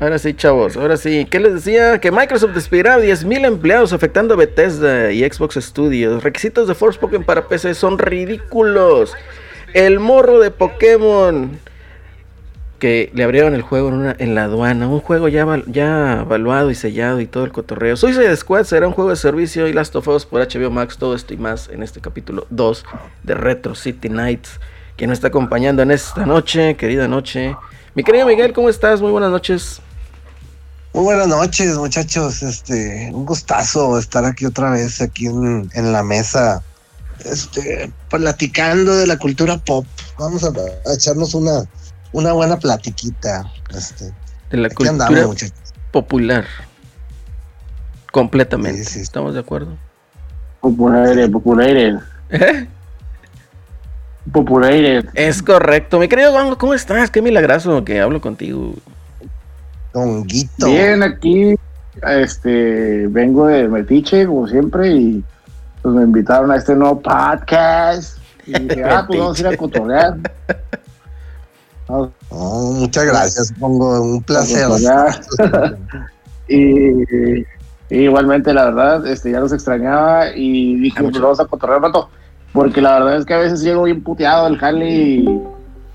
Ahora sí, chavos, ahora sí. ¿Qué les decía? Que Microsoft despedirá a 10.000 empleados afectando a Bethesda y Xbox Studios. Requisitos de Forspoken para PC son ridículos. El morro de Pokémon que le abrieron el juego en, una, en la aduana. Un juego ya, ya evaluado y sellado y todo el cotorreo. Suicide Squad será un juego de servicio y Last of Us por HBO Max. Todo esto y más en este capítulo 2 de Retro City Nights. Quien nos está acompañando en esta noche, querida noche. Mi querido Miguel, ¿cómo estás? Muy buenas noches. Muy buenas noches, muchachos. Este, un gustazo estar aquí otra vez, aquí en, la mesa, este, platicando de la cultura pop. Vamos a, echarnos una, una buena platiquita. Este, de la cultura popular. Completamente. ¿Estamos de acuerdo? Popular, popular. ¿Eh? Popular. Es correcto. Mi querido Gongo, ¿cómo estás? Qué milagroso que hablo contigo. Bien, aquí este, vengo de Metiche, como siempre, y pues me invitaron a este nuevo podcast. Y dije, ah, pues vamos a ir a cotorrear. Oh, muchas gracias, pongo un placer. y, igualmente, la verdad, este, ya los extrañaba y dije, pues vamos a cotorrear un rato. Porque la verdad es que a veces llego bien puteado el jale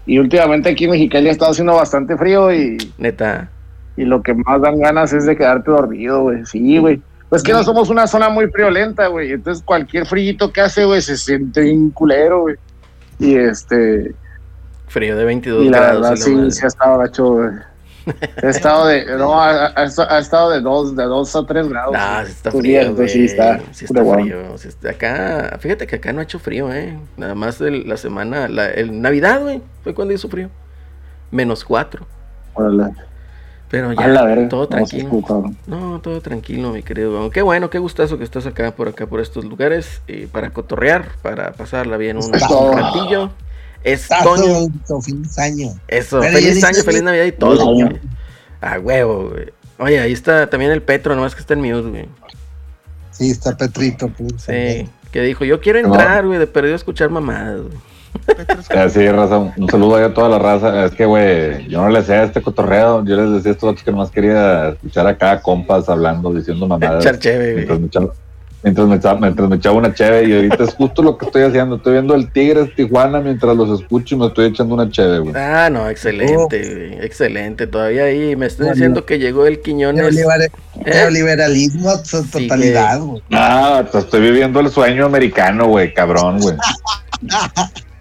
y, últimamente aquí en Mexicali ha estado haciendo bastante frío y... Neta y lo que más dan ganas es de quedarte dormido, güey. Sí, güey. Pues que no somos una zona muy friolenta, güey. Entonces cualquier frío que hace, güey, se siente bien culero, güey. Y este... Frío de 22 y la grados. Verdad, sí, sí ha estado gacho, güey. Ha estado de, no, ha, ha, estado de 2 de dos a 3 grados. Ah, está frío, güey. Sí está, sí está frío. Sí está, acá, fíjate que acá no ha hecho frío, eh. Nada más el, la semana, la, el Navidad, güey, fue cuando hizo frío. Menos 4. Órale. Pero ya, todo tranquilo. No, todo tranquilo, mi querido. Qué bueno, qué gustazo que estás acá por acá, por estos lugares, eh, para cotorrear, para pasarla bien un, ratillo. Es Toño. Feliz año. Eso, feliz, año, feliz Navidad y todo. A huevo, güey. Oye, ahí está también el Petro, nomás que está en mute, güey. Sí, está Petrito. Pues, sí, que dijo, yo quiero entrar, güey, de perdido a escuchar mamadas, güey. Sí, raza, un saludo a toda la raza. Es que, güey, yo no le sé a este cotorreo. Yo les decía a estos otros que nomás quería escuchar acá compas hablando, diciendo mamadas. mientras, me echaba, mientras, me echaba, una cheve. Y ahorita es justo lo que estoy haciendo. Estoy viendo el Tigres Tijuana mientras los escucho y me estoy echando una cheve, güey. Ah, no, excelente, Excelente. Todavía ahí me están diciendo que llegó el Quiñones. ¿Eh? liberalismo a su totalidad, güey. Ah, estoy viviendo el sueño americano, güey, cabrón, güey.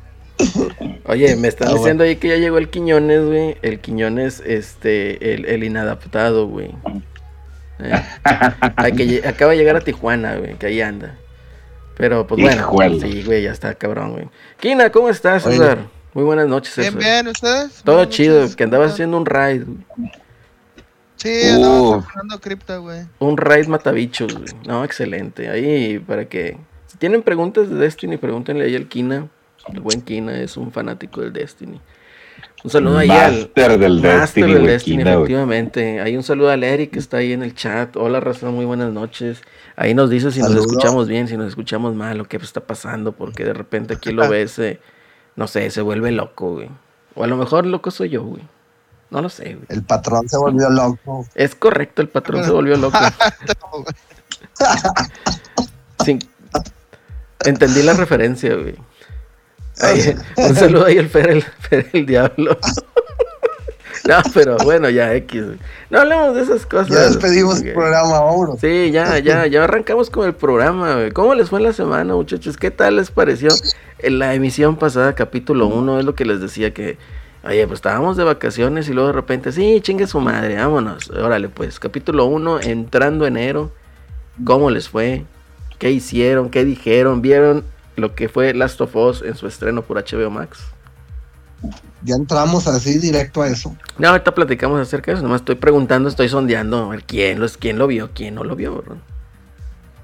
Oye, me están ah, diciendo ahí que ya llegó el Quiñones, güey. El Quiñones, este, el, inadaptado, güey. Eh, que, acaba de llegar a Tijuana, güey, que ahí anda. Pero, pues bueno, sí, güey, ya está cabrón, güey. Quina, ¿cómo estás, César? Muy buenas noches, César. Bien, bien, ¿ustedes? Todo chido, que andabas haciendo un raid, güey. Sí, andaba uh. cripta, güey. Un raid matabichos, güey. No, excelente. Ahí, para que... Si tienen preguntas de Destiny, pregúntenle ahí al Kina. El buen Kina es un fanático del Destiny. Un saludo ahí al del Master del Destiny, efectivamente. Hay un saludo al Eric que está ahí en el chat. Hola, razón, muy buenas noches. Ahí nos dice si nos escuchamos bien, si nos escuchamos mal, o qué está pasando, porque de repente aquí lo ves, eh, no sé, se vuelve loco, güey. O a lo mejor loco soy yo, güey. No lo sé, güey. El patrón se volvió loco. Es correcto, el patrón se volvió loco. Entendí la referencia, güey un saludo ahí al Fer el, Diablo. No, pero bueno, ya X. No hablemos de esas cosas. Ya despedimos el programa ahora. Sí, ya, ya, ya arrancamos con el programa. ¿Cómo les fue la semana, muchachos? ¿Qué tal les pareció en la emisión pasada, capítulo 1? Es lo que les decía que, oye, pues estábamos de vacaciones y luego de repente, sí, chingue su madre, vámonos. Órale, pues, capítulo 1, entrando enero. ¿Cómo les fue? ¿Qué hicieron? ¿Qué dijeron? ¿Vieron lo que fue Last of Us en su estreno por HBO Max. Ya entramos así directo a eso. No, ahorita platicamos acerca de eso. Nomás estoy preguntando, estoy sondeando a ver quién, los, quién lo vio, quién no lo vio.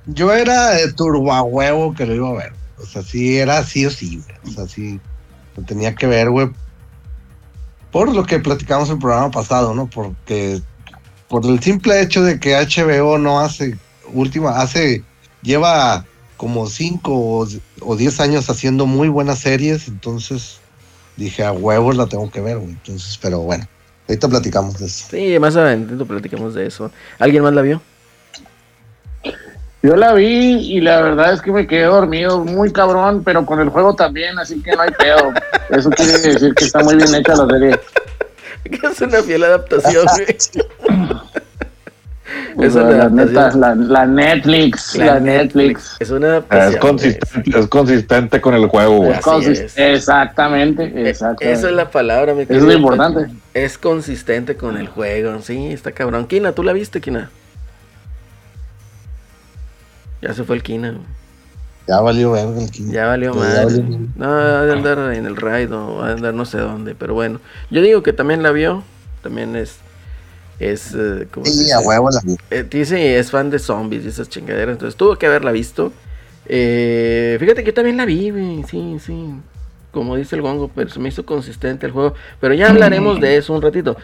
Yo era de turbahuevo que lo iba a ver. O sea, sí, era sí o sí, O sea, sí, lo tenía que ver, güey. Por lo que platicamos el programa pasado, ¿no? Porque por el simple hecho de que HBO no hace última, hace, lleva como cinco o, diez años haciendo muy buenas series, entonces dije a huevos la tengo que ver, güey. Entonces, pero bueno, Ahorita platicamos de eso. Sí, más adelante platicamos de eso. ¿Alguien más la vio? Yo la vi y la verdad es que me quedé dormido muy cabrón, pero con el juego también, así que no hay pedo. Eso quiere decir que está muy bien hecha la serie. Que es una fiel adaptación, güey. Es una la, neta, la, la Netflix, la, Netflix. Es una Es adaptación. güey. consistente, es consistente con el juego, güey. Es. Exactamente, Eh, exactamente. Esa es la palabra, mi es lo importante. Es consistente con el juego. Sí, está cabrón. Kina, ¿tú la viste, Kina? Ya se fue el Kina. Ya valió verga el King. Ya valió madre. valió. No, ha de andar en el raid o ha de andar no sé dónde. Pero bueno, yo digo que también la vio. También es. Es. eh, ¿cómo se Sí, dice? a huevo la. Eh, dice es fan de zombies y esas chingaderas. Entonces tuvo que haberla visto. Eh, fíjate que yo también la vi, güey. Sí, sí. Como dice el gongo, pero se me hizo consistente el juego. Pero ya hablaremos de eso un ratito.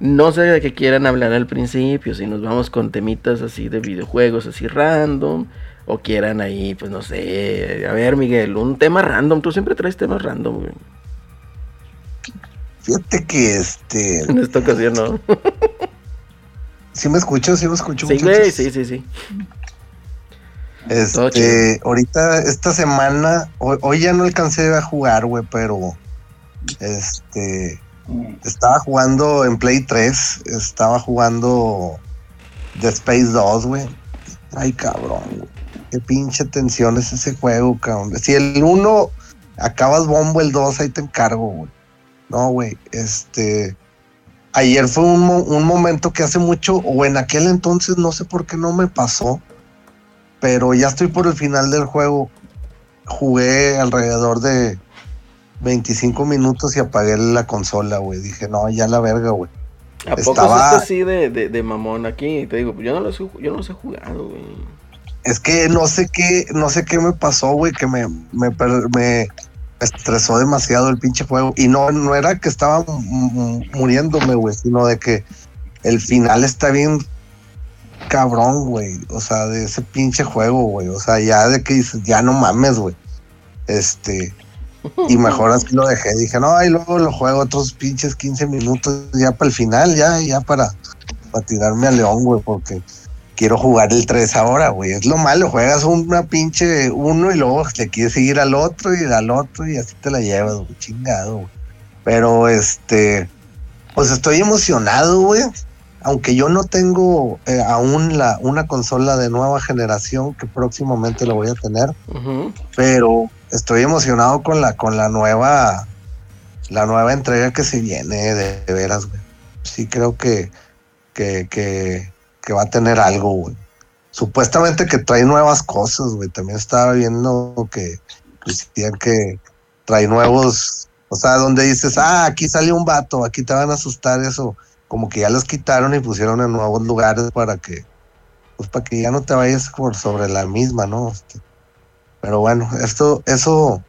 No sé de qué quieran hablar al principio. Si nos vamos con temitas así de videojuegos, así random. O quieran ahí, pues no sé. A ver, Miguel, un tema random. Tú siempre traes temas random, güey. Fíjate que este. En esta ocasión no. ¿Sí me escucho? ¿Sí me escucho? Sí, güey, sí, sí, sí. Este, ahorita, esta semana, hoy, hoy ya no alcancé a jugar, güey, pero este, estaba jugando en Play 3, estaba jugando The Space 2, güey. Ay, cabrón, güey. Qué pinche tensión es ese juego, cabrón. Si el 1 acabas bombo, el 2 ahí te encargo, güey. No, güey, este. Ayer fue un, un momento que hace mucho, o en aquel entonces, no sé por qué no me pasó pero ya estoy por el final del juego. Jugué alrededor de 25 minutos y apagué la consola, güey. Dije, no, ya la verga, güey. ¿A poco Estaba- es así de, de, de mamón aquí? Te digo, yo no los, yo no los he jugado, güey. Es que no sé qué, no sé qué me pasó, güey, que me, me, me estresó demasiado el pinche juego. Y no, no era que estaba mu- mu- muriéndome, güey, sino de que el final está bien cabrón, güey. O sea, de ese pinche juego, güey. O sea, ya de que dices, ya no mames, güey. Este, y mejor así lo dejé. Dije, no, y luego lo juego otros pinches 15 minutos ya para el final, ya, ya para, para tirarme a León, güey, porque quiero jugar el 3 ahora, güey. Es lo malo, juegas una pinche uno y luego le quieres seguir al otro y al otro y así te la llevas, güey, chingado, güey. Pero este, pues estoy emocionado, güey. Aunque yo no tengo eh, aún la, una consola de nueva generación que próximamente la voy a tener, pero estoy emocionado con la, con la nueva, la nueva entrega que se viene, de, de veras, güey. Sí creo que, que, que, que va a tener algo, güey. Supuestamente que trae nuevas cosas, güey. También estaba viendo que que decían que trae nuevos, o sea, donde dices, ah, aquí salió un vato, aquí te van a asustar eso. Como que ya los quitaron y pusieron en nuevos lugares para que, pues para que ya no te vayas por sobre la misma, ¿no? Este, pero bueno, esto, eso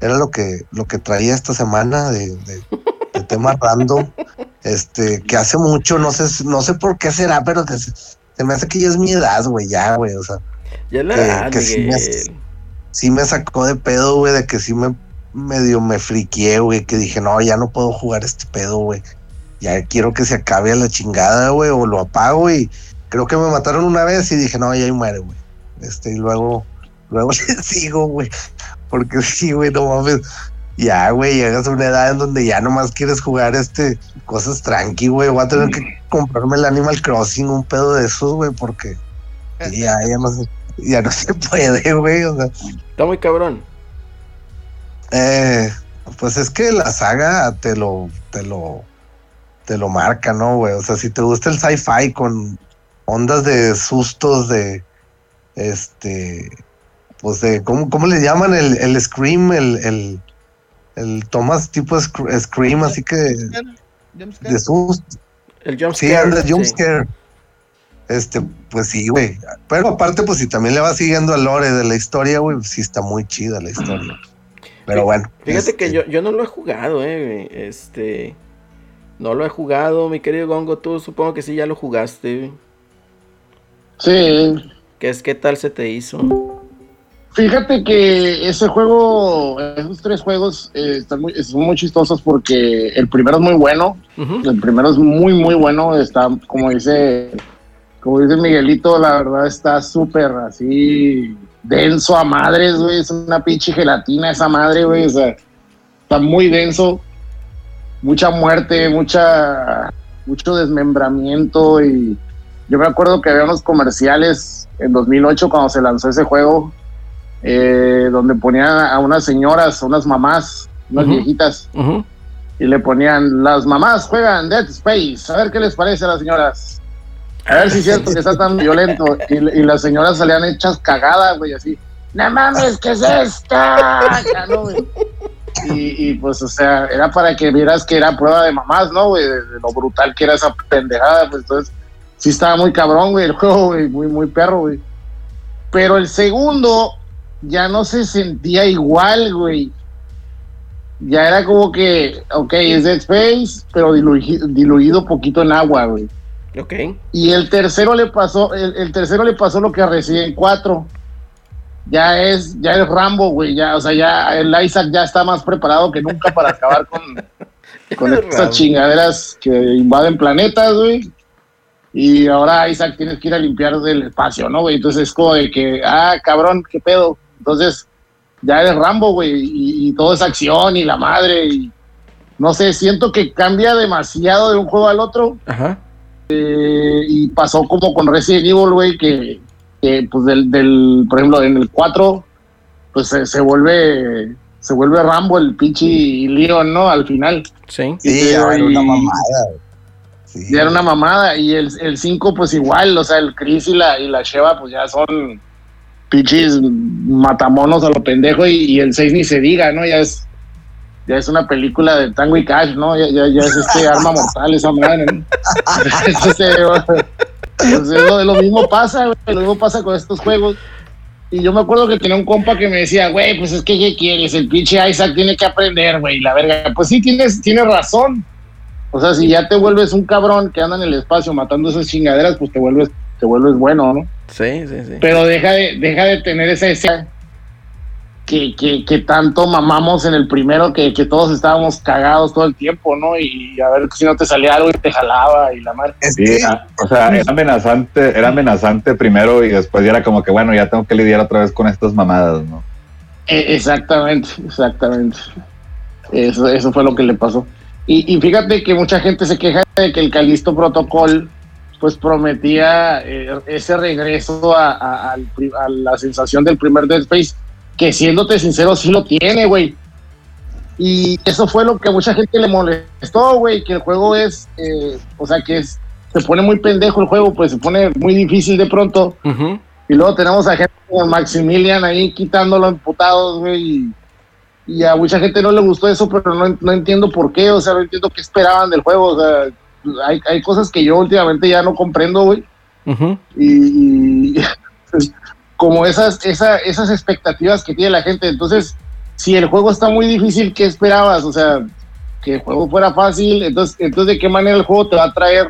era lo que, lo que traía esta semana de tema random. Este, que hace mucho, no sé, no sé por qué será, pero que se, se me hace que ya es mi edad, güey, ya, güey. O sea, Ya la Que- edad, que sí me sí me sacó de pedo, güey, de que sí me medio me friqué, güey, que dije, no, ya no puedo jugar este pedo, güey. Ya quiero que se acabe a la chingada, güey, o lo apago y creo que me mataron una vez y dije, no, ya ahí muere, güey. Este, y luego, luego le sigo, güey, porque sí, güey, no mames. Ya, güey, llegas a una edad en donde ya nomás quieres jugar este, cosas tranqui, güey. Voy a tener que comprarme el Animal Crossing, un pedo de esos, güey, porque ya, ya no se, ya no se puede, güey. O sea, Está muy cabrón. eh, pues es que la saga te lo, te lo, te lo marca, ¿no, güey? O sea, si te gusta el sci-fi con ondas de sustos de, este, pues de, ¿cómo, cómo le llaman? El, el scream, el, el, el tomas tipo sc- scream, así que de susto. El jump Sí, anda, jump sí. scare. Este, pues sí, güey. Pero aparte, pues si también le va siguiendo al lore de la historia, güey, sí está muy chida la historia. Pero bueno. Fíjate que este, yo, yo no lo he jugado, eh. güey. Este. No lo he jugado, mi querido Gongo. Tú supongo que sí ya lo jugaste. güey. Sí, ¿Qué, es, ¿Qué tal se te hizo? Fíjate que ese juego, esos tres juegos eh, están muy, son muy chistosos porque el primero es muy bueno, el primero es muy muy bueno, está como dice, como dice Miguelito, la verdad está súper así denso a madres, güey, es una pinche gelatina esa madre, güey, o sea, está muy denso, mucha muerte, mucha, mucho desmembramiento y yo me acuerdo que había unos comerciales en 2008 cuando se lanzó ese juego, eh, donde ponían a unas señoras, unas mamás, unas Ujú. viejitas, Ujú. y le ponían, las mamás juegan Dead Space, a ver qué les parece a las señoras. A ver si es cierto que está tan violento. Y, y las señoras salían hechas cagadas, güey, así. No mames, ¿qué es esta? Y, y, pues, o sea, era para que vieras que era prueba de mamás, ¿no, güey? De, de lo brutal que era esa pendejada, pues entonces sí estaba muy cabrón, güey, el juego, güey, muy, muy perro, güey. Pero el segundo ya no se sentía igual, güey. Ya era como que, ok, es Dead Space, pero diluido, diluido poquito en agua, güey. Ok. Y el tercero le pasó, el, el tercero le pasó lo que Resident 4. Ya es, ya es Rambo, güey. Ya, o sea, ya el Isaac ya está más preparado que nunca para acabar con, con estas chingaderas que invaden planetas, güey. Y ahora Isaac tienes que ir a limpiar del espacio, ¿no, güey? Entonces es como de que, ah, cabrón, qué pedo. Entonces, ya eres Rambo, güey, y, y todo es acción y la madre. Y no sé, siento que cambia demasiado de un juego al otro. Ajá. Eh, y pasó como con Resident Evil, güey, que, que, pues del, del, por ejemplo, en el 4, pues se, se vuelve se vuelve Rambo el pinche Leon, ¿no? Al final. Sí. Sí, ya era una mamada. Sí. Ya era una mamada. Y el, el 5, pues igual, o sea, el Chris y la, y la Sheva, pues ya son pinches matamonos a lo pendejo. Y, y el 6 ni se diga, ¿no? Ya es ya es una película de Tango y Cash, ¿no? Ya, ya, ya es este arma mortal esa madre, ¿no? Entonces, pues, es lo, lo mismo pasa, güey, lo mismo pasa con estos juegos. Y yo me acuerdo que tenía un compa que me decía, güey, pues es que ¿qué quieres? El pinche Isaac tiene que aprender, güey, la verga. Pues sí, tienes, tienes razón. O sea, si ya te vuelves un cabrón que anda en el espacio matando esas chingaderas, pues te vuelves, te vuelves bueno, ¿no? Sí, sí, sí. Pero deja de, deja de tener esa escena que, que, que tanto mamamos en el primero, que, que todos estábamos cagados todo el tiempo, ¿no? Y a ver si no te salía algo y te jalaba y la madre. Sí, ah, o sea, era amenazante, era amenazante primero y después ya era como que bueno, ya tengo que lidiar otra vez con estas mamadas, ¿no? Eh, exactamente, exactamente. Eso, eso fue lo que le pasó. Y, y fíjate que mucha gente se queja de que el Calisto Protocol pues prometía eh, ese regreso a, la sensación del primer Dead Space, que siéndote sincero sí lo tiene, güey. Y eso fue lo que a mucha gente le molestó, güey, que el juego es, eh, o sea, que es, se pone muy pendejo el juego, pues se pone muy difícil de pronto. Ujú. Y luego tenemos a gente como Maximilian ahí quitándolo emputados, güey. Y, y a mucha gente no le gustó eso, pero no, no entiendo por qué. O sea, no entiendo qué esperaban del juego. O sea, hay, hay cosas que yo últimamente ya no comprendo, güey. Y, y como esas, esa, esas expectativas que tiene la gente. Entonces, si el juego está muy difícil, ¿qué esperabas? O sea, que el juego fuera fácil. Entonces, entonces ¿de qué manera el juego te va a traer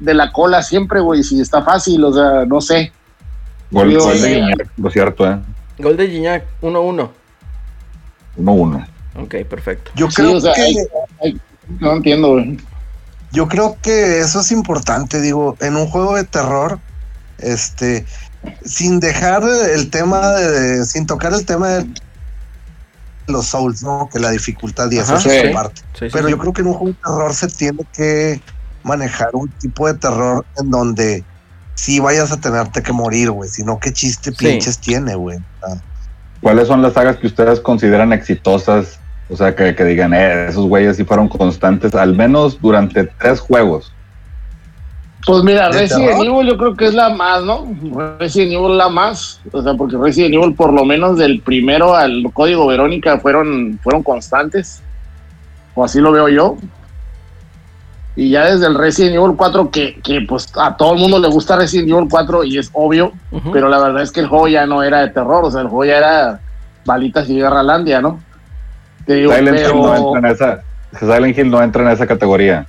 de la cola siempre, güey? Si está fácil, o sea, no sé. Gol, gol de. Guiñac, por cierto, ¿eh? Gol de Gignac, 1-1. 1-1. Ok, perfecto. yo Sí, creo o sea, que hay- hay- no entiendo, güey. Yo creo que eso es importante, digo, en un juego de terror, este, sin dejar el tema de, sin tocar el tema de los souls, ¿no? Que la dificultad y eso Ajá, es sí. su parte. Sí, sí, Pero sí. yo creo que en un juego de terror se tiene que manejar un tipo de terror en donde sí vayas a tenerte que morir, güey. Si no, qué chiste Sí. pinches tiene, güey. Ah, ¿Cuáles son las sagas que ustedes consideran exitosas? O sea, que, que digan, eh, esos güeyes sí fueron constantes, al menos durante tres juegos. Pues mira, ¿De Resident? Evil yo creo que es la más, ¿no? Resident Evil la más, o sea, porque Resident Evil por lo menos del primero al Código Verónica fueron, fueron constantes, o así lo veo yo. Y ya desde el Resident Evil 4, que, que pues a todo el mundo le gusta Resident Evil 4 y es obvio, pero la verdad es que el juego ya no era de terror, o sea, el juego ya era balitas y Landia, ¿no? Digo, Silent Hill, no entra en esa, Silent Hill no entra en esa categoría.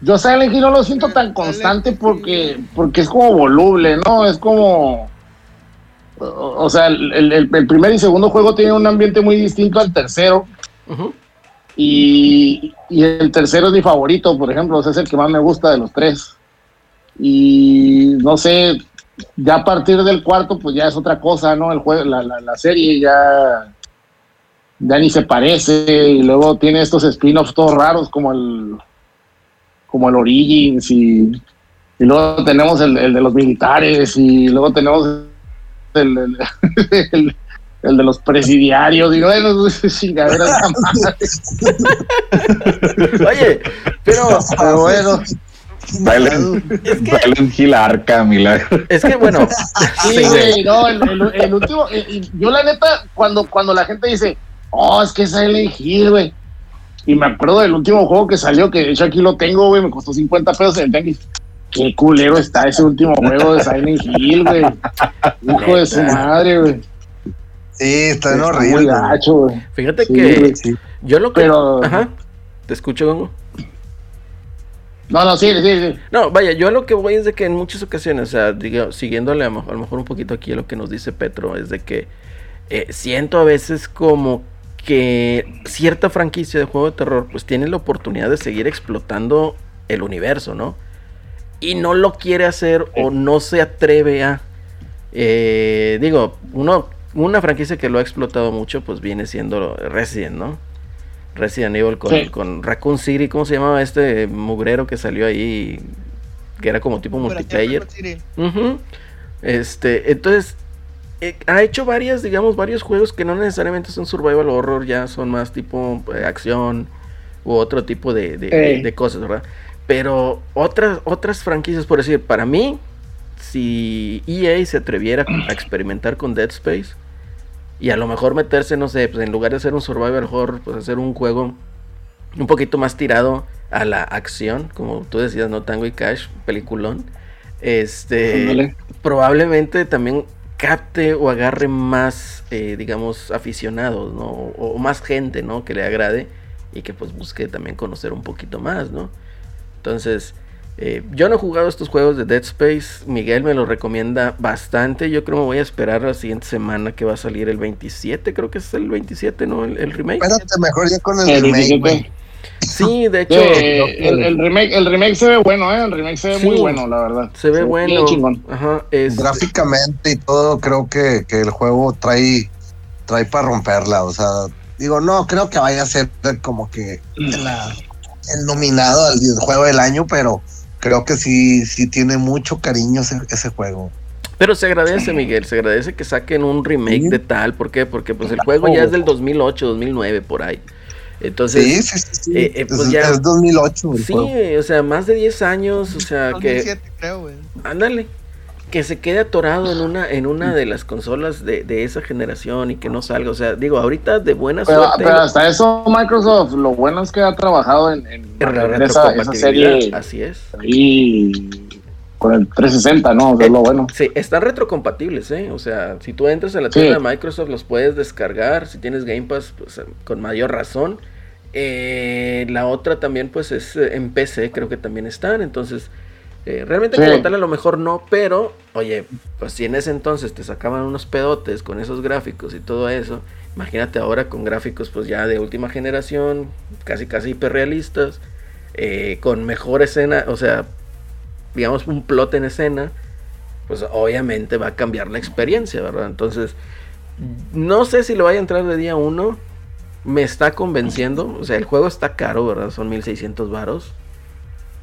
yo Silent Hill no lo siento tan constante porque, porque es como voluble, ¿no? Es como... o sea, el, el- el primer y segundo juego tienen un ambiente muy distinto al tercero. Y, y el tercero es mi favorito, por ejemplo, o sea, es el que más me gusta de los tres. Y no sé, ya a partir del cuarto, pues ya es otra cosa, ¿no? El juego, la, la, la serie ya, ya ni se parece. Y luego tiene estos spin-offs todos raros, como el, como el Origins. Y, y luego tenemos el, el de los militares. Y luego tenemos el, el, el- el de los presidiarios. Y bueno, chingaderas Oye, pero Pero bueno. Silent, Es que- Silent Hill Arca, milagro. es que bueno, Sí, sí, no, el, el- el último, y yo la neta, cuando, cuando la gente dice, oh, es que es Silent Hill, güey. Y me acuerdo del último juego que salió, que de hecho aquí lo tengo, güey, me costó 50 pesos en el tianguis. Qué culero está ese último juego de Silent Hill, güey. Hijo de su madre, güey. Sí, está Está horrible. muy gacho, güey. Fíjate Sí, que güey. Sí. yo lo que Pero- Ajá. Te escucho, Gongo. No, no, sí, sí, sí. No, vaya, yo lo que voy es de que en muchas ocasiones, o sea, digo, siguiéndole a lo mejor un poquito aquí a lo que nos dice Petro, es de que eh, siento a veces como que cierta franquicia de juego de terror pues tiene la oportunidad de seguir explotando el universo, ¿no? Y no lo quiere hacer o no se atreve a... eh, digo, uno, una franquicia que lo ha explotado mucho pues viene siendo Resident, ¿no? Resident Evil con, Sí. con Raccoon City, ¿cómo se llamaba este mugrero que salió ahí? Que era como tipo multiplayer. Este, entonces, eh, ha hecho varias, digamos, varios juegos que no necesariamente son survival horror, ya son más tipo eh, acción u otro tipo de, de- de- Ey. de cosas, ¿verdad? Pero otras, otras franquicias, por decir, para mí, si EA se atreviera a experimentar con Dead Space y a lo mejor meterse, no sé, pues en lugar de hacer un survival horror, pues hacer un juego un poquito más tirado a la acción, como tú decías, no Tango y Cash, peliculón. Este, probablemente también capte o agarre más, eh, digamos, aficionados, ¿no? O, o más gente, ¿no? Que le agrade y que pues busque también conocer un poquito más, ¿no? Entonces, eh, yo no he jugado estos juegos de Dead Space, Miguel me los recomienda bastante, yo creo que me voy a esperar la siguiente semana que va a salir el 27, creo que es el 27, ¿no? El, el remake. Espérate, mejor ya con el, El remake, 17. güey. Sí, de hecho, Eh, el, el remake, el remake se ve bueno, ¿eh? El remake se ve Sí. muy bueno, la verdad. se ve bueno. chingón. Ajá, es, Gráficamente y todo, creo que, que el juego trae, trae para romperla. O sea, digo, no, creo que vaya a ser como que la- el nominado al juego del año, pero creo que sí, sí tiene mucho cariño ese, ese juego. Pero se agradece, Miguel, se agradece que saquen un remake Sí. de tal, ¿por qué? Porque pues el juego ya es del 2008, 2009 por ahí. Entonces, sí, sí, sí. sí. eh, eh, pues es, ya- es 2008 el sí, juego. o sea, más de 10 años, o sea, que 2007, creo, güey. ándale, que se quede atorado en una en una de las consolas de, de esa generación y que no salga, o sea, digo, ahorita de buena Pero, suerte pero hasta eso Microsoft, lo bueno es que ha trabajado en, en en esa, esa serie así es. ahí con el 360, ¿no? O sea, es lo bueno. Sí, están retrocompatibles, ¿eh? O sea, si tú entras a la Sí. tienda de Microsoft, los puedes descargar. Si tienes Game Pass, pues con mayor razón. Eh, la otra también, pues es eh, en PC, creo que también están. Entonces, eh, realmente Sí. como tal, a lo mejor no, pero, oye, pues si en ese entonces te sacaban unos pedotes con esos gráficos y todo eso, imagínate ahora con gráficos, pues ya de última generación, casi casi hiperrealistas, eh, con mejor escena, o sea, digamos un plot en escena pues obviamente va a cambiar la experiencia, ¿verdad? Entonces, no sé si lo vaya a entrar de día uno. Me está convenciendo. O sea, el juego está caro, ¿verdad? Son 1600 varos.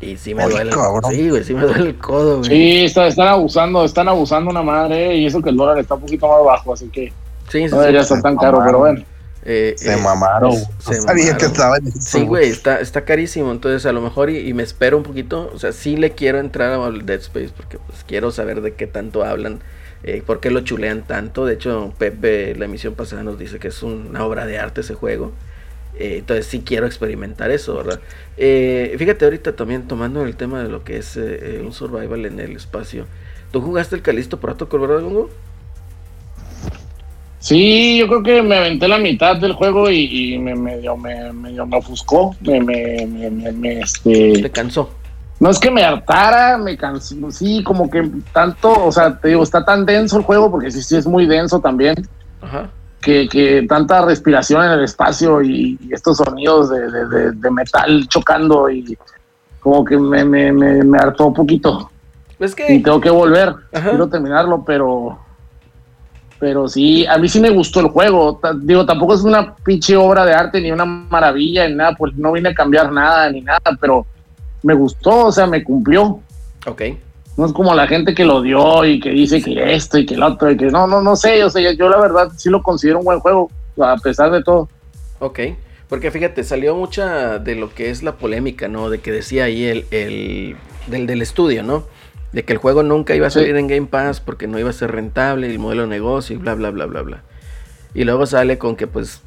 Y sí me duele. cabrón. Sí, güey, sí me duele el codo, güey. Sí, está- están abusando, están abusando una madre y eso que el dólar está un poquito más bajo, así que Sí, sí, no sí. debería estar tan caro, pero bueno. Eh, Se eh, mamaron. No se sabía mamaron. que estaba en Sí, güey, está, está carísimo. Entonces, a lo mejor y, y me espero un poquito. O sea, sí le quiero entrar al Dead Space porque pues quiero saber de qué tanto hablan. Eh, por qué lo chulean tanto. De hecho, Pepe, la emisión pasada, nos dice que es una obra de arte ese juego. Eh, entonces, sí quiero experimentar eso, ¿verdad? Eh, fíjate, ahorita también tomando el tema de lo que es un survival en el espacio. ¿Tú jugaste el Calisto Protocol, verdad, Gongo? Sí, yo creo que me aventé la mitad del juego y, y me medio me, medio me ofuscó, me, me, me, me- me, Te este, cansó. no es que me hartara, me cansé, sí, como que tanto, o sea, te digo, está tan denso el juego, porque sí, sí es muy denso también, Ajá. que, que tanta respiración en el espacio y, y estos sonidos de, de- de- de metal chocando y como que me, me, me, me hartó un poquito Es y que. tengo que volver, Ajá. quiero terminarlo, pero pero sí, a mí sí me gustó el juego, digo, tampoco es una pinche obra de arte ni una maravilla ni nada, pues no vine a cambiar nada ni nada, pero me gustó, o sea, me cumplió. Ok. No es como la gente que lo dio y que dice que esto y que el otro y que no, no, no sé, o sea, yo la verdad sí lo considero un buen juego, a pesar de todo. Ok, porque fíjate, salió mucha de lo que es la polémica, ¿no? De que decía ahí el, el del, del estudio, ¿no? De que el juego nunca iba a Sí. salir en Game Pass porque no iba a ser rentable el modelo de negocio y bla, bla, bla, bla, bla. Y luego sale con que pues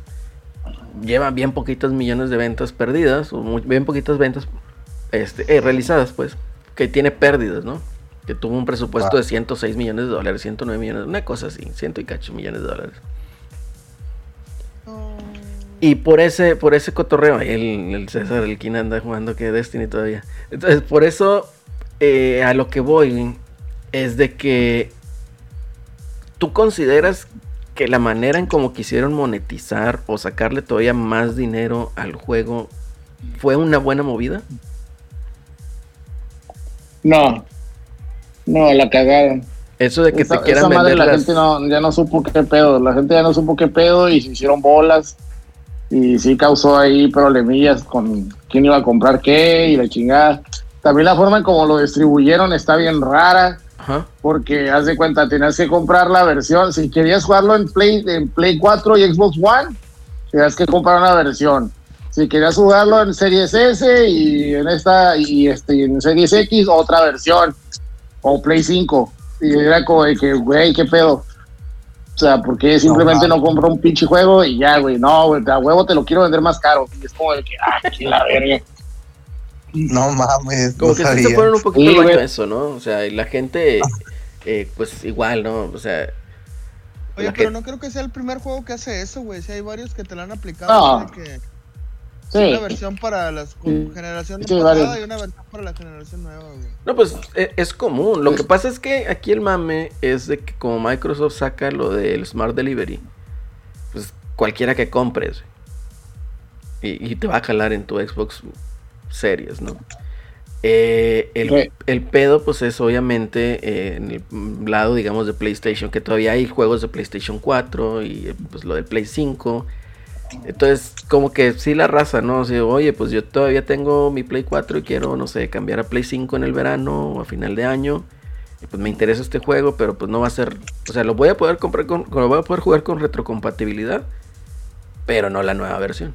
lleva bien poquitos millones de ventas perdidas, o muy- bien poquitas ventas este, eh, realizadas, pues, que tiene pérdidas, ¿no? Que tuvo un presupuesto Ah. de 106 millones de dólares, 109 millones, una cosa así, ciento y cacho millones de dólares. Y por ese, por ese cotorreo, el, el César, el quien anda jugando que Destiny todavía. Entonces, por eso eh, a lo que voy es de que tú consideras que la manera en como quisieron monetizar o sacarle todavía más dinero al juego fue una buena movida. No, no, la cagaron. Eso de que esa, te quieran esa madre vender la las- gente no, ya no supo qué pedo, la gente ya no supo qué pedo y se hicieron bolas y sí causó ahí problemillas con quién iba a comprar qué y la chingada. También la forma en como lo distribuyeron está bien rara Ajá. porque haz de cuenta, tenías que comprar la versión, si querías jugarlo en Play, en Play 4 y Xbox One, tenías que comprar una versión. Si querías jugarlo en Series S y en esta y este en Series X, otra versión. O Play 5. Y era como de que, güey, qué pedo. O sea, porque simplemente no, mames. compro un pinche juego y ya, güey. No, güey, a huevo te lo quiero vender más caro. Y es como de que, ah, qué la verga. No mames, Como no que sí se sabía. fueron un poquito Sí, güey. eso, ¿no? O sea, y la gente, eh, pues igual, ¿no? O sea, Oye, pero que- no creo que sea el primer juego que hace eso, güey. Si hay varios que te lo han aplicado. No. que Sí. Una versión para las Sí. generación Sí, pasada varios. y una versión para la generación nueva, güey. No, pues e- es, común. Lo que pasa es que aquí el mame es de que como Microsoft saca lo del Smart Delivery, pues cualquiera que compres y, y te va a jalar en tu Xbox Series, ¿no? Eh, el, el pedo, pues es obviamente eh, en el lado, digamos, de PlayStation, que todavía hay juegos de PlayStation 4 y pues lo del Play 5. Entonces, como que sí la raza, ¿no? O sea, oye, pues yo todavía tengo mi Play 4 y quiero, no sé, cambiar a Play 5 en el verano o a final de año. Y pues me interesa este juego, pero pues no va a ser... O sea, lo voy a poder comprar con... Lo voy a poder jugar con retrocompatibilidad, pero no la nueva versión.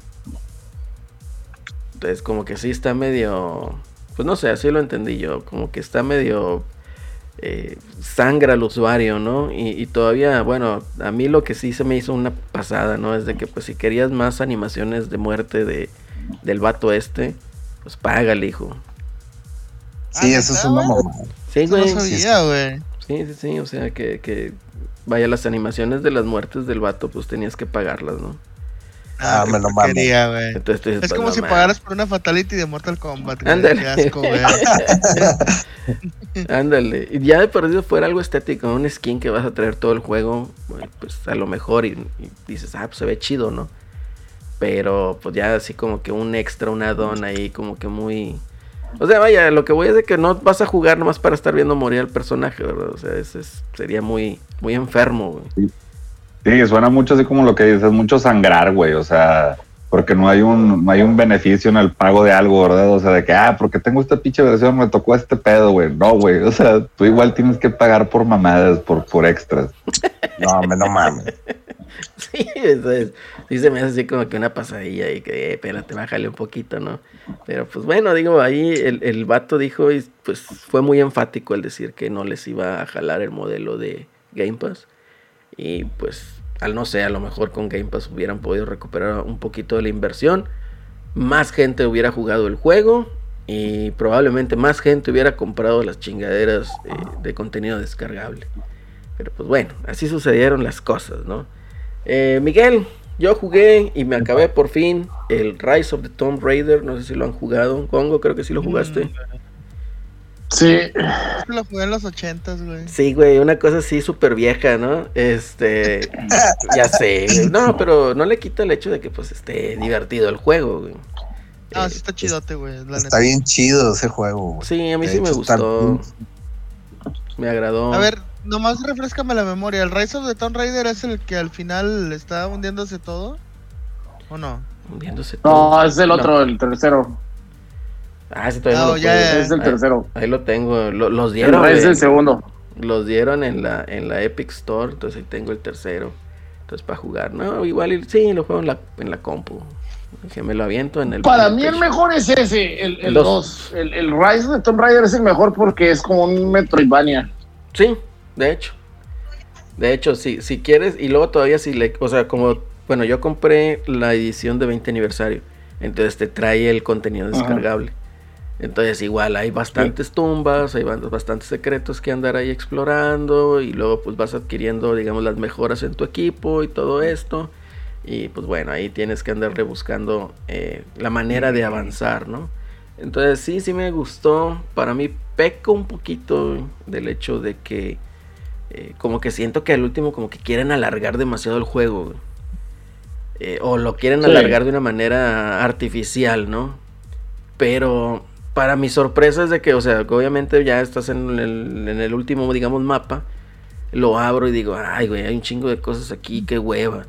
Entonces, como que sí está medio... Pues no sé, así lo entendí yo. Como que está medio... eh, sangra al usuario, ¿no? Y, y todavía, bueno, a mí lo que sí se me hizo una pasada, ¿no? Es de que pues si querías más animaciones de muerte de, del vato este, pues págale, hijo. Sí, Ah, eso es ¿neta, una mamá. Sí, no sabía, güey. Sí, sí, sí, o sea que, que vaya, las animaciones de las muertes del vato, pues tenías que pagarlas, ¿no? Ah, qué me lo dices, Es pues, como no si pagaras por una Fatality de Mortal Kombat. Ándale. Asco. Ándale. Y ya de perdido fuera algo estético, un skin que vas a traer todo el juego, pues a lo mejor y, y dices, ah, pues se ve chido, ¿no? Pero pues ya así como que un extra, un add-on ahí, como que muy... O sea, vaya, lo que voy es de que no vas a jugar nomás para estar viendo morir al personaje, ¿verdad? O sea, ese es- sería muy, muy enfermo, güey. Sí, suena mucho así como lo que dices, mucho sangrar, güey, o sea, porque no hay un, no hay un beneficio en el pago de algo, ¿verdad? O sea, de que, ah, porque tengo esta pinche versión, me tocó este pedo, güey. No, güey, o sea, tú igual tienes que pagar por mamadas, por, por extras. No, me no mames. Sí, eso es- sí se me hace así como que una pasadilla y que, eh, espérate, bájale un poquito, ¿no? Pero pues bueno, digo, ahí el, el vato dijo, y pues fue muy enfático el decir que no les iba a jalar el modelo de Game Pass. Y pues, al no sé, a lo mejor con Game Pass hubieran podido recuperar un poquito de la inversión. Más gente hubiera jugado el juego y probablemente más gente hubiera comprado las chingaderas eh, de contenido descargable. Pero pues bueno, así sucedieron las cosas, ¿no? Eh, Miguel, yo jugué y me acabé por fin el Rise of the Tomb Raider. No sé si lo han jugado. Congo, creo que sí lo jugaste. Sí. Lo jugué en los ochentas, güey. Sí, güey, una cosa así súper vieja, ¿no? Este, ya sé. güey. No, pero no le quita el hecho de que pues esté divertido el juego, güey. Ah, Eh, sí está chidote, güey. La Está neta. bien chido ese juego, güey. Sí, a mí De sí me hecho, gustó. Me agradó. A ver, nomás refrescame la memoria. ¿El Rise of the Tomb Raider es el que al final está hundiéndose todo? ¿O no? Hundiéndose todo. No, es el No. otro, el tercero. Ah, sí, todavía no, No, lo ya. Es el Ahí- tercero. Ahí lo tengo. Lo- los dieron. Es el segundo. Los dieron en la, en la Epic Store, entonces ahí tengo el tercero. Entonces para jugar, no, igual sí, lo juego en la, en la compu. Dije, me lo aviento en el. Para mí el mejor es ese, el, El el dos. 2. El, el Rise de Tomb Raider es el mejor porque es como un Metroidvania. Sí, de hecho. De hecho, sí, si quieres, y luego todavía si le, o sea, como, bueno, yo compré la edición de 20 aniversario, entonces te trae el contenido Ajá. Entonces igual hay bastantes tumbas, hay bastantes secretos que andar ahí explorando y luego pues vas adquiriendo, digamos, las mejoras en tu equipo y todo esto. Y pues bueno, ahí tienes que andarle buscando eh, la manera de avanzar, ¿no? Entonces sí, sí me gustó. Para mí peco un poquito del hecho de que eh, como que siento que al último como que quieren alargar demasiado el juego. Eh, o lo quieren Sí. alargar de una manera artificial, ¿no? Pero para mi sorpresa es de que, o sea, que obviamente ya estás en el, en el último, digamos, mapa. Lo abro y digo, ay, güey, hay un chingo de cosas aquí, qué hueva.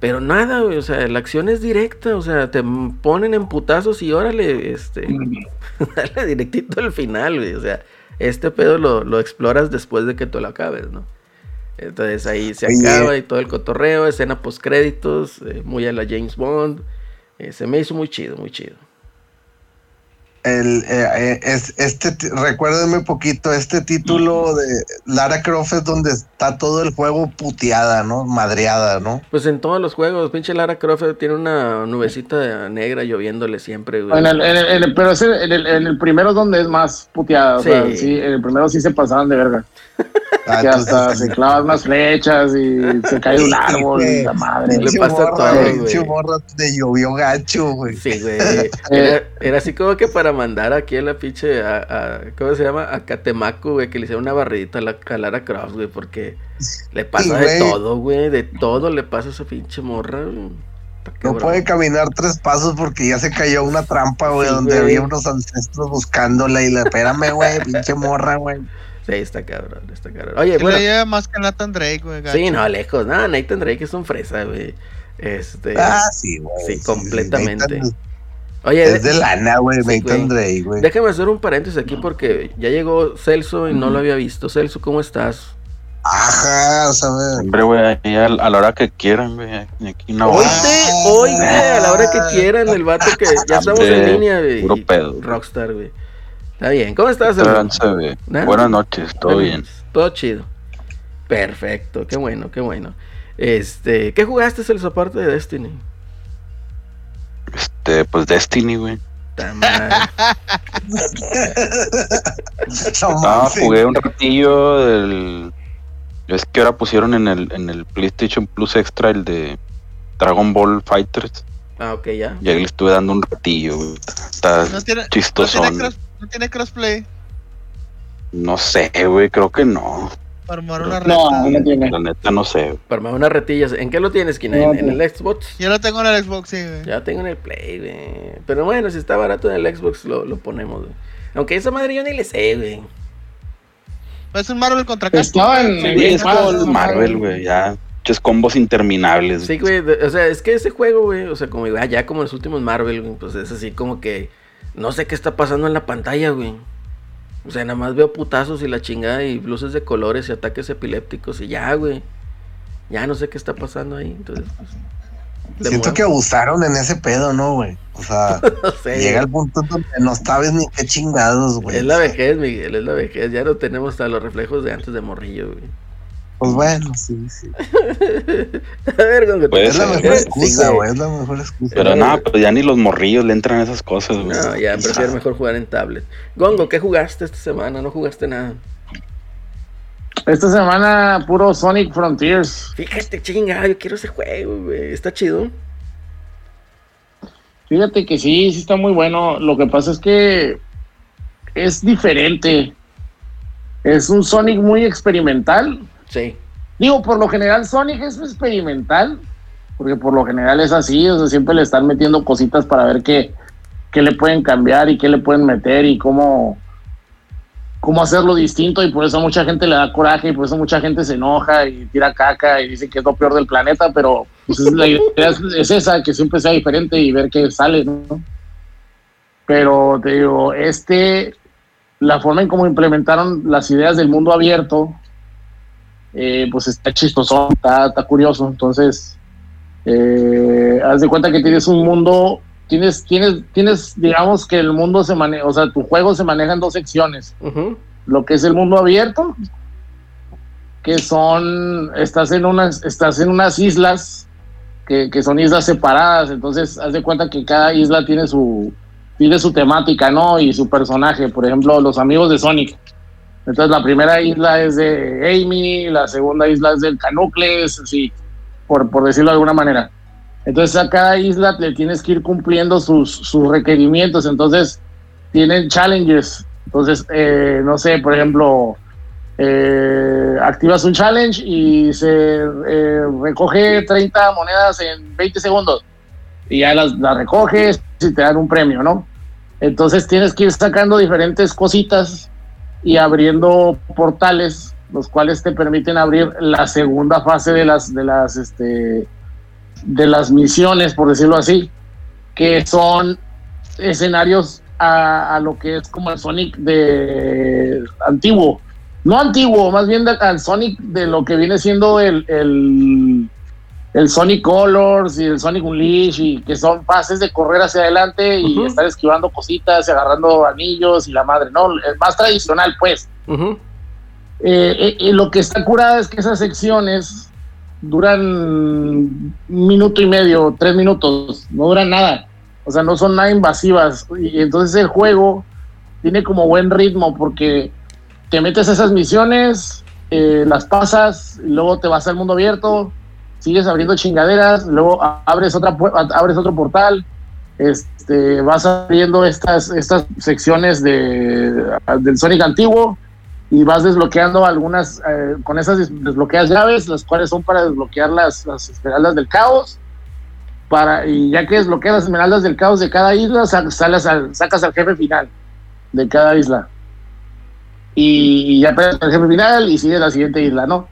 Pero nada, güey, o sea, la acción es directa, o sea, te ponen en putazos y órale, este, dale directito al final, güey, o sea, este pedo lo, lo exploras después de que tú lo acabes, ¿no? Entonces ahí se acaba y todo el cotorreo, escena post créditos, muy a la James Bond, eh, se me hizo muy chido, muy chido. El, eh, eh, es, este, recuérdenme poquito, este título de Lara Croft es donde está todo el juego puteada, ¿no? Madreada, ¿no? Pues en todos los juegos, pinche Lara Croft tiene una nubecita negra lloviéndole siempre, güey. En el, en el- en el- pero es en el, en el primero es donde es más puteada. O Sí. sea, sí, en el primero sí se pasaban de verga. Ah, que hasta se clavan más flechas y se cae de un árbol. la madre. Le pasa todo, morra, te llovió gacho, güey. Sí, güey. Era, era así como que para mandar aquí a la pinche, a, a- ¿cómo se llama? A Catemaco, güey, que le hicieron una barridita a, la, a Lara Croft, güey, porque le pasa Sí, de todo, güey, de todo le pasa a esa pinche morra. güey. Está No puede caminar tres pasos porque ya se cayó a una trampa, güey, Sí, donde güey. había unos ancestros buscándola y le, espérame, güey, pinche morra, güey. Sí, está cabrón, está cabrón. Oye, bueno. le lleva más que Nathan Drake, güey. gacho. Sí, no, lejos. No, Nathan Drake es un fresa, güey. Este. Ah, sí, güey. sí, completamente. Nathan- Oye, Es de lana, güey, Sí, Nathan. Drake, güey. déjame hacer un paréntesis aquí porque ya llegó Celso y no lo había visto. Celso, ¿cómo estás? Ajá, ¿sabes? Hombre, güey, ahí a, a la hora que quieran, güey. Aquí hora. Oíste, oíste, a la hora que quieran, el vato que ya estamos en línea, güey. puro pedo. Rockstar, güey. Está bien, ¿cómo estás. Buenas noches, todo bien. Todo chido. Perfecto, qué bueno, qué bueno. Este, ¿qué jugaste, Celso, aparte de Destiny? Este, pues Destiny, güey. No, Ah, jugué un ratillo del. Es que ahora pusieron en el, en el PlayStation Plus Extra el de Dragon Ball Fighters. Ah, ok, ya. Y ahí le estuve dando un ratillo, güey. Está No tiene, no chistosón. tiene, cross, no tiene crossplay No sé, güey, creo que no. para armar una No, reta. no tiene. La neta no sé. Para armar unas retillas. ¿En qué lo tienes, Kina? No, ¿En, en el Xbox? Yo lo tengo en el Xbox, sí, güey. Ya tengo en el Play, güey. Pero bueno, si está barato en el Xbox, lo, lo ponemos, güey. Aunque esa madre yo ni le sé, güey. Es un Marvel contra Capcom. Estaba en. Sí, es ¿no? Marvel, güey. Ya. Muchos combos interminables. Sí, güey. O sea, es que ese juego, güey, o sea, como ah, ya como los últimos Marvel, güey, pues es así como que no sé qué está pasando en la pantalla, güey. O sea, nada más veo putazos y la chingada y luces de colores y ataques epilépticos y ya, güey. Ya no sé qué está pasando ahí, entonces, pues, Siento que abusaron en ese pedo, ¿no, güey? O sea, no sé. llega el punto donde no sabes ni qué chingados, güey. Es la vejez, Miguel, es la vejez. Ya no tenemos hasta los reflejos de antes de morrillo, güey. Pues bueno, sí, sí. A ver, Gongo, Puede Es la ser. mejor Sí, excusa, güey. Es la mejor excusa. Pero nada, pues ya ni los morrillos le entran a esas cosas, güey. No, ya, prefiero mejor jugar en tablet. Gongo, ¿qué jugaste esta semana? No jugaste nada. Esta semana, puro Sonic Frontiers. Fíjate, chinga, yo quiero ese juego, güey. Está chido. Fíjate que sí, sí está muy bueno. Lo que pasa es que es diferente. es un Sonic muy experimental. Sí. Digo, por lo general Sonic es experimental, porque por lo general es así, o siempre le están metiendo cositas para ver qué, qué le pueden cambiar y qué le pueden meter y cómo, cómo hacerlo distinto y por eso mucha gente le da coraje y por eso mucha gente se enoja y tira caca y dice que es lo peor del planeta, pero pues, es la idea es, es esa, que siempre sea diferente y ver qué sale, ¿no? Pero te digo, este, la forma en cómo implementaron las ideas del mundo abierto, eh, pues está chistoso, está, está curioso, entonces, eh, haz de cuenta que tienes un mundo tienes, tienes, tienes, digamos que el mundo se maneja, o sea, tu juego se maneja en dos secciones. Lo que es el mundo abierto, que son, estás en unas, estás en unas islas, que, que son islas separadas, entonces haz de cuenta que cada isla tiene su, tiene su temática, ¿no? Y su personaje, por ejemplo, los amigos de Sonic. Entonces la primera isla es de Amy, la segunda isla es del Canucles, así, por, por decirlo de alguna manera. Entonces a cada isla le tienes que ir cumpliendo sus, sus requerimientos. Entonces tienen challenges. Entonces, eh, no sé, por ejemplo, eh, activas un challenge y se eh, recoge 30 monedas en 20 segundos. Y ya las, las recoges y te dan un premio, ¿no? Entonces tienes que ir sacando diferentes cositas y abriendo portales, los cuales te permiten abrir la segunda fase de las, de las, este, de las misiones, por decirlo así, que son escenarios a, a lo que es como el Sonic de antiguo. No antiguo, más bien al Sonic de lo que viene siendo el, el, el Sonic Colors y el Sonic Unleash, y que son fases de correr hacia adelante y estar esquivando cositas y agarrando anillos y la madre, ¿no? El más tradicional, pues. Eh, eh, y lo que está curada es que esas secciones duran un minuto y medio, tres minutos, no duran nada. O sea, no son nada invasivas. Y entonces el juego tiene como buen ritmo porque te metes a esas misiones, eh, las pasas, y luego te vas al mundo abierto, sigues abriendo chingaderas, luego abres otra abres otro portal, este, vas abriendo estas, estas secciones de, del Sonic antiguo y vas desbloqueando algunas, eh, con esas des- desbloqueas llaves, las cuales son para desbloquear las, las esmeraldas del caos. Para, y ya que desbloqueas las esmeraldas del caos de cada isla, sa- sales al- sacas al jefe final de cada isla. Y, y ya pegas al jefe final y sigue la siguiente isla, ¿no?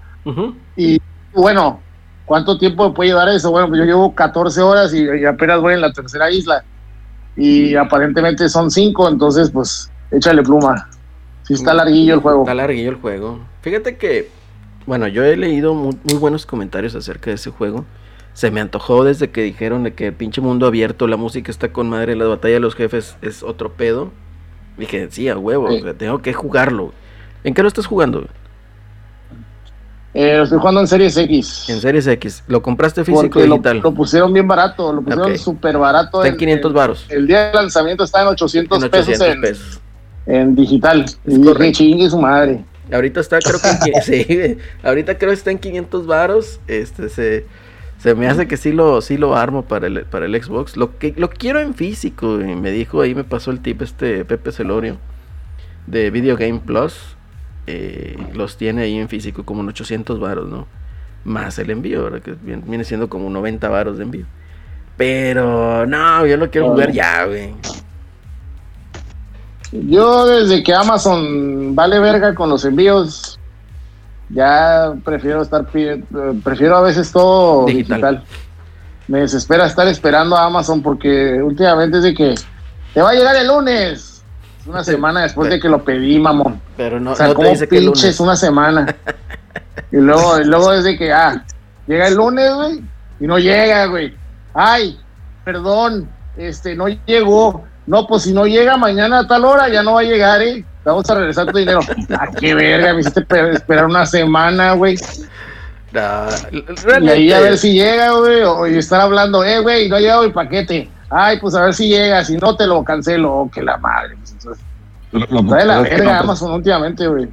Y bueno, ¿cuánto tiempo puede llevar eso? Bueno, pues yo llevo 14 horas y, y apenas voy en la tercera isla. Y aparentemente son 5, entonces pues échale pluma. Si está larguillo el juego. Está larguillo el juego. Fíjate que, bueno, yo he leído muy, muy buenos comentarios acerca de ese juego. Se me antojó desde que dijeron de que pinche mundo abierto, la música está con madre, la batalla de los jefes es otro pedo. Dije, sí, a huevo, Sí. o sea, tengo que jugarlo. ¿En qué lo estás jugando? Eh, estoy jugando en Series X. En Series X. ¿Lo compraste físico o lo, digital? lo pusieron bien barato, lo pusieron Ok. súper barato. Está en 500 varos. El día del lanzamiento está en 800, En 800 pesos, en, pesos. en digital. y dije, correcto. chingue su madre. Ahorita está, creo que en, sí, ahorita creo que está en 500 varos. Este se, se me hace que sí lo, sí lo armo para el, para el Xbox. Lo que lo quiero en físico. y me dijo ahí, me pasó el tip este Pepe Celorio de Video Game Plus. Eh, los tiene ahí en físico como en 800 varos, ¿no? Más el envío, ¿verdad? que viene, siendo como 90 varos de envío. Pero no, yo lo quiero jugar ya, güey. Yo desde que Amazon vale verga con los envíos, ya prefiero estar eh, prefiero a veces todo Digital. digital. Me desespera estar esperando a Amazon porque últimamente es de que te va a llegar el lunes. Una semana después de que lo pedí, mamón. Pero no, o sea, no como pinches lunes. una semana. y luego, y luego desde que, ah, llega el lunes, güey, y no llega, güey. Ay, perdón, este, no llegó. No, pues si no llega mañana a tal hora, ya no va a llegar, ¿eh? Vamos a regresar tu dinero. Ah, qué verga, me hiciste pe- esperar una semana, güey. Y ahí a ver si llega, güey, o estar hablando, eh, güey, no ha llegado el paquete. Ay, pues a ver si llega, si no te lo cancelo, oh, que la madre. Lo- de la pasa es que verga no, Amazon últimamente, güey.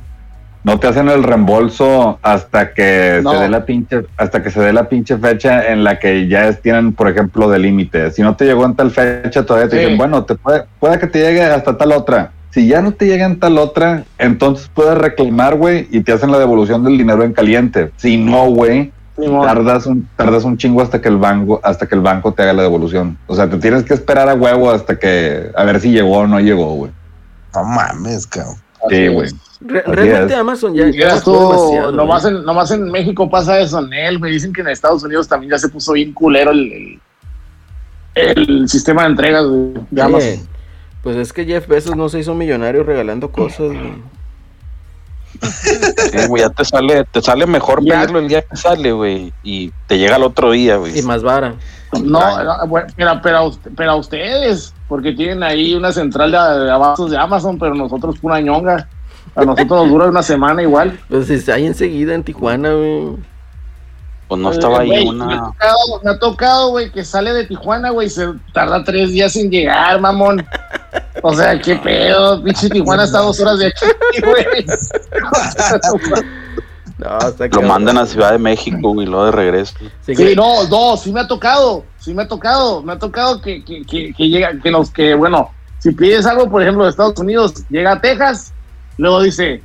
no te hacen el reembolso hasta que No. se dé la pinche, hasta que se dé la pinche fecha en la que ya tienen, por ejemplo, de límite. Si no te llegó en tal fecha, todavía te dicen, bueno, te puede, puede que te llegue hasta tal otra. Si ya no te llega en tal otra, entonces puedes reclamar, güey, y te hacen la devolución del dinero en caliente. Si no, güey, tardas un, tardas un chingo hasta que el banco, hasta que el banco te haga la devolución. O sea, te tienes que esperar a huevo hasta que a ver si llegó o no llegó, güey. No mames, cabrón. Sí, güey. Re- Así realmente. Amazon ya, ya demasiado, nomás, güey. en, nomás en México pasa eso, Nel. Me dicen que en Estados Unidos también ya se puso bien culero el, el, el sistema de entregas güey, de Amazon. Pues es que Jeff Bezos no se hizo millonario regalando cosas, güey. Sí, güey, ya te sale, te sale mejor Ya. pedirlo el día que sale, güey, y te llega al otro día, güey. Y más vara. No, no, bueno, pero, pero, pero a ustedes, porque tienen ahí una central de, de abastos de Amazon, pero nosotros pura ñonga. A nosotros nos dura una semana igual. Pues si está ahí enseguida en Tijuana, güey. Pues no estaba ahí Eh, ha una. tocado, me ha tocado, güey, que sale de Tijuana, güey, se tarda tres días en llegar, mamón. O sea, qué pedo, pinche Tijuana está a dos horas de aquí, güey. No, Lo mandan a Ciudad de México, y luego de regreso. Sí, Sí, que- no, no, sí me ha tocado, sí me ha tocado, me ha tocado que, que, que, que llega, que nos, que bueno, si pides algo, por ejemplo, de Estados Unidos, llega a Texas, luego dice,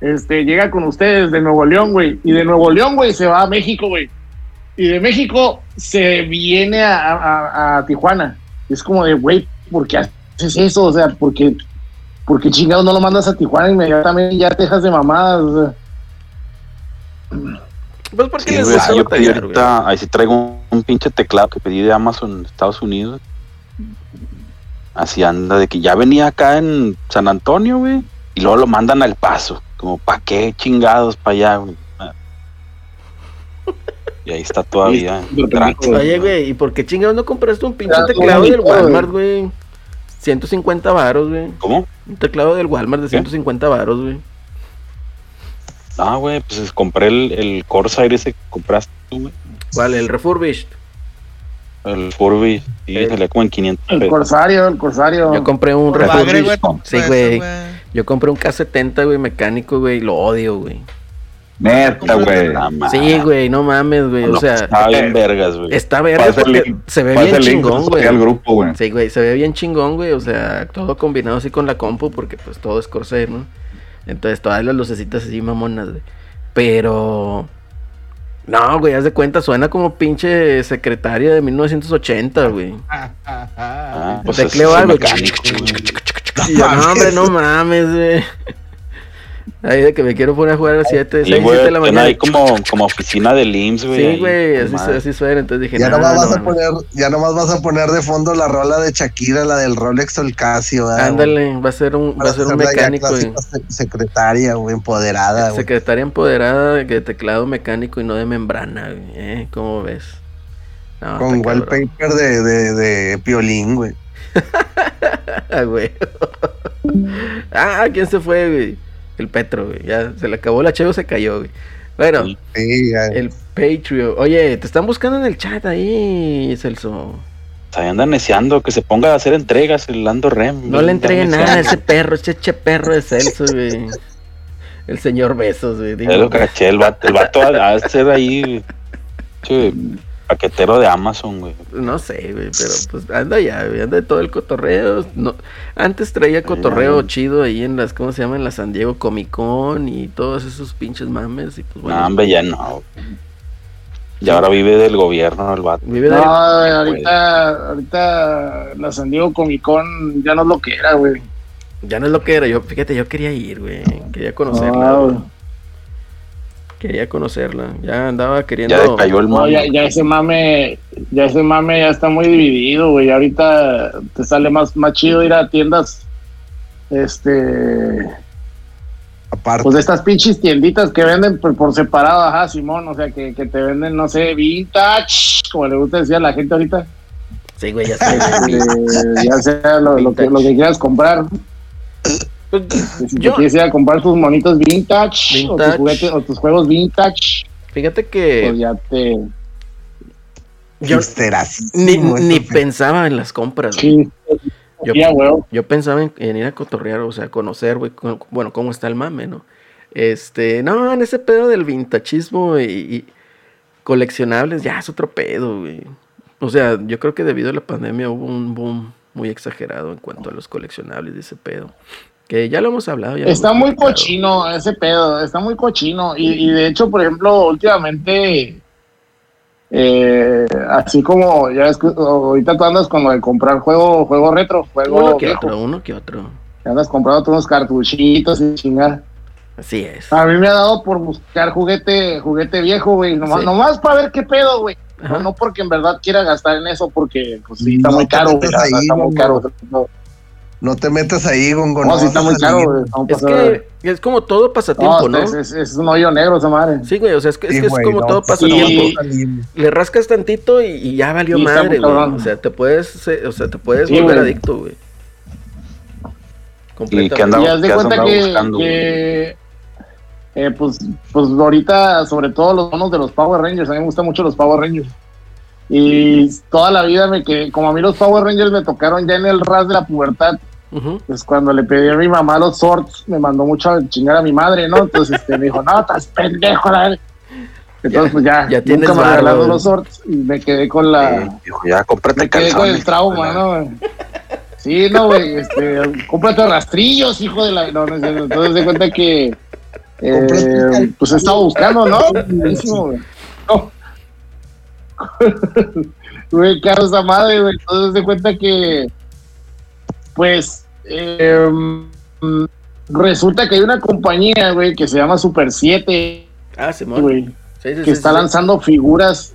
este, llega con ustedes de Nuevo León, güey, y de Nuevo León, güey, se va a México, güey, y de México se viene a, a, a Tijuana, y es como de, güey, ¿por qué haces eso? O sea, porque, porque chingados no lo mandas a Tijuana inmediatamente y ya te dejas de mamadas, o sea. Pues porque Sí, les gusta yo pedí ahorita, ahí sí traigo un, un pinche teclado que pedí de Amazon en Estados Unidos. Así anda, de que ya venía acá en San Antonio, güey, y luego lo mandan al paso. Como, ¿pa' qué chingados para allá, güey? Y ahí está todavía. Oye, güey, ¿y por qué chingados no compraste un pinche teclado del. Walmart, güey? 150 varos, güey. ¿Cómo? Un teclado del Walmart de 150 varos, güey. Ah, güey, pues compré el, el Corsair ese que compraste tú, güey. ¿Cuál? El refurbished. El Furby. Y El- salía como en 500 El. Corsario, el Corsario. Yo compré un Por bagre, refurbished. Sí, eso, güey. Yo compré un K70, güey, mecánico, güey. Lo odio, güey. Neta, güey. Sí, güey, no mames, güey. no, O sea, estaba bien vergas, güey. está verga Pasa el porque link, se ve bien chingón, se güey. sube al grupo, güey. Sí, güey, se ve bien chingón, güey. O sea, todo combinado así con la compu, porque pues todo es Corsair, ¿no? Entonces, todas las lucecitas así mamonas, güey. Pero. No, güey, haz de cuenta, suena como pinche secretaria de 1980, güey. Ah, pues Tecleo ese es algo. mecánico, güey. Y yo, no, hombre, no mames, güey. Ahí de que me quiero poner a jugar a las 7, Sí, 6, güey, 7 de la mañana. ahí como, como oficina del IMSS, güey. Sí, güey, así, suena. Entonces dije, Ya no, nomás no, vas a no. poner, ya nomás vas a poner de fondo la rola de Shakira, la del Rolex o el Casio. Ándale, va a ser un, va a ser un mecánico, güey. secretaria, güey, empoderada, güey. Secretaria empoderada de teclado mecánico y no de membrana, güey. ¿eh? ¿Cómo ves? No, Con wallpaper de, de, de piolín, güey. Ah, güey. ah, ¿quién se fue, güey? El Petro, güey. Ya se le acabó la cheva, se cayó, güey. Bueno, Sí. El Patreon. Oye, te están buscando en el chat ahí, Celso. Sea, anda neceando que se ponga a hacer entregas el Lando Rem. No le entregue nada a ese perro, ese che perro de Celso, güey. El señor Besos, güey. digo. Ya lo caché, el vato, el vato ha ha de ser ahí, che, paquetero de Amazon, güey. No sé, güey, pero pues anda ya, güey, anda de todo el cotorreo. No, antes traía cotorreo chido ahí en las, ¿cómo se llama? En la San Diego Comic Con y todos esos pinches mames. Y pues bueno, no, hombre, ya no. Y ahora vive del gobierno el vato. vive de- No, güey, ahorita, ahorita la San Diego Comic Con ya no es lo que era, güey. Ya no es lo que era. Yo, fíjate, yo quería ir, güey. Quería conocerla. No, güey. Quería conocerla. Ya andaba queriendo. Ya decayó el No, mame. ya, ya ese mame, ya ese mame ya está muy dividido, güey. Ahorita te sale más, más chido ir a tiendas, este, Aparte, pues de estas pinches tienditas que venden por, por separado, ajá, Simón, o sea, que, que te venden, no sé, vintage, como le gusta decir a la gente ahorita, Sí, güey, ya sé. güey. eh, ya sea lo, lo que, lo que quieras comprar. Pues, Si Yo- te quieres ir a comprar tus monitos vintage, O, tus juguetes, o tus juegos vintage, fíjate pues que ya te... yo ni, ni pensaba en las compras. Sí, Yo, yo pensaba en, en ir a cotorrear, o sea, conocer, güey, bueno, cómo está el mame, ¿no? Este, no, en ese pedo del vintachismo y, y coleccionables, ya es otro pedo, güey. O sea, yo creo que debido a la pandemia hubo un boom muy exagerado en cuanto a los coleccionables de ese pedo. Que ya lo hemos hablado. ya Está hemos muy cochino ese pedo, está muy cochino. Y, y de hecho, por ejemplo, últimamente, eh, así como ya ves que ahorita tú andas con lo de comprar juego, juego retro, juego Uno que viejo, otro, uno que otro. andas comprando todos unos cartuchitos y chingada. Así es. A mí me ha dado por buscar juguete, juguete viejo, güey, nomás, Sí. nomás para ver qué pedo, güey. No, no porque en verdad quiera gastar en eso, porque pues sí, está No muy caro, güey. ahí, Está muy caro. No, No te metas ahí, Gongo. no, sí, está muy güey. no Es que es como todo pasatiempo, ¿no? No, es, es- es un hoyo negro esa madre. Sí, güey, o sea, es que es, Sí, que es güey, como no, todo pasatiempo. Sí. Le rascas tantito y, y ya valió Sí, madre, güey. cabrón. O sea, te puedes, eh, o sea, te puedes Sí, volver güey. adicto, güey. ¿Y andaba- y haz de has cuenta que, buscando, que, eh, pues, pues ahorita, sobre todo los monos de los Power Rangers, a mí me gustan mucho los Power Rangers. Y toda la vida me quedé, como a mí los Power Rangers me tocaron ya en el ras de la pubertad, Pues cuando le pedí a mi mamá los swords, me mandó mucho a chingar a mi madre, ¿no? Entonces este, me dijo, no, estás pendejo, la verga". Entonces, Ya- pues ya, ya tienes nunca me regalaron los swords y me quedé con la. Eh, dijo, ya, cómprate Me quedé con el trauma, ¿no? Sí, no, güey, este, cómprate rastrillos, hijo de la... No, no, entonces de cuenta que, eh, pues estaba buscando, ¿no? Buenísimo, güey. No. Güey, caro esa madre, güey, entonces de cuenta que, pues, eh, mm, resulta que hay una compañía, güey, que se llama Super 7, Ah, Simón. güey, Sí, sí, que sí, está sí, sí. lanzando figuras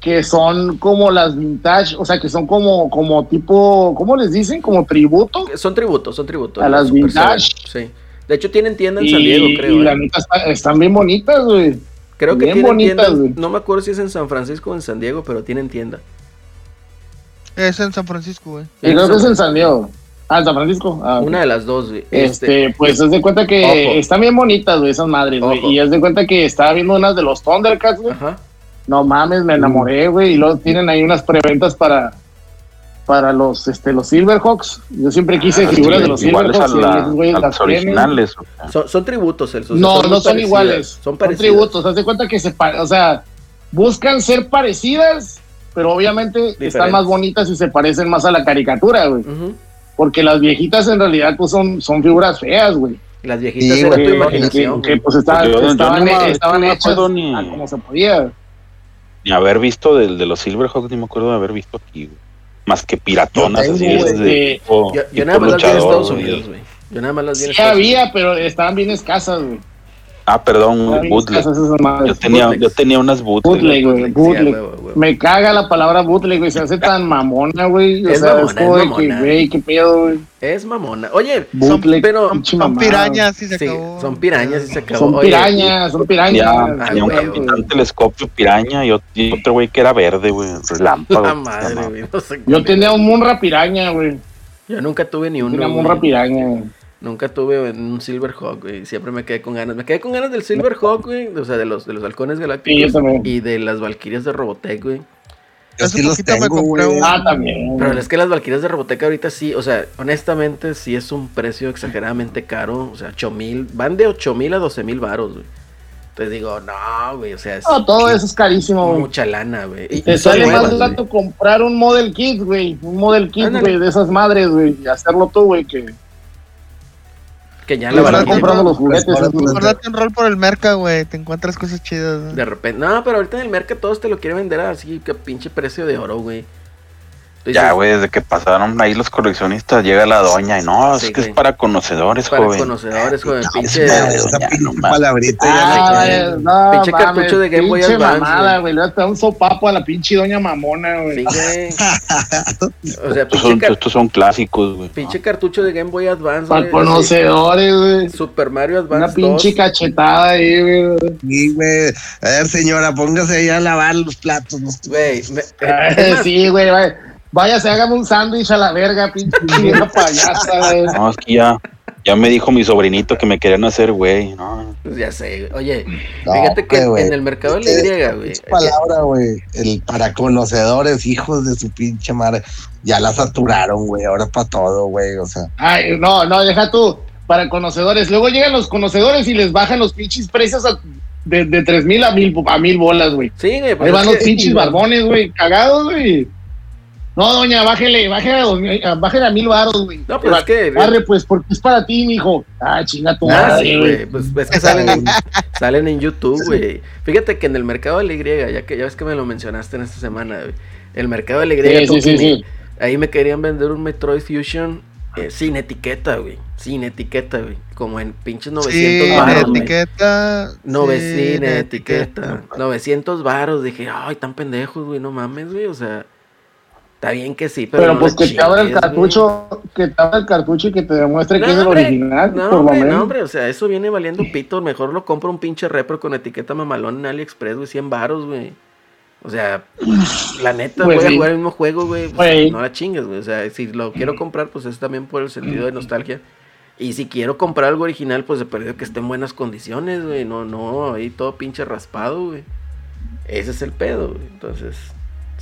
que son como las vintage, o sea, que son como, como tipo, ¿cómo les dicen? Como tributo. Son tributos, son tributos. A las Super vintage. Sí. De hecho, tienen tienda en Y, San Diego, creo. y la ¿eh? neta está- están bien bonitas, güey. Creo que bien tienen bonitas, tienda. güey. No me acuerdo si es en San Francisco o en San Diego, pero tienen tienda. Es en San Francisco, güey. Y creo que es en San Diego. Ah, San Francisco. Ah. Una de las dos, güey. Este, pues haz de cuenta que Ojo. están bien bonitas, güey, esas madres, güey. Y haz de cuenta que estaba viendo unas de los Thundercats, güey. Ajá. No mames, me enamoré, güey. Y luego tienen ahí unas preventas para para los este los Silverhawks. Yo siempre quise Ah, figuras sí, de los Silverhawks. y la- las originales. Son, son tributos, Celso. o sea, No, no son parecidas. iguales. Son Son, parecidas. tributos. Haz de cuenta que se o sea, buscan ser parecidas, pero obviamente están más bonitas y se parecen más a la caricatura, güey. Ujú. Porque las viejitas en realidad pues son, son figuras feas, güey. Las viejitas Sí, eran güey, tu Que, imaginación. que- pues estaban, Yo- yo estaban, no me- estaban no me hechas ni- a como se podía. Ni haber visto del de los Silverhawks, ni me acuerdo de haber visto aquí, güey. Más que piratonas, Yo así de tipo- Yo, nada más las vi en Estados. Unidos, güey. Yo nada más las vi en Sí Estados había, pero estaban bien escasas, güey. Ah, perdón, bootleg. Yo tenía, yo tenía unas bootleg. Bootleg, güey, bootleg. Me caga la palabra bootleg, güey. Se hace tan mamona, güey. O Es sea, mamona, es de que, mamona. güey, qué pedo, güey. Es mamona. Oye, Bootleg. pero- Son, pinche son mamada. pirañas y se sí, acabó. son pirañas y se acabó. Son Oye, pirañas, son pirañas. Ya, tenía un capitán telescopio piraña y ot- y otro güey que era verde, güey. Relámpago. La madre, güey. no sé Yo tenía un Munra piraña, güey. Yo nunca tuve ni uno. Tenía güey. Munra piraña, güey. Nunca tuve un Silverhawk, güey. Siempre me quedé con ganas. Me quedé con ganas del Silverhawk, güey. O sea, de los, de los halcones galácticos. Sí. Y de las valquirias de Robotech, güey. Yo Hace sí los me tengo, compré güey. un- Ah, también. Pero es que las valquirias de Robotech ahorita sí, o sea, honestamente sí es un precio exageradamente caro. O sea, 8 mil, van de 8 mil a 12 mil varos, güey. Entonces digo, no, güey, o sea, es No, todo eso es carísimo, güey. mucha lana, güey. Y- Te sale más barato comprar un model kit, güey. Un model kit, güey, de esas madres, güey. Y hacerlo tú, güey, que Que ya le la van valquiria- comprando los juguetes. Güey. Guárdate un rol por el merca, güey. Te encuentras cosas chidas. ¿no? De repente, no, pero ahorita en el mercado todos te lo quieren vender así, que pinche precio de oro, güey. Ya, güey, desde que pasaron ahí los coleccionistas, llega la doña y no, Sí, es que güey. es para conocedores, Para joven. conocedores, joven, No, pinche. madre, esa pinche no palabrita ya Ah, la- no, Pinche cartucho de Game Boy pinche Advance, mamada, güey. güey. Le a dar un sopapo a la pinche doña mamona, güey. Sí, güey. O sea, Estos pinche, son, estos son clásicos, güey. pinche cartucho de Game Boy Advance, Para güey, conocedores, güey. Super Mario Una Advance pinche 2. cachetada ahí, güey. Sí, güey. A ver, señora, póngase ahí a lavar los platos. Güey, Sí, güey, vaya. Váyase, hágame un sándwich a la verga, pinche vieja payasa, güey. No, es que ya, ya me dijo mi sobrinito que me querían hacer, güey. No, pues ya sé, güey. Oye, No, fíjate que en el mercado de Esa la Y, güey. palabra, güey. El para conocedores, hijos de su pinche madre. Ya la saturaron, güey. Ahora para todo, güey. O sea, Ay, no, no, deja tú. Para conocedores. Luego llegan los conocedores y les bajan los pinches precios a- de, de 3 mil a mil, a mil bolas, güey. Sí, güey, pues Ahí van los pinches barbones, güey. Cagados, güey. No, doña, bájele, bájele a, a- bájele a mil baros, güey. No, pues es que- Arre, pues, porque es para ti, mijo. Ah, chinga tu Ah, madre, sí, güey. Pues es que salen en, salen en YouTube, güey. Fíjate que en el mercado de la Y, ya que ya ves que me lo mencionaste en esta semana, güey. El mercado de la Y, Sí, sí, sí, ahí me querían vender un Metroid Fusion eh, sin etiqueta, güey. Sin etiqueta, güey. Como en pinches 900 Sí, baros, güey. etiqueta. Sí, sin en etiqueta. 900 varos. Dije, ay, tan pendejos, güey. No mames, güey. O sea, está bien que sí, pero. Pero, no pues que te abra el güey. cartucho, que te abra el cartucho y que te demuestre que es el original, No, por lo hombre, menos. no, hombre, o sea, eso viene valiendo pito. Mejor lo compro un pinche repro con etiqueta mamalón en AliExpress, güey, 100 varos, güey. O sea, la neta, Pues voy a jugar el mismo juego, güey. pues, Güey. no la chingues, güey. O sea, si lo quiero comprar, pues es también por el sentido de nostalgia. Y si quiero comprar algo original, pues de perdido que esté en buenas condiciones, güey. No, no, ahí todo pinche raspado, güey. Ese es el pedo, güey. Entonces,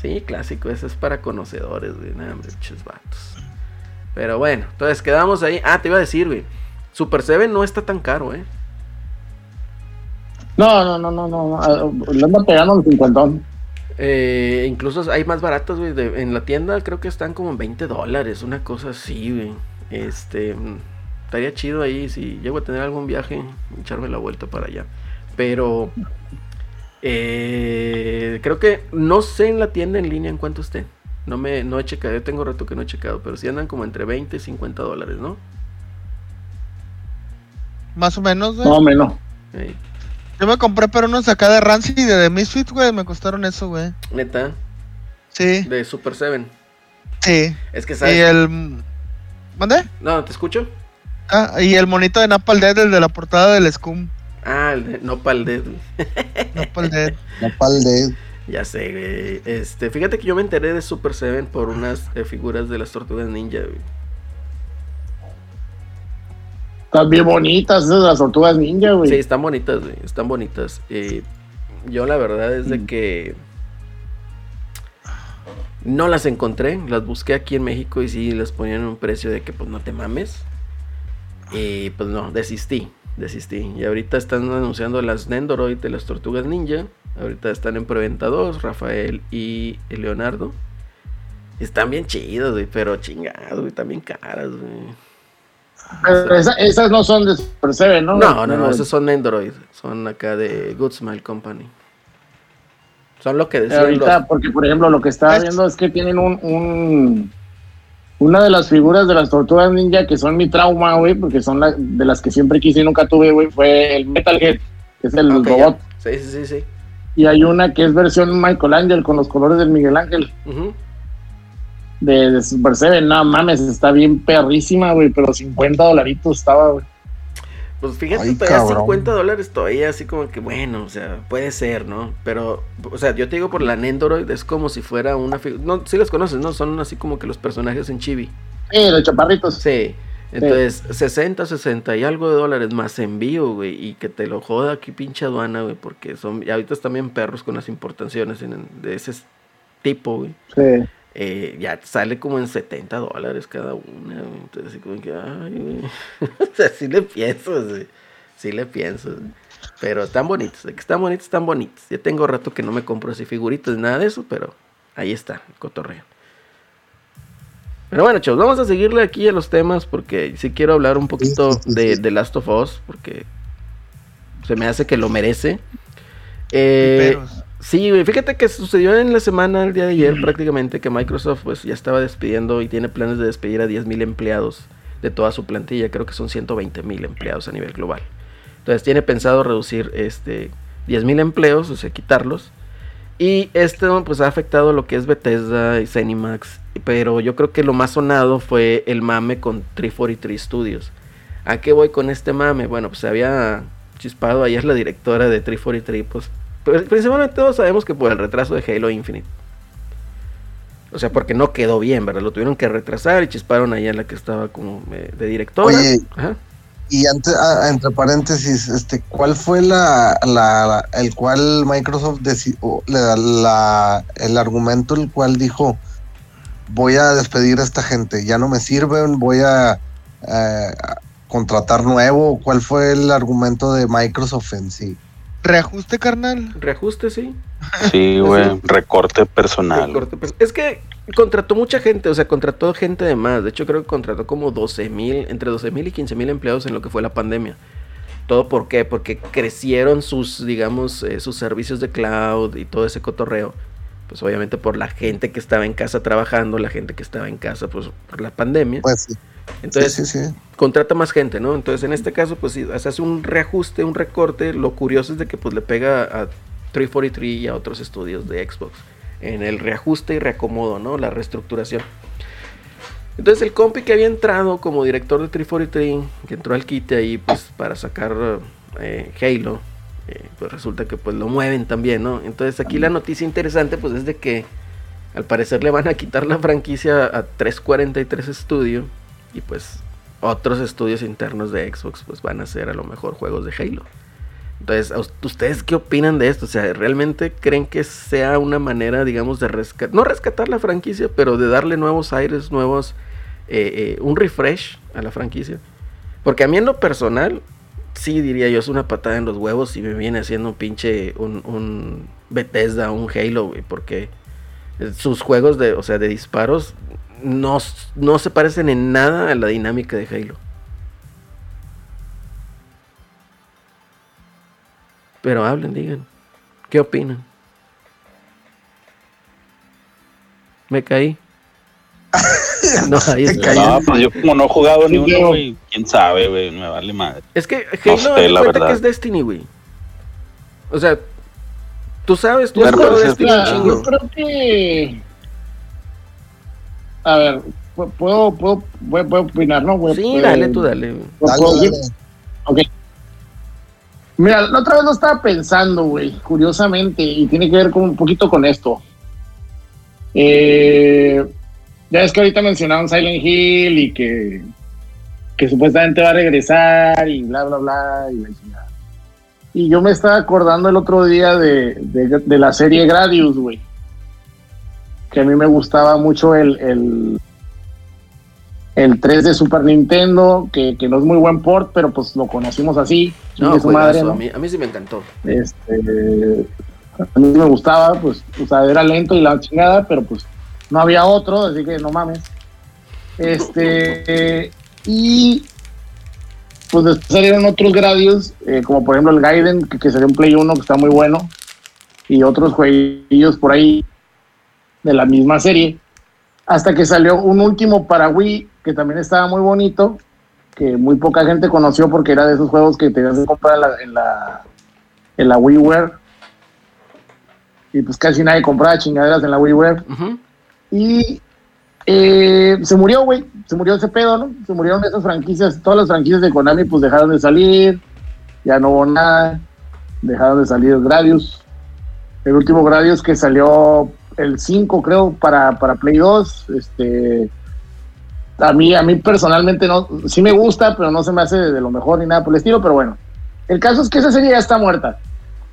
sí, clásico. Eso es para conocedores, güey. Nada, hombre, vatos. Pero bueno, entonces quedamos ahí. Ah, te iba a decir, güey. Super 7 no está tan caro, eh. No, no, no, no, no. ah, Le anda pegando el cincuentón. Eh, incluso hay más baratos, güey. de- En la tienda creo que están como en 20 dólares, una cosa así, güey. Este, mm, estaría chido ahí si llego a tener algún viaje, echarme la vuelta para allá. Pero, eh, creo que no sé en la tienda en línea en cuánto esté. No me, no he checado, yo tengo rato que no he checado, pero sí andan como entre 20 y 50 dólares, ¿no? Más o menos, güey. No, menos. Ey, Yo me compré pero unos acá de Rancid y de The Misfits, güey. Me costaron eso, güey. neta, Sí, de Super 7. sí. Es que Y sabes. el. ¿Mande? No, ¿te escucho? Ah, y el monito de Napal Dead, el de la portada del Scum. Ah, el de Nopal Dead. Napal Dead. Nopal de. Ya sé, güey. Este, fíjate que yo me enteré de Super Seven por unas eh, figuras de las tortugas ninja, güey. Están bien bonitas esas de las tortugas ninja, güey. Sí, están bonitas, güey. Están bonitas. Eh, yo la verdad es de que no las encontré. Las busqué aquí en México y sí les ponían un precio de que pues no te mames. Y pues no, desistí. Desistí. Y ahorita están anunciando las Nendoroid de las tortugas ninja. Ahorita están en preventa dos, Rafael y Leonardo. Están bien chidos, güey, pero chingados, güey, también caras, güey. Pero esa- esas no son de Super Seven, ¿no? No, no, no, esos son Android. Son acá de Good Smile Company. Son lo que decían Ahorita, los... porque por ejemplo, lo que estaba Es- viendo es que tienen un, un- Una de las figuras de las tortugas ninja que son mi trauma, güey, porque son la- de las que siempre quise y nunca tuve, güey, fue el Metalhead, que es el Ok, ya. robot. Sí, sí, sí, sí. Y hay una que es versión Michael Angel con los colores del Miguel Ángel de, de Super Seven. No mames, está bien perrísima, güey, pero 50 dolaritos estaba, güey. Pues fíjate, Ay, todavía cabrón. 50 dólares todavía así como que bueno, o sea, puede ser, ¿no? Pero, o sea, yo te digo por la Nendoroid es como si fuera una figura... No, sí los conoces, ¿no? Son así como que los personajes en chibi. Sí, los chaparritos. Sí. Entonces, 60, 60 y algo de dólares más envío, güey, y que te lo joda aquí pinche aduana, güey, porque son, y ahorita están bien perros con las importaciones en- de ese tipo, güey. Sí. Eh, ya sale como en 70 dólares cada una. Entonces, así como que, ay, o sea, sí le pienso, güey. Sí le pienso. Pero están bonitos, de que están bonitos, están bonitos. Ya tengo rato que no me compro así figuritas, nada de eso, pero ahí está, el cotorreo. Pero bueno, chavos, vamos a seguirle aquí a los temas porque sí quiero hablar un poquito sí, sí, de, sí. de Last of Us, porque se me hace que lo merece. Eh. Sí, güey, fíjate que sucedió en la semana, el día de ayer prácticamente, que Microsoft pues ya estaba despidiendo y tiene planes de despedir a 10.000 empleados de toda su plantilla, creo que son 120.000 empleados a nivel global. Entonces tiene pensado reducir este 10.000 empleos, o sea, quitarlos. Y esto pues ha afectado lo que es Bethesda y Zenimax, pero yo creo que lo más sonado fue el mame con 343 Studios. ¿A qué voy con este mame? Bueno, pues se había chispado ayer la directora de 343, pues principalmente todos sabemos que por el retraso de Halo Infinite. O sea, porque no quedó bien, ¿verdad? Lo tuvieron que retrasar y chisparon ahí a la que estaba como eh, de directora. Oye, Ajá. Y ante- a- entre paréntesis, este, ¿cuál fue la, la- la- el cual Microsoft la- el argumento el cual dijo voy a despedir a esta gente, ya no me sirven, voy a, eh, a contratar nuevo? ¿Cuál fue el argumento de Microsoft en sí? Reajuste, carnal. Reajuste, sí. Sí, güey. Recorte personal. Recorte, es que contrató mucha gente, o sea, contrató gente de más. De hecho, creo que contrató como 12 mil, entre 12 mil y 15 mil empleados en lo que fue la pandemia. ¿Todo por qué? Porque crecieron sus, digamos, eh, sus servicios de cloud y todo ese cotorreo. Pues obviamente por la gente que estaba en casa trabajando, la gente que estaba en casa pues por la pandemia. Pues sí. Entonces, sí, sí, sí. contrata más gente, ¿no? Entonces, en este caso, pues se hace un reajuste, un recorte. Lo curioso es de que pues le pega a 343 y a otros estudios de Xbox en el reajuste y reacomodo, ¿no? La reestructuración. Entonces el compi que había entrado como director de 343, que entró al quite ahí pues para sacar eh, Halo, eh, pues resulta que pues lo mueven también, ¿no? Entonces aquí la noticia interesante pues es de que al parecer le van a quitar la franquicia a 343 Studio y pues otros estudios internos de Xbox pues van a hacer a lo mejor juegos de Halo. Entonces, ¿a us- ¿ustedes qué opinan de esto? O sea, ¿realmente creen que sea una manera, digamos, de rescatar, no rescatar la franquicia, pero de darle nuevos aires, nuevos, eh, eh, un refresh a la franquicia? Porque a mí en lo personal, sí diría yo, es una patada en los huevos si me viene haciendo un pinche, un, un Bethesda, un Halo, güey, porque sus juegos de, o sea, de disparos no, no se parecen en nada a la dinámica de Halo. Pero hablen, digan. ¿Qué opinan? Me caí. No, ahí está. caí. No, pues yo como no he jugado ni uno, güey, quién sabe, güey, me vale madre. Es que Halo, sé, haz de la cuenta verdad. que es Destiny, güey. O sea, tú sabes, tú has jugado Destiny yo creo que. A ver, pu- puedo, puedo, a opinar, ¿no? Voy- Sí, eh, dale tú, dale. ¿puedo- Dale, puedo? Ok. Mira, la otra vez lo estaba pensando, güey, curiosamente, y tiene que ver con un poquito con esto. Eh, ya es que ahorita mencionaron Silent Hill y que, que supuestamente va a regresar y bla, bla, bla, y. Y yo me estaba acordando el otro día de, de, de la serie Gradius, güey. Que a mí me gustaba mucho el, el, el 3 de Super Nintendo, que, que no es muy buen port, pero pues lo conocimos así. No, chingue su juegazo, madre, ¿no? a, mí, a mí sí me encantó. Este, a mí me gustaba, pues, o sea, era lento y la chingada, pero pues no había otro, así que no mames. Este, y pues después salieron otros gradios, eh, como por ejemplo el Gaiden, que, que salió en Play 1, que está muy bueno, y otros jueguillos por ahí de la misma serie, hasta que salió un último para Wii, que también estaba muy bonito, que muy poca gente conoció porque era de esos juegos que tenías que comprar en la, en la, en la WiiWare. Y pues casi nadie compraba chingaderas en la WiiWare. Ujú. Y eh, se murió, güey. Se murió ese pedo, ¿no? Se murieron esas franquicias. Todas las franquicias de Konami pues dejaron de salir. Ya no hubo nada. Dejaron de salir Gradius. El último Gradius que salió el 5, creo, para, para Play 2. Este, a mí, a mí personalmente no, sí me gusta, pero no se me hace de lo mejor ni nada por el estilo. Pero bueno, el caso es que esa serie ya está muerta,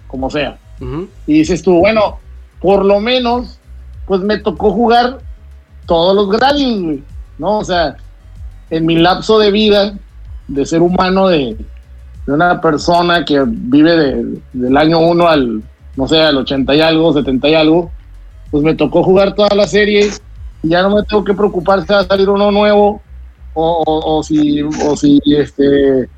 como sea. Ujú. Y dices tú, bueno, por lo menos, pues me tocó jugar todos los Gradius, güey, ¿no? O sea, en mi lapso de vida de ser humano, de, de una persona que vive de- del año 1 al, no sé, al 80 y algo, 70 y algo, pues me tocó jugar toda la serie y ya no me tengo que preocupar si va a salir uno nuevo o, o- o si, o si este,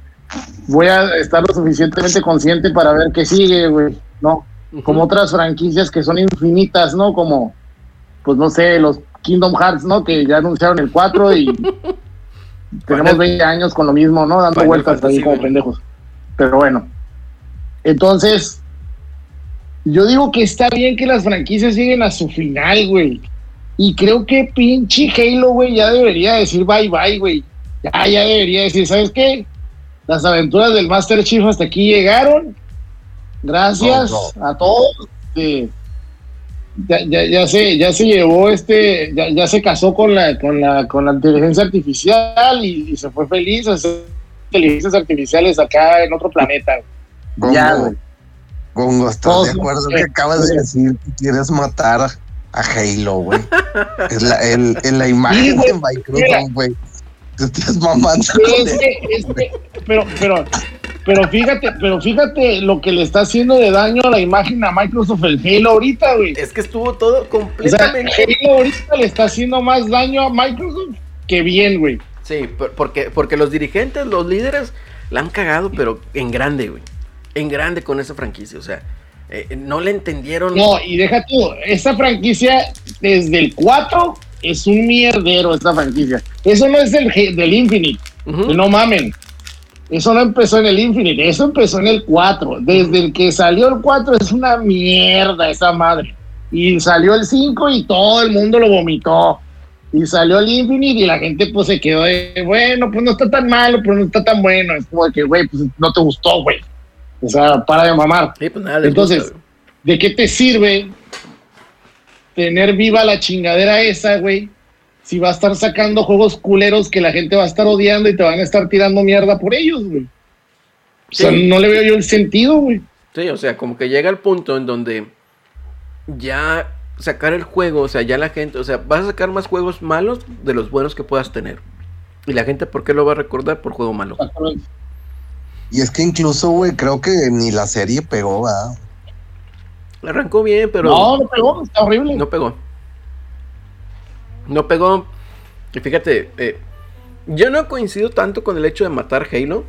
voy a estar lo suficientemente consciente para ver qué sigue, güey, ¿no? Como otras franquicias que son infinitas, ¿no? Como, pues no sé, los Kingdom Hearts, ¿no? Que ya anunciaron el 4 y tenemos Final- 20 años con lo mismo, ¿no? Dando vueltas ahí como pendejos. Pero bueno. Entonces, yo digo que está bien que las franquicias lleguen a su final, güey. Y creo que pinche Halo, güey, ya debería decir bye bye, güey. Ya, ya debería decir, ¿sabes qué? Las aventuras del Master Chief hasta aquí llegaron. Gracias No, a todos. Este, ya, ya, ya se, ya se llevó este, ya, ya se casó con la, con la, con la inteligencia artificial y, y se fue feliz a hacer inteligencias artificiales acá en otro planeta. Ya, güey. Gongo, ¿estás de acuerdo que acabas de decir que quieres matar a Halo, güey? Es la, el, en la imagen de Microsoft, güey. Te estás mamando Sí, con es él. que- es que- pero, pero pero fíjate, pero fíjate lo que le está haciendo de daño a la imagen a Microsoft el Halo ahorita, güey. Es que estuvo todo O sea, completamente. Halo ahorita le está haciendo más daño a Microsoft que bien, güey. Sí, por- porque, porque los dirigentes, los líderes, la han cagado, pero en grande, güey. En grande con esa franquicia. O sea, eh, no le entendieron. No, y deja tú, esta franquicia desde el 4 es un mierdero esta franquicia. Eso no es del, del Infinite, no mamen. Eso no empezó en el Infinite, eso empezó en el 4. Desde el que salió el 4 es una mierda esa madre. Y salió el 5 y todo el mundo lo vomitó. Y salió el Infinite y la gente pues se quedó de, bueno, pues no está tan malo, pero no está tan bueno. Es como que, güey, pues no te gustó, güey. O sea, para de mamar. Sí, pues nada, Entonces, gusta. ¿de qué te sirve tener viva la chingadera esa, güey? Si va a estar sacando juegos culeros que la gente va a estar odiando y te van a estar tirando mierda por ellos, güey. O sea, Sí. no le veo yo el sentido, güey. Sí, o sea, como que llega el punto en donde ya sacar el juego, o sea, ya la gente, o sea, vas a sacar más juegos malos de los buenos que puedas tener. Y la gente, ¿por qué lo va a recordar? Por juego malo. Y es que incluso, güey, creo que ni la serie pegó, ¿verdad? Arrancó bien, pero no, no pegó, está horrible. no pegó. No pegó. Y fíjate, eh, yo no coincido tanto con el hecho de matar Halo.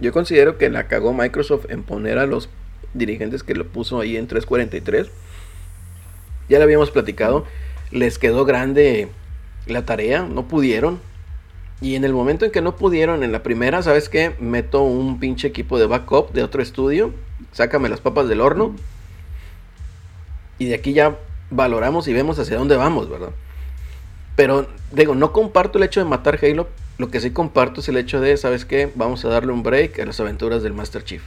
Yo considero que la cagó Microsoft en poner a los dirigentes que lo puso ahí en 343. Ya lo habíamos platicado. Les quedó grande la tarea, no pudieron. Y en el momento en que no pudieron, en la primera, ¿sabes qué? Meto un pinche equipo de backup de otro estudio. Sácame las papas del horno. Y de aquí ya valoramos y vemos hacia dónde vamos, ¿verdad? Pero, digo, no comparto el hecho de matar Halo. Lo que sí comparto es el hecho de, ¿sabes qué? Vamos a darle un break a las aventuras del Master Chief.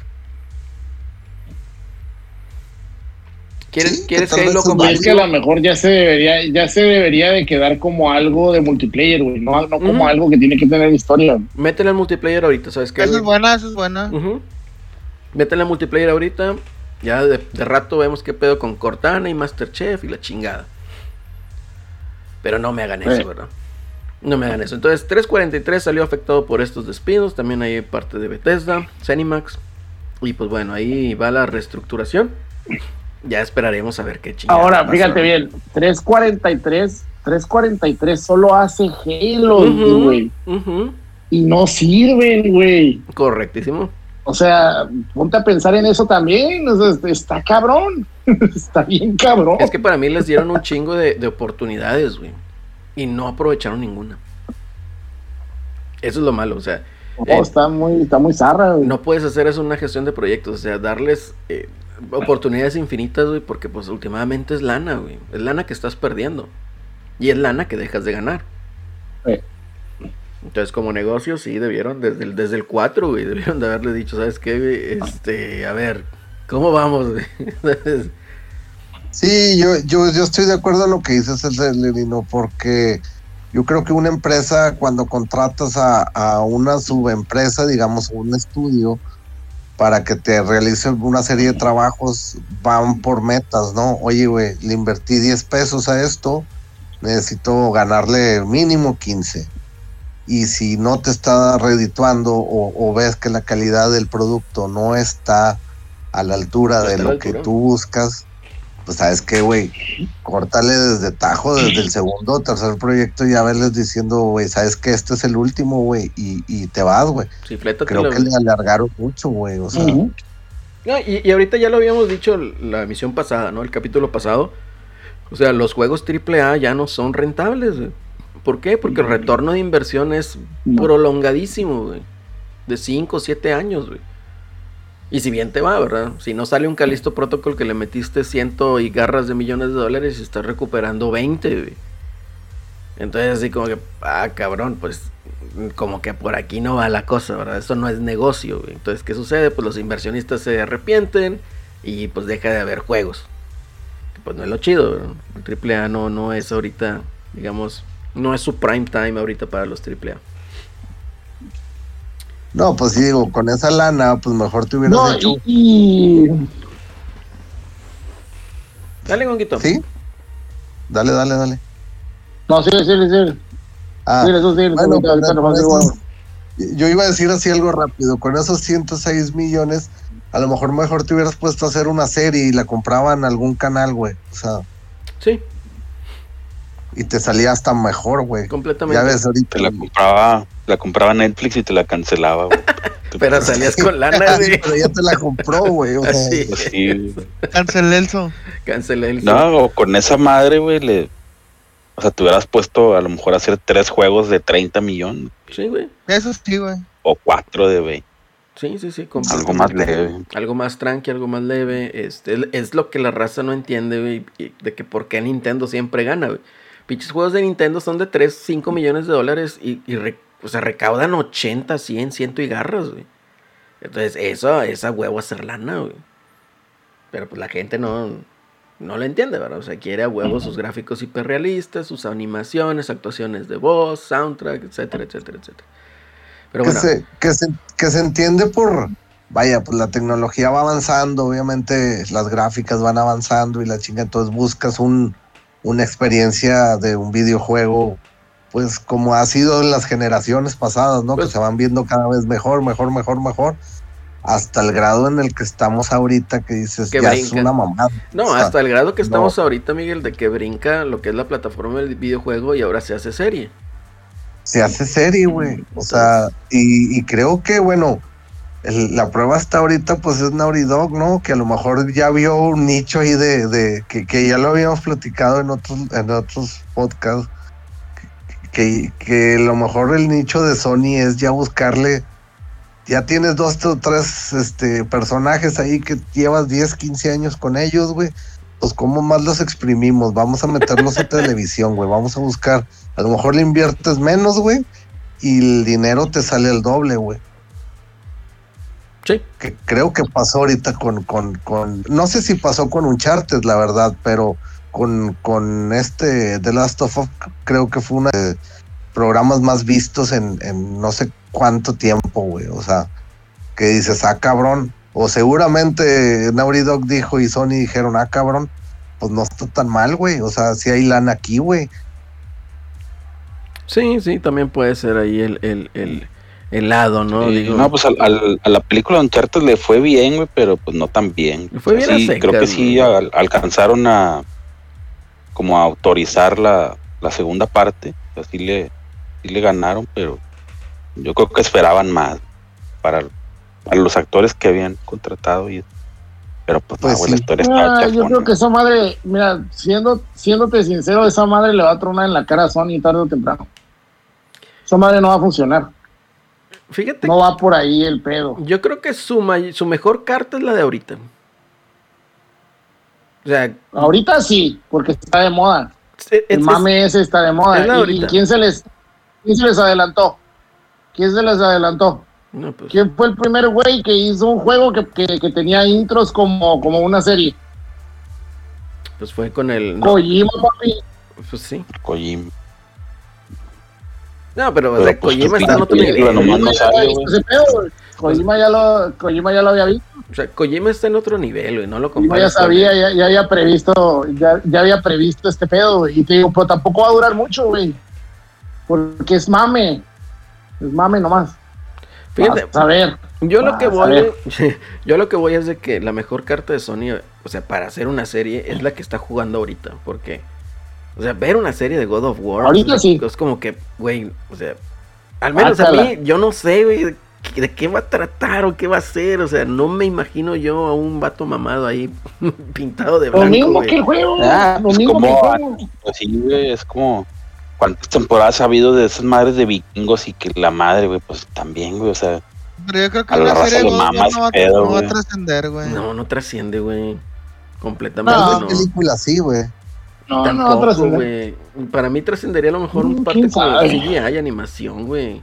¿Quieres, Sí, ¿quieres que Y es que a lo mejor ya se debería, ya se debería de quedar como algo de multiplayer, güey, no, no como algo que tiene que tener historia. Métele al multiplayer ahorita, ¿sabes qué? Esa es buena, esa es buena. Ujú. Métele al multiplayer ahorita. Ya de, de rato vemos qué pedo con Cortana y Masterchef y la chingada. Pero no me hagan eso, Sí. ¿verdad? No me hagan eso. Entonces, 343 salió afectado por estos despidos. También hay parte de Bethesda, Zenimax. Y pues bueno, ahí va la reestructuración. Ya esperaremos a ver qué chingada. Ahora, fíjate bien, 343, 343 solo hace Halo, güey. ujú. Y no sirven, güey. Correctísimo. O sea, ponte a pensar en eso también. o sea, está cabrón. está bien cabrón. Es que para mí les dieron un chingo de, de oportunidades, güey. Y no aprovecharon ninguna. Eso es lo malo, o sea. Eh, está muy, está muy zarra, güey. No puedes hacer eso en una gestión de proyectos, o sea, darles eh, oportunidades infinitas, güey, porque pues últimamente es lana, güey. Es lana que estás perdiendo. Y es lana que dejas de ganar. Sí. Entonces, como negocio, sí, debieron, desde el, desde el 4, güey, debieron de haberle dicho, ¿sabes qué, güey? Este, a ver, ¿cómo vamos, güey? Sí, yo, yo, yo estoy de acuerdo en lo que dices, Celino, porque yo creo que una empresa, cuando contratas a, a una subempresa, digamos, un estudio, para que te realice una serie de trabajos, van por metas, ¿no? Oye, güey, le invertí 10 pesos a esto, necesito ganarle mínimo 15. Y si no te está redituando o, o ves que la calidad del producto no está a la altura de lo que tú buscas, pues sabes qué, güey, córtale desde tajo, desde el segundo o tercer proyecto, y ya verles diciendo, güey, sabes que este es el último, güey, y, y te vas, güey. Chiflétatelo, Creo que le alargaron mucho, güey, o sea. No, y, y ahorita ya lo habíamos dicho la emisión pasada, ¿no? El capítulo pasado. O sea, los juegos AAA ya no son rentables, güey. ¿Por qué? Porque el retorno de inversión es prolongadísimo, güey. De 5 o 7 años, güey. Y si bien te va, ¿verdad? Si no sale un Calisto Protocol que le metiste ciento y garras de millones de dólares y estás recuperando 20, güey. Entonces así como que, ah, cabrón, pues como que por aquí no va la cosa, ¿verdad? Eso no es negocio, güey. Entonces, ¿qué sucede? Pues los inversionistas se arrepienten y pues deja de haber juegos. Pues no es lo chido, ¿verdad? El AAA no, no es ahorita, digamos, no es su prime time ahorita para los AAA. No, pues sí, digo, con esa lana, pues mejor te hubieras No, hecho, y, y- Dale, Gonguito. ¿sí? Dale, dale, dale. No, sí, sí, sí. Ah, Sí, eso sí, bueno, con, con yo iba a decir así algo rápido. Con esos 106 millones, a lo mejor mejor te hubieras puesto a hacer una serie y la compraban algún canal, güey. O sea, Sí, y te salía hasta mejor, güey. completamente. Ya ves ahorita. Te la compraba, la compraba Netflix y te la cancelaba, güey. Pero salías con lana, sí, güey. pero ya te la compró, güey. o sea, Así. Pues sí. Cancelé el so. Cancelé el. No, o con esa madre, güey, le. O sea, te hubieras puesto a lo mejor a hacer tres juegos de 30 millones Sí, güey. Eso sí, güey. o cuatro de 20. Sí, sí, sí. Algo más leve. Algo más tranqui, algo más leve. Este, es- lo que la raza no entiende, güey. De que por qué Nintendo siempre gana, güey. Pinches juegos de Nintendo son de 3, 5 millones de dólares y, y re- o sea, recaudan 80, 100, 100 y garras, güey. Entonces, eso, esa huevo hacer lana, güey. Pero pues la gente no, no lo entiende, ¿verdad? O sea, quiere a huevo sus gráficos hiperrealistas, sus animaciones, actuaciones de voz, soundtrack, etcétera, etcétera, etcétera. Pero que, bueno, se, que, se, que se entiende por, vaya, pues la tecnología va avanzando, obviamente las gráficas van avanzando y la chinga, entonces buscas un, una experiencia de un videojuego, pues como ha sido en las generaciones pasadas, ¿no? Pues- que se van viendo cada vez mejor, mejor, mejor, mejor, hasta el grado en el que estamos ahorita que dices, Que ya es brinca. una mamada. No, O sea, hasta el grado que no. estamos ahorita, Miguel, de que brinca lo que es la plataforma del videojuego y ahora se hace serie. se hace serie, güey. O sea, y, y creo que, bueno, la prueba hasta ahorita, pues es Naughty Dog, ¿no? Que a lo mejor ya vio un nicho ahí de, de que, que ya lo habíamos platicado en otros, en otros podcasts. Que, que a lo mejor el nicho de Sony es ya buscarle. Ya tienes dos o tres este, personajes ahí que llevas 10, 15 años con ellos, güey. Pues, ¿cómo más los exprimimos? Vamos a meterlos a televisión, güey. Vamos a buscar a lo mejor le inviertes menos, güey, y el dinero te sale el doble, güey. Sí. Que creo que pasó ahorita con, con, con, no sé si pasó con Uncharted, la verdad, pero con, con este The Last of Us, creo que fue uno de los programas más vistos en, en no sé cuánto tiempo, güey. O sea, que dices, ah, cabrón. O seguramente Naughty Dog dijo y Sony dijeron, ah, cabrón, pues no está tan mal, güey. O sea, si hay lana aquí, güey. Sí, sí, también puede ser ahí el, el, el, el lado, ¿no? Sí, Digo, no, pues al- al- a la película de Uncharted le fue bien, güey, pero pues no tan bien. Le fue O sea, bien a sí, secas, creo que sí al- alcanzaron a como a autorizar la, la segunda parte. O sea, sí le, sí le ganaron, pero yo creo que esperaban más para, para los actores que habían contratado y pero pues, no, Pues güey, la sí. historia estaba Ah, yo creo que esa madre, mira, siendo, siéndote sincero, esa madre le va a tronar en la cara a Sony tarde o temprano. Esa madre no va a funcionar. fíjate, No va por ahí el pedo. yo creo que su, su mejor carta es la de ahorita. O sea, Ahorita sí, porque está de moda. es- El es- mame ese está de moda. es ¿Y- ¿Y, ahorita. quién se les quién se les adelantó? ¿Quién se les adelantó? no, pues, ¿Quién fue el primer güey que hizo un juego que, que- que tenía intros como, como una serie? pues fue con el... Kojima, papi. pues sí. Kojima. No, pero, o Pero, sea, pues, Kojima tu está en otro nivel. nomás no Kojima ya sale. Kojima ya lo, Kojima ya lo había visto. O sea, Kojima está en otro nivel, güey, no lo Kojima ya comparas con sabía, ya, ya había previsto, ya, ya había previsto este pedo, güey. Y te digo, pero tampoco va a durar mucho, güey. Porque es mame. Es mame nomás. Fíjate, a ver. Yo lo que voy, yo lo que voy es de que la mejor carta de Sony, o sea, para hacer una serie es la que está jugando ahorita, porque, o sea, ver una serie de God of War, Ahorita es, sí. es como que, güey, o sea, al menos a mí, yo no sé, güey, de, qué- va a tratar o qué va a hacer, o sea, no me imagino yo a un vato mamado ahí pintado de Lo blanco, mismo güey. que el juego. Ah, lo pues mismo que el como- juego. Pues sí, güey, es como cuántas temporadas ha habido de esas madres de vikingos y que la madre, güey, pues también, güey, o sea, Pero yo creo que A la una raza serie de God of War mama no va, pedo, no va a trascender, güey. No, no trasciende, güey, completamente No, no. Una película así, güey. No, no, Tampoco, güey. Para mí trascendería a lo mejor un Mm, parte quién como. CGI, animación, güey.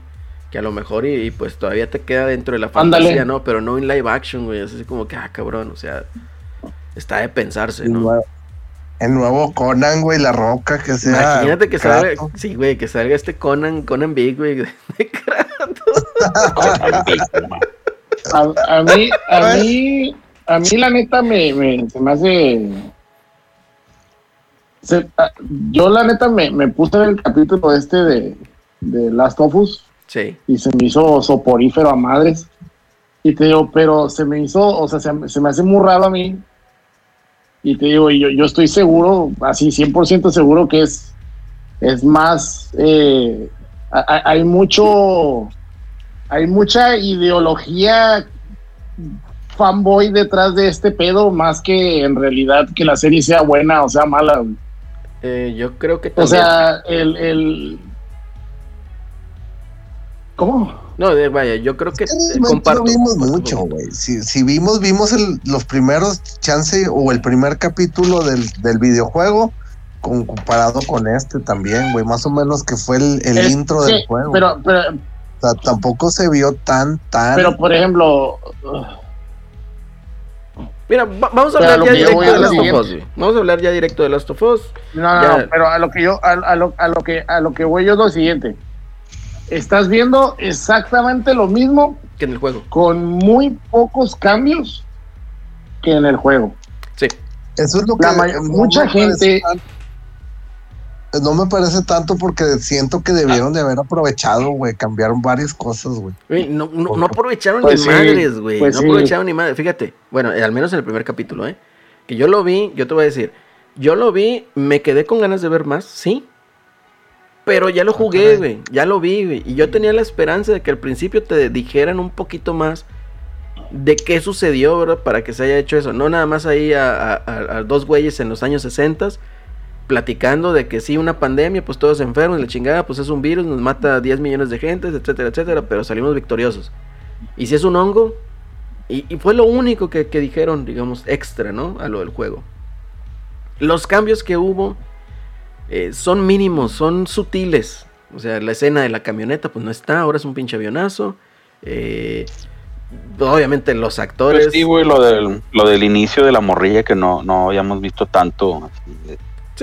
Que a lo mejor y, y, pues todavía te queda dentro de la fantasía, ¿no? Pero no en live action, güey. Es así como que, ah, cabrón, o sea, está de pensarse, El ¿no? nuevo, el nuevo Conan, güey, la roca que sea. Imagínate que salga, sí, güey, que salga este Conan, Conan Big, güey, de, de Kratos. A, a mí, a mí, a mí la neta me, me- se me hace. Se- a- yo la neta me, me puse en el capítulo este de, de Last of Us Sí. y se me hizo soporífero a madres. Y te digo, pero se me hizo, o sea, se, me- se me hace muy raro a mí. Y te digo, y yo, yo estoy seguro, así 100% seguro que es, es más, eh, hay mucho, hay mucha ideología fanboy detrás de este pedo, más que en realidad que la serie sea buena o sea mala. güey. Eh, yo creo que O también. sea, el, el... ¿Cómo? no, eh, vaya, yo creo que que eh, comparto. no vimos mucho, güey. Si, si vimos, vimos el- los primeros chance o el primer capítulo del, del videojuego con, comparado con este también, güey. Más o menos que fue el, el Es intro que- del juego. Pero, pero, o sea, tampoco se vio tan, tan. pero por ejemplo, Mira, va- vamos a hablar ya directo de Last of. Us. Vamos a hablar ya directo de Last of Us. no, no, no, pero a lo que yo, a, a lo, a lo que, a lo que voy yo es lo siguiente. Estás viendo exactamente lo mismo Que en el juego. con muy pocos cambios que en el juego. Sí. Eso es lo que. La mucha gente- no me parece tanto porque siento que debieron de haber aprovechado, güey. Cambiaron varias cosas, güey. No, no, no aprovecharon Pues ni sí, madres, güey. pues no sí. aprovecharon ni madres. Fíjate, bueno, eh, al menos en el primer capítulo, ¿eh? Que yo lo vi, yo te voy a decir, yo lo vi, me quedé con ganas de ver más, sí. Pero ya lo jugué, güey. Ya lo vi, güey. Y yo tenía la esperanza de que al principio te dijeran un poquito más de qué sucedió, ¿verdad? Para que se haya hecho eso. No nada más ahí a- a dos güeyes en los años 60 platicando de que sí, una pandemia, pues todos enfermos, la chingada, pues es un virus, nos mata a 10 millones de gente, etcétera, etcétera, pero salimos victoriosos. Y si es un hongo, y, fue lo único que, dijeron, digamos, extra, ¿no? A lo del juego. Los cambios que hubo eh, son mínimos, son sutiles. O sea, la escena de la camioneta, pues no está, ahora es un pinche avionazo. Eh, obviamente los actores... Pues sí, güey, lo del, lo del inicio de la morrilla que no, no habíamos visto tanto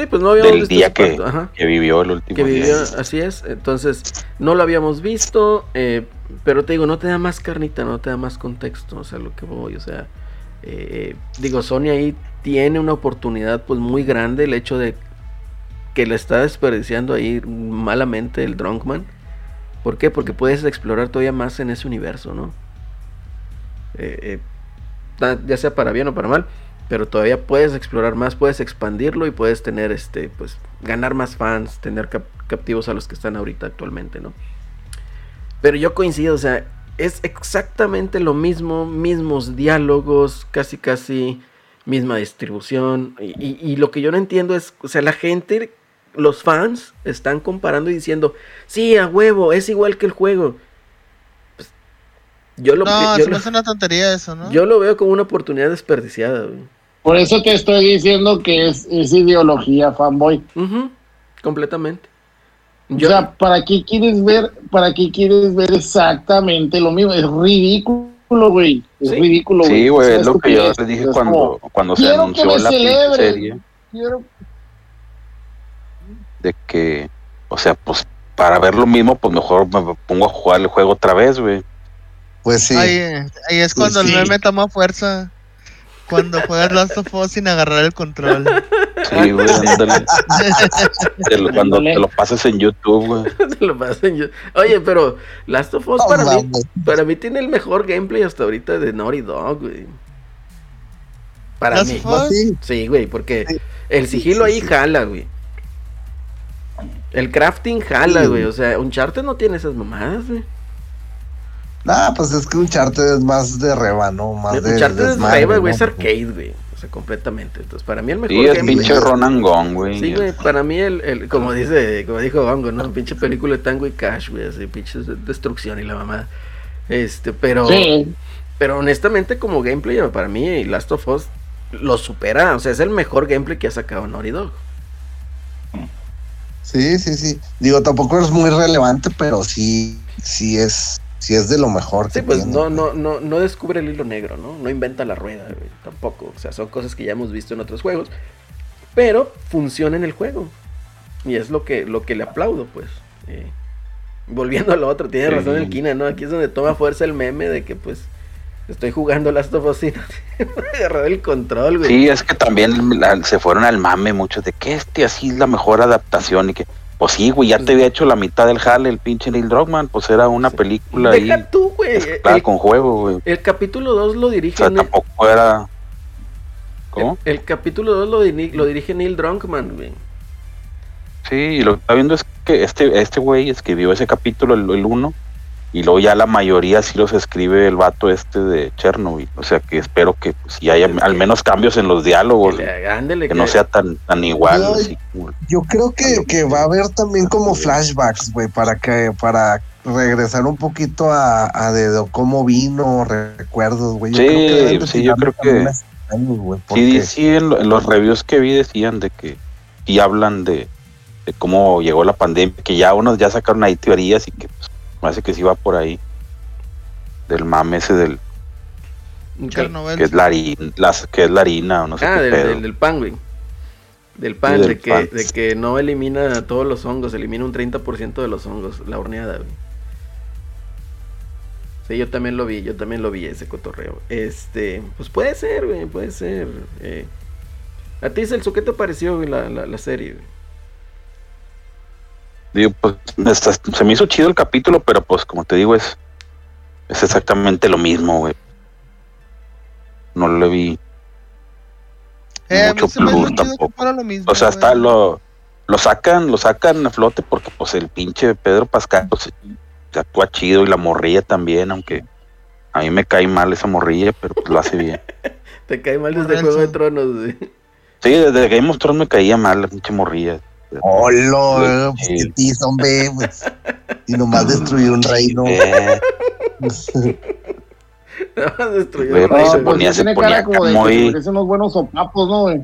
Sí, pues no habíamos del visto día que, que vivió el último que día. así es. Entonces, no lo habíamos visto, eh, pero te digo, no te da más carnita, no te da más contexto, o sea, lo que voy, o sea, eh, digo, Sony ahí tiene una oportunidad pues muy grande, el hecho de que le está desperdiciando ahí malamente el Drunkman. ¿Por qué? Porque puedes explorar todavía más en ese universo, ¿no? Eh, ya sea para bien o para mal, pero todavía puedes explorar más, puedes expandirlo y puedes tener este, pues, ganar más fans, tener cap- captivos a los que están ahorita actualmente, ¿no? Pero yo coincido, o sea, es exactamente lo mismo, mismos diálogos, casi casi misma distribución. Y, y- y lo que yo no entiendo es, o sea, la gente, los fans, están comparando y diciendo, sí, a huevo, es igual que el juego. Pues, yo lo, No, yo se me lo- hace una tontería eso, ¿no? yo lo veo como una oportunidad desperdiciada, güey. Por eso te estoy diciendo que es, es ideología fanboy. Ujú, completamente. O sea, ¿para qué quieres ver, para qué quieres ver exactamente lo mismo? Es ridículo, güey. Es Sí. ridículo, Sí, güey, es lo que yo les dije Es cuando, como, cuando se quiero que anunció me la serie, quiero- de que, o sea, pues para ver lo mismo, pues mejor me pongo a jugar el juego otra vez, güey. Pues sí. Ahí, ahí es Pues cuando sí. el meme toma fuerza. Cuando juegas Last of Us sin agarrar el control. Sí, güey, ándale. Te lo- Cuando Ándale. te lo pasas en YouTube, güey. te lo pasen yo- Oye, pero Last of Us para, mí, para mí tiene el mejor gameplay hasta ahorita de Naughty Dog, güey. Para Last mí. of Pues sí. Sí, güey, porque el sigilo ahí jala, güey. El crafting jala, Sí. güey. O sea, Uncharted no tiene esas mamadas, güey. Nah, pues es que un charter es más de reba, ¿no? Más de. Uncharted es desmadre, reba, güey, ¿no? es arcade, güey. O sea, completamente. Entonces, para mí el mejor Sí, es gameplay- pinche Ronan Gong, güey. Sí, güey, para mí el, el, como dice, como dijo Bongo, ¿no? Pinche película de Tango y Cash, güey, así, pinche de- destrucción y la mamada. Este, pero, Sí, pero honestamente como gameplay, para mí Last of Us lo supera, o sea, es el mejor gameplay que ha sacado Naughty Dog. Sí, sí, sí. Digo, tampoco es muy relevante, pero sí, sí es, sí es de lo mejor. Sí, que pues tiene. no, no, no, no descubre el hilo negro, ¿no? No inventa la rueda, güey, tampoco. O sea, son cosas que ya hemos visto en otros juegos. Pero funciona en el juego. Y es lo que, lo que le aplaudo, pues. Eh, volviendo a lo otro, tiene Sí. razón el Kina, ¿no? Aquí es donde toma fuerza el meme de que pues estoy jugando Last of Us y no agarrar el control, güey. Sí, es que también la- se fueron al mame muchos de que este así es la mejor adaptación y que Pues sí, güey, ya te había hecho la mitad del jale el pinche Neil Druckmann, pues era una película ahí. Deja tú, güey. El, con juego, güey. el capítulo 2 lo O dirige. sea, Neil- tampoco era. ¿Cómo? El, el capítulo 2 lo, diri- lo dirige Neil Druckmann, güey. Sí, y lo que está viendo es que este este güey escribió ese capítulo, el 1, y luego ya la mayoría sí los escribe el vato este de Chernobyl. O sea que espero que pues, sí haya al menos cambios en los diálogos, Que le- ándele, que no sea tan, tan igual. Yo- así Yo creo que, que va a haber también como flashbacks, güey, para que para regresar un poquito a, a de, de cómo vino, recuerdos, güey. Sí, sí, yo creo que- años, Sí, sí, en, lo- en los reviews que vi decían de que y hablan de, de cómo llegó la pandemia, que ya unos ya sacaron ahí teorías y que pues, parece que sí va por ahí. Del mame ese del que, Chernobyl. que es la harina, las, que es la harina o no sé Ah, qué del, pedo. del, del pan, güey. Del pan, Sí, del de, que, pan. de que no elimina todos los hongos, elimina un 30% de los hongos, la horneada, güey. Sí, yo también lo vi, yo también lo vi ese cotorreo. Este, pues puede ser, güey, puede ser. eh. A ti, Celso, ¿qué te pareció güey, la, la, la serie? güey? Digo, pues se me hizo chido el capítulo, pero pues como te digo es es exactamente lo mismo, güey. No le vi Eh, mucho se me hizo plus chido que tampoco. fuera lo mismo, O sea, güey. está lo, lo sacan, lo sacan a flote porque pues el pinche Pedro Pascal pues, se actúa chido y la morrilla también, aunque a mí me cae mal esa morrilla, pero pues lo hace bien. Te cae mal desde. Juego de Tronos, güey. Sí, desde Game of Thrones me caía mal la pinche morrilla. Hola, pues Sí. qué tiza, hombre, pues. Y nomás destruyó un reino. Eh, Destruyó pues, reino, se ponía- tiene ponía cara como de muy- se unos buenos sopapos, ¿no, güey?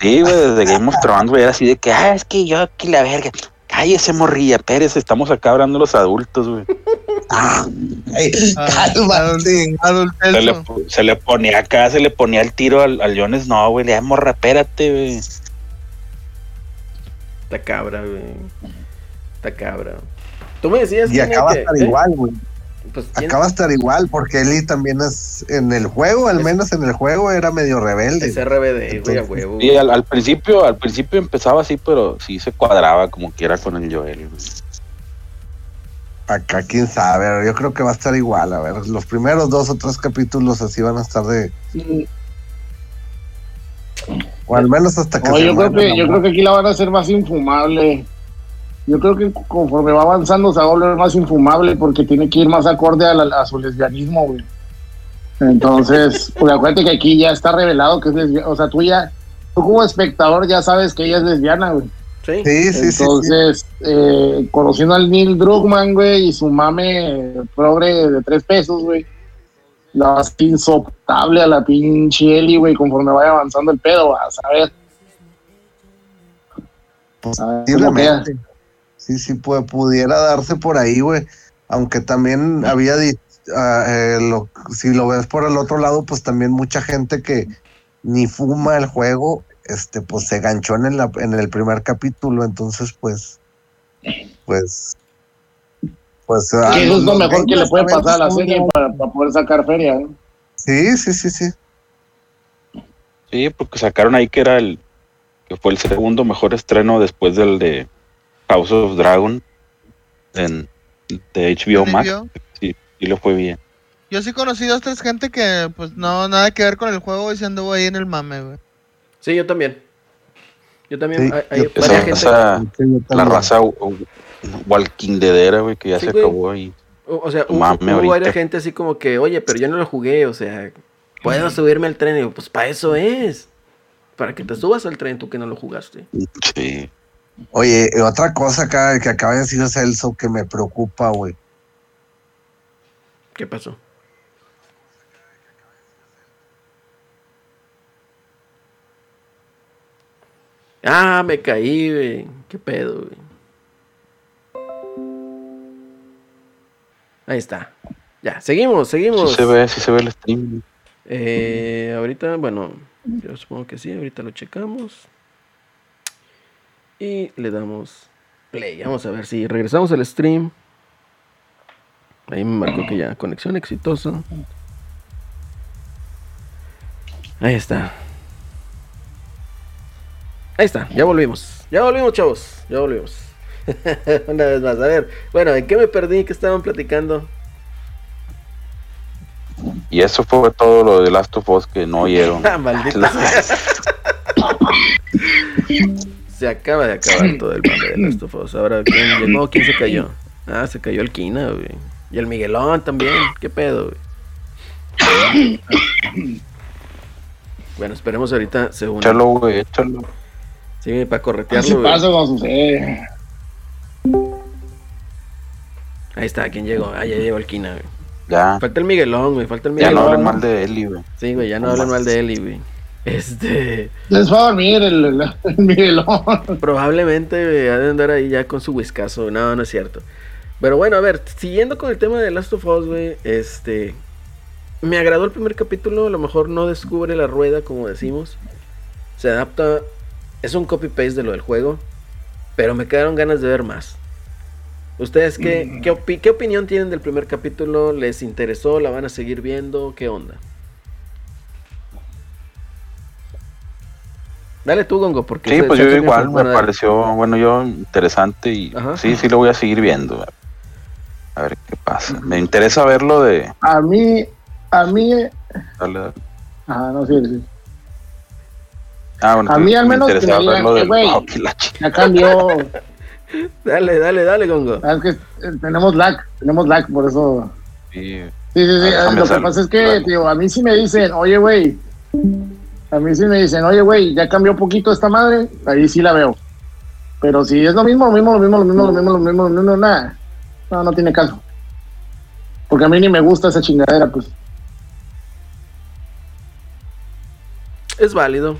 sí, güey, desde Game of Thrones, güey, era así de que, ah, es que yo aquí la verga. Cállese, morrilla, Pérez, estamos acá hablando los adultos, güey. Ay, Ah, cálmate. Se le, se le ponía acá, se le ponía el tiro al, al Jones, no, güey, le da morra, espérate, güey. Está cabra, güey. Está cabra. Tú me decías Y que acaba a que- estar ¿eh? igual, güey. Pues. Acaba a estar igual, porque Ellie también es en el juego, al Es- menos en el juego, era medio rebelde. Es RBD, güey, a huevo. Y al, al principio, al principio empezaba así, pero sí se cuadraba como quiera con el Joel. güey. Acá quién sabe, yo creo que va a estar igual. A ver, los primeros dos o tres capítulos así van a estar de. O al menos hasta que No, se yo, creo que, yo creo que aquí la van a hacer más infumable. Yo creo que conforme va avanzando se va a volver más infumable porque tiene que ir más acorde a, la- a su lesbianismo, güey. Entonces, pues acuérdate que aquí ya está revelado que es lesbiana. O sea, tú ya, tú como espectador ya sabes que ella es lesbiana, güey. Sí. Sí, sí, sí, sí. Entonces, eh, conociendo al Neil Druckmann, güey, y su mame progre de tres pesos, güey, la va a ser insoportable a la pinche Eli, güey, conforme vaya avanzando el pedo, a saber. A ver. Posiblemente. Sí, sí, pu- pudiera darse por ahí, güey. Aunque también había dicho, lo, si lo ves por el otro lado, pues también mucha gente que ni fuma el juego, este, pues se ganchó en el, en el primer capítulo, entonces, pues, pues, pues. a Que eso es lo los mejor que le puede pasar a la serie para, para poder sacar feria, ¿no? Sí, sí, sí, sí. Sí, porque sacaron ahí que era el que fue el segundo mejor estreno después del de House of Dragon en de HBO ¿En Max. Sí, sí le fue bien. Yo sí conocí dos, tres gente que, pues, no, nada que ver con el juego y se anduvo ahí en el mame, güey. Sí, yo también. Yo también. Sí, hay, hay yo- varias Esa, gente. esa- la raza Walking Deadera, güey, que ya Sí, se güey. acabó ahí. O, o sea, hubo, Mame hubo ahorita. varias gente así como que, oye, pero yo no lo jugué, o sea, puedo subirme al tren. Y digo, pues para eso es. Para que te subas al tren tú que no lo jugaste. Sí. Oye, y otra cosa acá que acaba de decir Celso que me preocupa, güey. ¿Qué pasó? Ah, me caí, güey. ¿Qué pedo, güey? Ahí está. Ya, seguimos, seguimos. Sí se ve, sí se ve el stream. Eh, ahorita, bueno, yo supongo que sí, ahorita lo checamos. Y le damos play. Vamos a ver si regresamos al stream. Ahí me marcó que ya conexión exitosa. Ahí está. Ahí está, ya volvimos. Ya volvimos, chavos. Ya volvimos. Una vez más, a ver. Bueno, ¿en qué me perdí? ¿Qué estaban platicando? Y eso fue todo lo de Last of Us que no oyeron. Ah, maldita sea. Se acaba de acabar todo el mame de Last of Us. Ahora, ¿quién llegó? ¿Quién se cayó? Ah, se cayó el Kina, güey. Y el Miguelón también. ¿Qué pedo, güey? Bueno, esperemos ahorita se une. Échalo, güey, échalo. Sí, para Así corretearlo, güey. pasa Ahí está, ¿quién llegó? Ah, ya llegó el Kina, güey. Ya. Falta el Miguelón, güey. Falta el Ya Miguelón. no hablen mal de Eli, güey. Sí, güey, ya no hablan mal de Eli, güey. Este. Les va a dormir el, el, el Miguelón. Probablemente güey, ha de andar ahí ya con su whiskazo. No, no es cierto. Pero bueno, a ver, siguiendo con el tema de Last of Us, güey, este. Me agradó el primer capítulo, a lo mejor no descubre la rueda, como decimos. Se adapta. Es un copy-paste de lo del juego. Pero me quedaron ganas de ver más. ¿Ustedes qué, qué, opi- qué opinión tienen del primer capítulo? ¿Les interesó? ¿La van a seguir viendo? ¿Qué onda? Dale tú, Gongo, porque... Sí, pues yo igual me pareció, bueno, yo interesante y Ajá. sí, sí lo voy a seguir viendo. A ver qué pasa. Me interesa verlo de... A mí, a mí, dale, dale. ajá, no sé, sí. Ah, bueno, A mí al me menos interesaba me digan, verlo eh, del ch- ya cambió. Dale, dale, dale, Gongo. Ah, Es que eh, tenemos lag, tenemos lag, por eso. Sí, Sí, sí, sí. Ah, déjame Lo que pasa es que, Claro. tío, a mí sí me dicen, oye, güey. A mí sí me dicen, oye, güey, ya cambió poquito esta madre. Ahí sí la veo. Pero si es lo mismo, lo mismo, lo mismo, lo mismo, lo mismo, lo mismo, lo mismo, nada. No, no tiene caso. Porque a mí ni me gusta esa chingadera, pues. Es válido.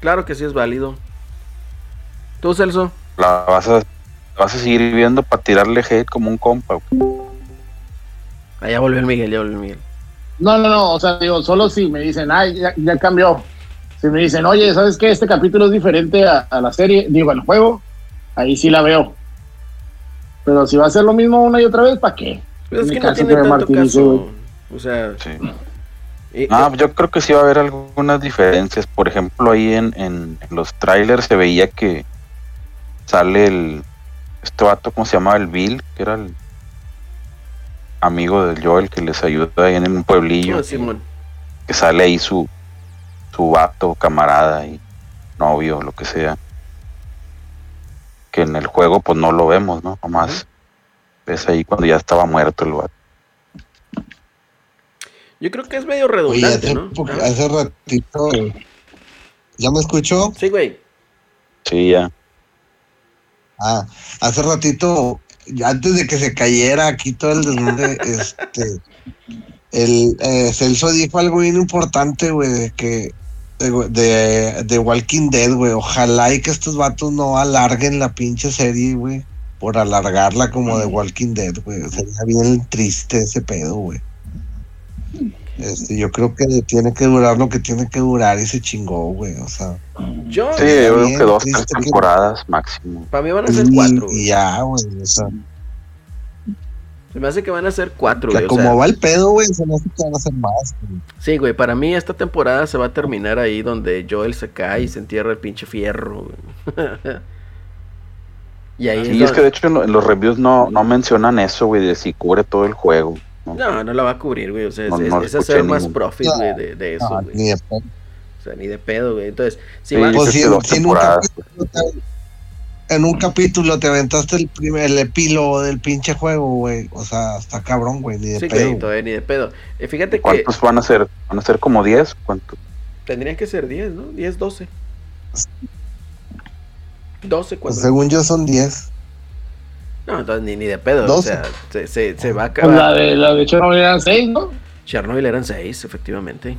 Claro que sí es válido. ¿Tú, Celso? la vas a, vas a seguir viendo para tirarle hate como un compa. güey. Ah, ya volvió el Miguel, ya volvió el Miguel. No, no, no, o sea, digo, solo si me dicen, ay, ya, ya cambió. Si me dicen, oye, ¿sabes qué? Este capítulo es diferente a, a la serie, digo, al juego, ahí sí la veo. Pero si va a ser lo mismo una y otra vez, ¿para qué? Pues es que no caso tiene que me tanto caso. O sea, Sí. Ah, yo creo que sí va a haber algunas diferencias. Por ejemplo, ahí en, en- en los trailers se veía que sale el. Este vato, ¿cómo se llama? El Bill, que era el amigo del Joel que les ayuda ahí en un pueblillo. no, Simón. Que sale ahí su, su vato, camarada y novio, lo que sea. Que en el juego, pues no lo vemos, ¿no? Nomás ves ahí cuando ya estaba muerto el vato. Yo creo que es medio Oye, redundante, hace, ¿no? Ajá. hace ratito. ¿Ya me escuchó? Sí, güey. Sí, ya. Ah, hace ratito, antes de que se cayera aquí todo el desmadre, este, el eh, Celso dijo algo bien importante, güey, de que de, de Walking Dead, güey. Ojalá y que estos vatos no alarguen la pinche serie, güey, por alargarla como de Walking Dead, güey. Sería bien triste ese pedo, güey. Este, yo creo que tiene que durar lo que tiene que durar y se chingó, güey. O sea, Yo, Sí, yo creo que dos, tres que- temporadas máximo. para mí van a ser y, cuatro. y güey. ya, güey. O sea, Se me hace que van a ser cuatro, güey. o como sea, va el pedo, güey, se me hace que van a hacer más, güey. Sí, güey, para mí esta temporada se va a terminar ahí donde Joel se cae y se entierra el pinche fierro, güey. y ahí Sí, es que de hecho en los reviews no, no mencionan eso, güey, de si cubre todo el juego. ¿No? No, la va a cubrir, güey. O sea, es, No, es- no es hacer más ningún. profit, güey, de, de eso, No, güey. ni de pedo. O sea, ni de pedo, güey. Entonces, si Sí, van... Pues que en- en un capítulo te- en un capítulo te aventaste el primer el epílogo del pinche juego, güey. O sea, está cabrón, güey, ni de Sí, pedo. güey, todavía ni de pedo. Eh, fíjate que ¿Cuántos van a ser? ¿Van a ser como 10? ¿Cuánto? tendrían que ser 10, ¿no? 10, 12. 12, Pues cuando... según yo son 10. No, entonces ni, ni de pedo. O 12. sea, se, se, se va a Pues la acabar. de, la de Chernobyl eran seis, ¿no? Chernobyl eran 6, efectivamente. Sí,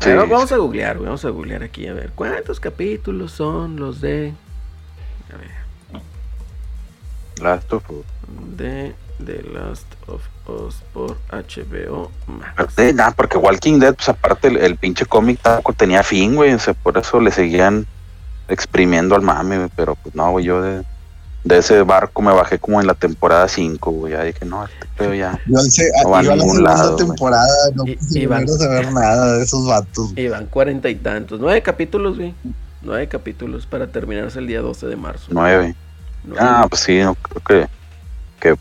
Pero vamos a googlear, güey. Vamos a googlear aquí, a ver. ¿Cuántos capítulos son los de... A ver. Last of Us. De The Last of Us por HBO Max. Aparte, nada, porque Walking Dead, pues aparte el, el pinche cómic tampoco tenía fin, güey. O sea, por eso le seguían exprimiendo al mame, güey. Pero pues no, güey, yo de, de ese barco me bajé como en la temporada 5, güey. Ya dije, no, este pedo ya. Yo, se- No va a la ningún segunda lado, temporada no quise van- saber nada de esos vatos. Y van cuarenta y tantos. Nueve capítulos, güey. Nueve capítulos para terminarse el día 12 de marzo. Nueve. No, Ah, pues sí, no creo que, que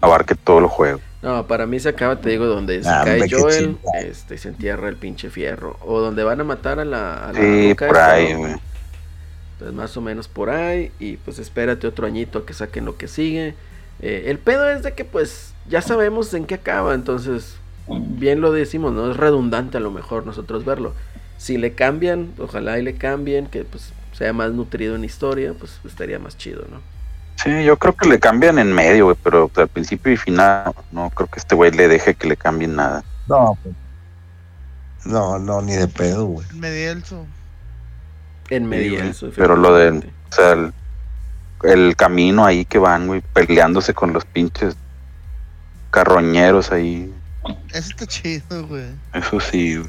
abarque todo el juego. no, para mí se acaba, te digo, donde se Ah, cae Joel, este, se entierra el pinche fierro. O donde van a matar a la, a la Sí, por ahí, güey. Entonces, más o menos por ahí. Y pues espérate otro añito a que saquen lo que sigue. Eh, el pedo es de que, pues, ya sabemos en qué acaba. Entonces, bien lo decimos, ¿no? Es redundante a lo mejor nosotros verlo. Si le cambian, ojalá y le cambien, que pues sea más nutrido en historia, pues estaría más chido, ¿no? Sí, yo creo que le cambian en medio, güey, pero al principio y final no creo que este güey le deje que le cambien nada. No, pues. No, no, ni de pedo, güey. El Medielso. En medio. eso, pero lo de, o sea, el, el camino ahí que van, güey, peleándose con los pinches carroñeros ahí, Eso está chido, güey. eso sí, güey.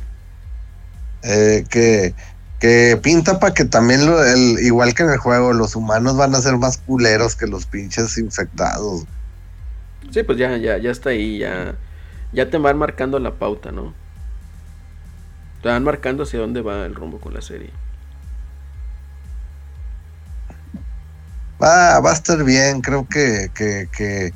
Eh, que, que pinta para que también, lo, el, igual que en el juego, los humanos van a ser más culeros que los pinches infectados. Sí, pues ya, ya, ya está ahí, ya, ya te van marcando la pauta, ¿no? Te van marcando hacia dónde va el rumbo con la serie. Va, va a estar bien, creo que, que, que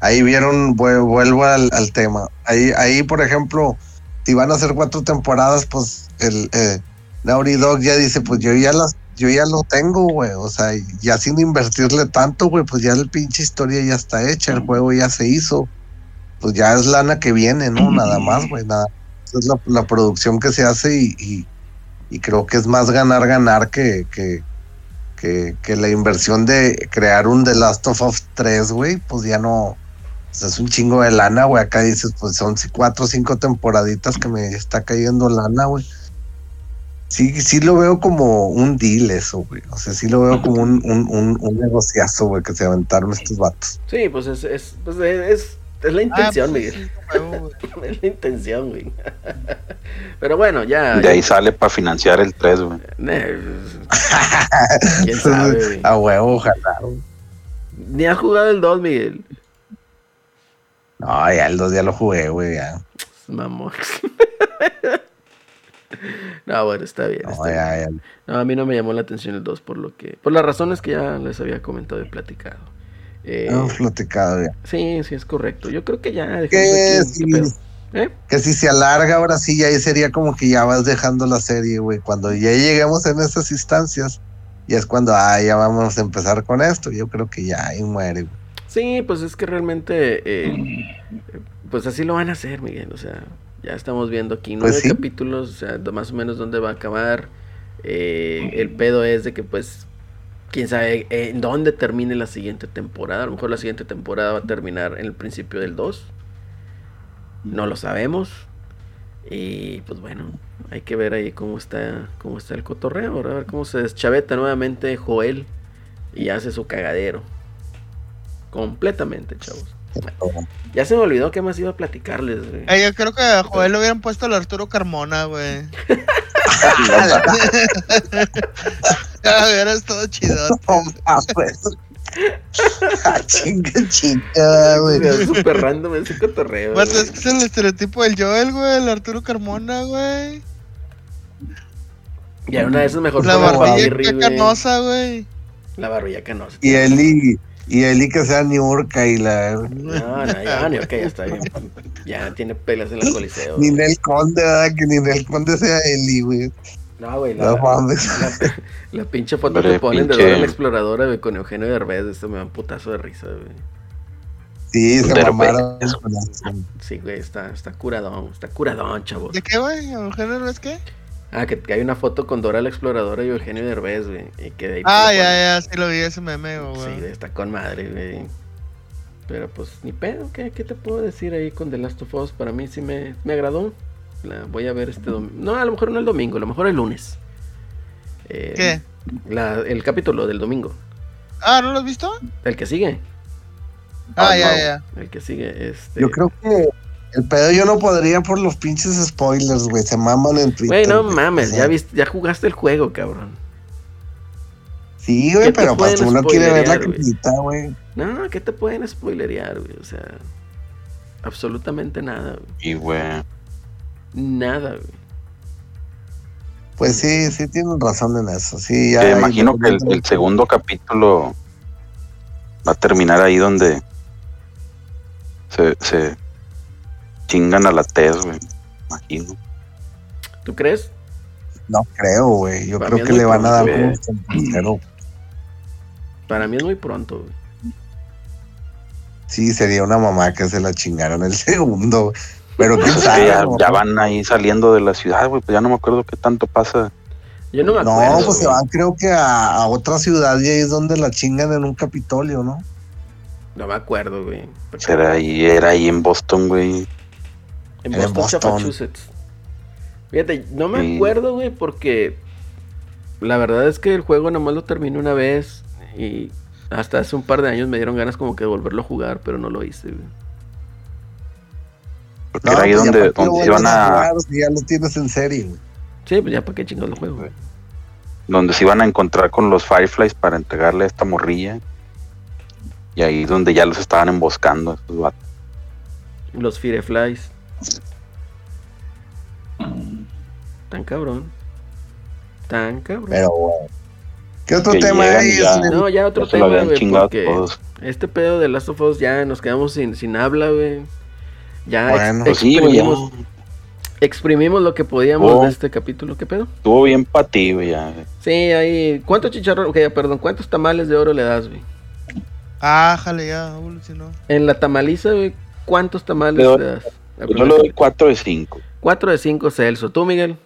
ahí vieron, vue- vuelvo al, al tema. Ahí, ahí, por ejemplo, si van a hacer cuatro temporadas, pues el eh, Naughty Dog ya dice, pues yo ya las, yo ya lo tengo, güey. O sea, ya sin invertirle tanto, güey, pues ya la pinche historia ya está hecha, el juego ya se hizo. Pues ya es lana que viene, ¿no? Nada más, güey, nada. Esa es la, la producción que se hace y, y, y creo que es más ganar, ganar que, que, que, la inversión de crear un The Last of Us 3, güey, pues ya no. pues es un chingo de lana, güey. Acá dices, pues son cuatro o cinco temporaditas que me está cayendo lana, güey. Sí, sí lo veo como un deal eso, güey. O sea, sí lo veo como un, un, un, un negociazo, güey, que se aventaron estos vatos. Sí, pues es, es, pues es, es la intención, Ah, pues, Miguel. sí, güey. Es la intención, güey. Pero bueno, ya. De ahí sale para financiar el 3, güey. Eh, ¿Quién sabe, güey? A huevo, ojalá. güey. Ni has jugado el 2, Miguel. No, ya el dos ya lo jugué, güey, ya. Mamón. No, bueno, está bien. No, está bien. ya, ya. No, a mí no me llamó la atención el 2 por lo que. Por las razones que ya les había comentado y platicado. Eh, Hemos platicado ya. sí, sí, es correcto. Yo creo que ya. ¿Eh? que si se alarga ahora sí, ya ahí sería como que ya vas dejando la serie, güey. Cuando ya lleguemos en esas instancias, ya es cuando, ah, ya vamos a empezar con esto. Yo creo que ya ahí muere, güey. Sí, pues es que realmente. eh, pues así lo van a hacer, Miguel. O sea, ya estamos viendo aquí nueve Pues sí. capítulos. O sea, más o menos dónde va a acabar. Eh, el pedo es de que, pues. Quién sabe en dónde termine la siguiente temporada. A lo mejor la siguiente temporada va a terminar en el principio del 2. No lo sabemos. Y pues bueno, hay que ver ahí cómo está, cómo está el cotorreo, a ver cómo se deschaveta nuevamente Joel y hace su cagadero. Completamente, chavos. Ya se me olvidó qué más iba a platicarles, güey. Eh, yo creo que a Joel le hubieran puesto al Arturo Carmona, güey. Ya hubiera estado chido. No mames. Ah, chinga, chinga, güey. Es súper random ese cotorreo. Pues es que es el estereotipo del Joel, güey, el Arturo Carmona, güey. Ya una de esas mejor La barbilla canosa, güey. La barbilla canosa. Y Eli, y Eli que sea Niurka y la. No, no, ya, ni ok, ya está bien. Ya tiene pelas en el coliseo. Ni güey. el conde, ¿verdad? Que ni el conde sea Eli, güey. No, güey, la, No mames. la, la pinche foto Hombre, que ponen de pinche- Dora la exploradora, güey, con Eugenio Derbez, esto me da un putazo de risa, güey. Sí, se Derbez. mamaron. Sí, güey, está, está curadón, está curadón, chavos. ¿De qué, güey? ¿Eugenio es qué? Ah, que, que hay una foto con Dora la exploradora y Eugenio Derbez, güey. Y que de ahí Ah, ya, ponen. ya, sí lo vi ese meme, güey. Sí, está con madre, güey. Pero pues, ni pedo, ¿qué, qué te puedo decir ahí con The Last of Us? Para mí sí me, me agradó. La voy a ver este domingo. No, a lo mejor no el domingo, a lo mejor el lunes. Eh, ¿Qué? la- el capítulo del domingo. Ah, ¿no lo has visto? El que sigue. Ah, Ah, ya, no. ya. El que sigue, este. Yo creo que el pedo yo no podría por los pinches spoilers, güey. Se maman en Twitter. Güey, no mames, ya viste, ya jugaste el juego, cabrón. Sí, ¿Qué güey, pero pues uno quiere ver la spoilerear, güey? güey. No, ¿qué te pueden spoilerear, güey? O sea, absolutamente nada, güey. Y, güey, Nada, güey. Pues sí, sí tienen razón en eso. Sí, ya. te imagino que el, el segundo capítulo va a terminar ahí donde se, se chingan a la TES, güey. Imagino. ¿Tú crees? No creo, güey. Yo Para creo que le van a dar el tercero. Para mí es muy pronto, güey. Sí, sería una mamá que se la chingaron el segundo. Pero quién sabe. que ya, ¿no? ya van ahí saliendo de la ciudad, güey. Pues ya no me acuerdo qué tanto pasa. Yo no me No, acuerdo. pues se van creo que a, a otra ciudad y ahí es donde la chingan en un Capitolio, ¿no? No me acuerdo, güey. Era ahí, era ahí en Boston, güey. En en Boston, Boston. Massachusetts. Fíjate, no me Sí. acuerdo, güey, porque la verdad es que el juego nomás lo terminé una vez y hasta hace un par de años me dieron ganas como que de volverlo a jugar, pero no lo hice, güey. Porque era ahí pues, ¿y donde, donde se iban a, jugar ya lo tienes en serie, güey. Sí, pues ya para qué chingados lo juego, güey. donde se iban a encontrar con los Fireflies para entregarle a esta morrilla. Y ahí donde ya los estaban emboscando estos vatos. Los Fireflies. Tan cabrón. Tan cabrón. Pero, güey. ¿Qué otro Que tema hay? no, ya otro Ya tema, güey, porque todos. este pedo de Last of Us ya nos quedamos sin, sin habla, güey. Ya ex- Bueno. Pues sí, güey, ya exprimimos, exprimimos lo que podíamos Oh. de este capítulo. ¿Qué pedo? estuvo bien para ti, güey. ya. Sí, ahí. ¿Cuántos chicharrones? Ok, perdón, ¿cuántos tamales de oro le das, güey? Ah, jale, ya, evolucionó. En la tamaliza, güey, ¿cuántos tamales le das? Yo le doy 4 de 5. 4 de 5 Celso. ¿Tú, Miguel?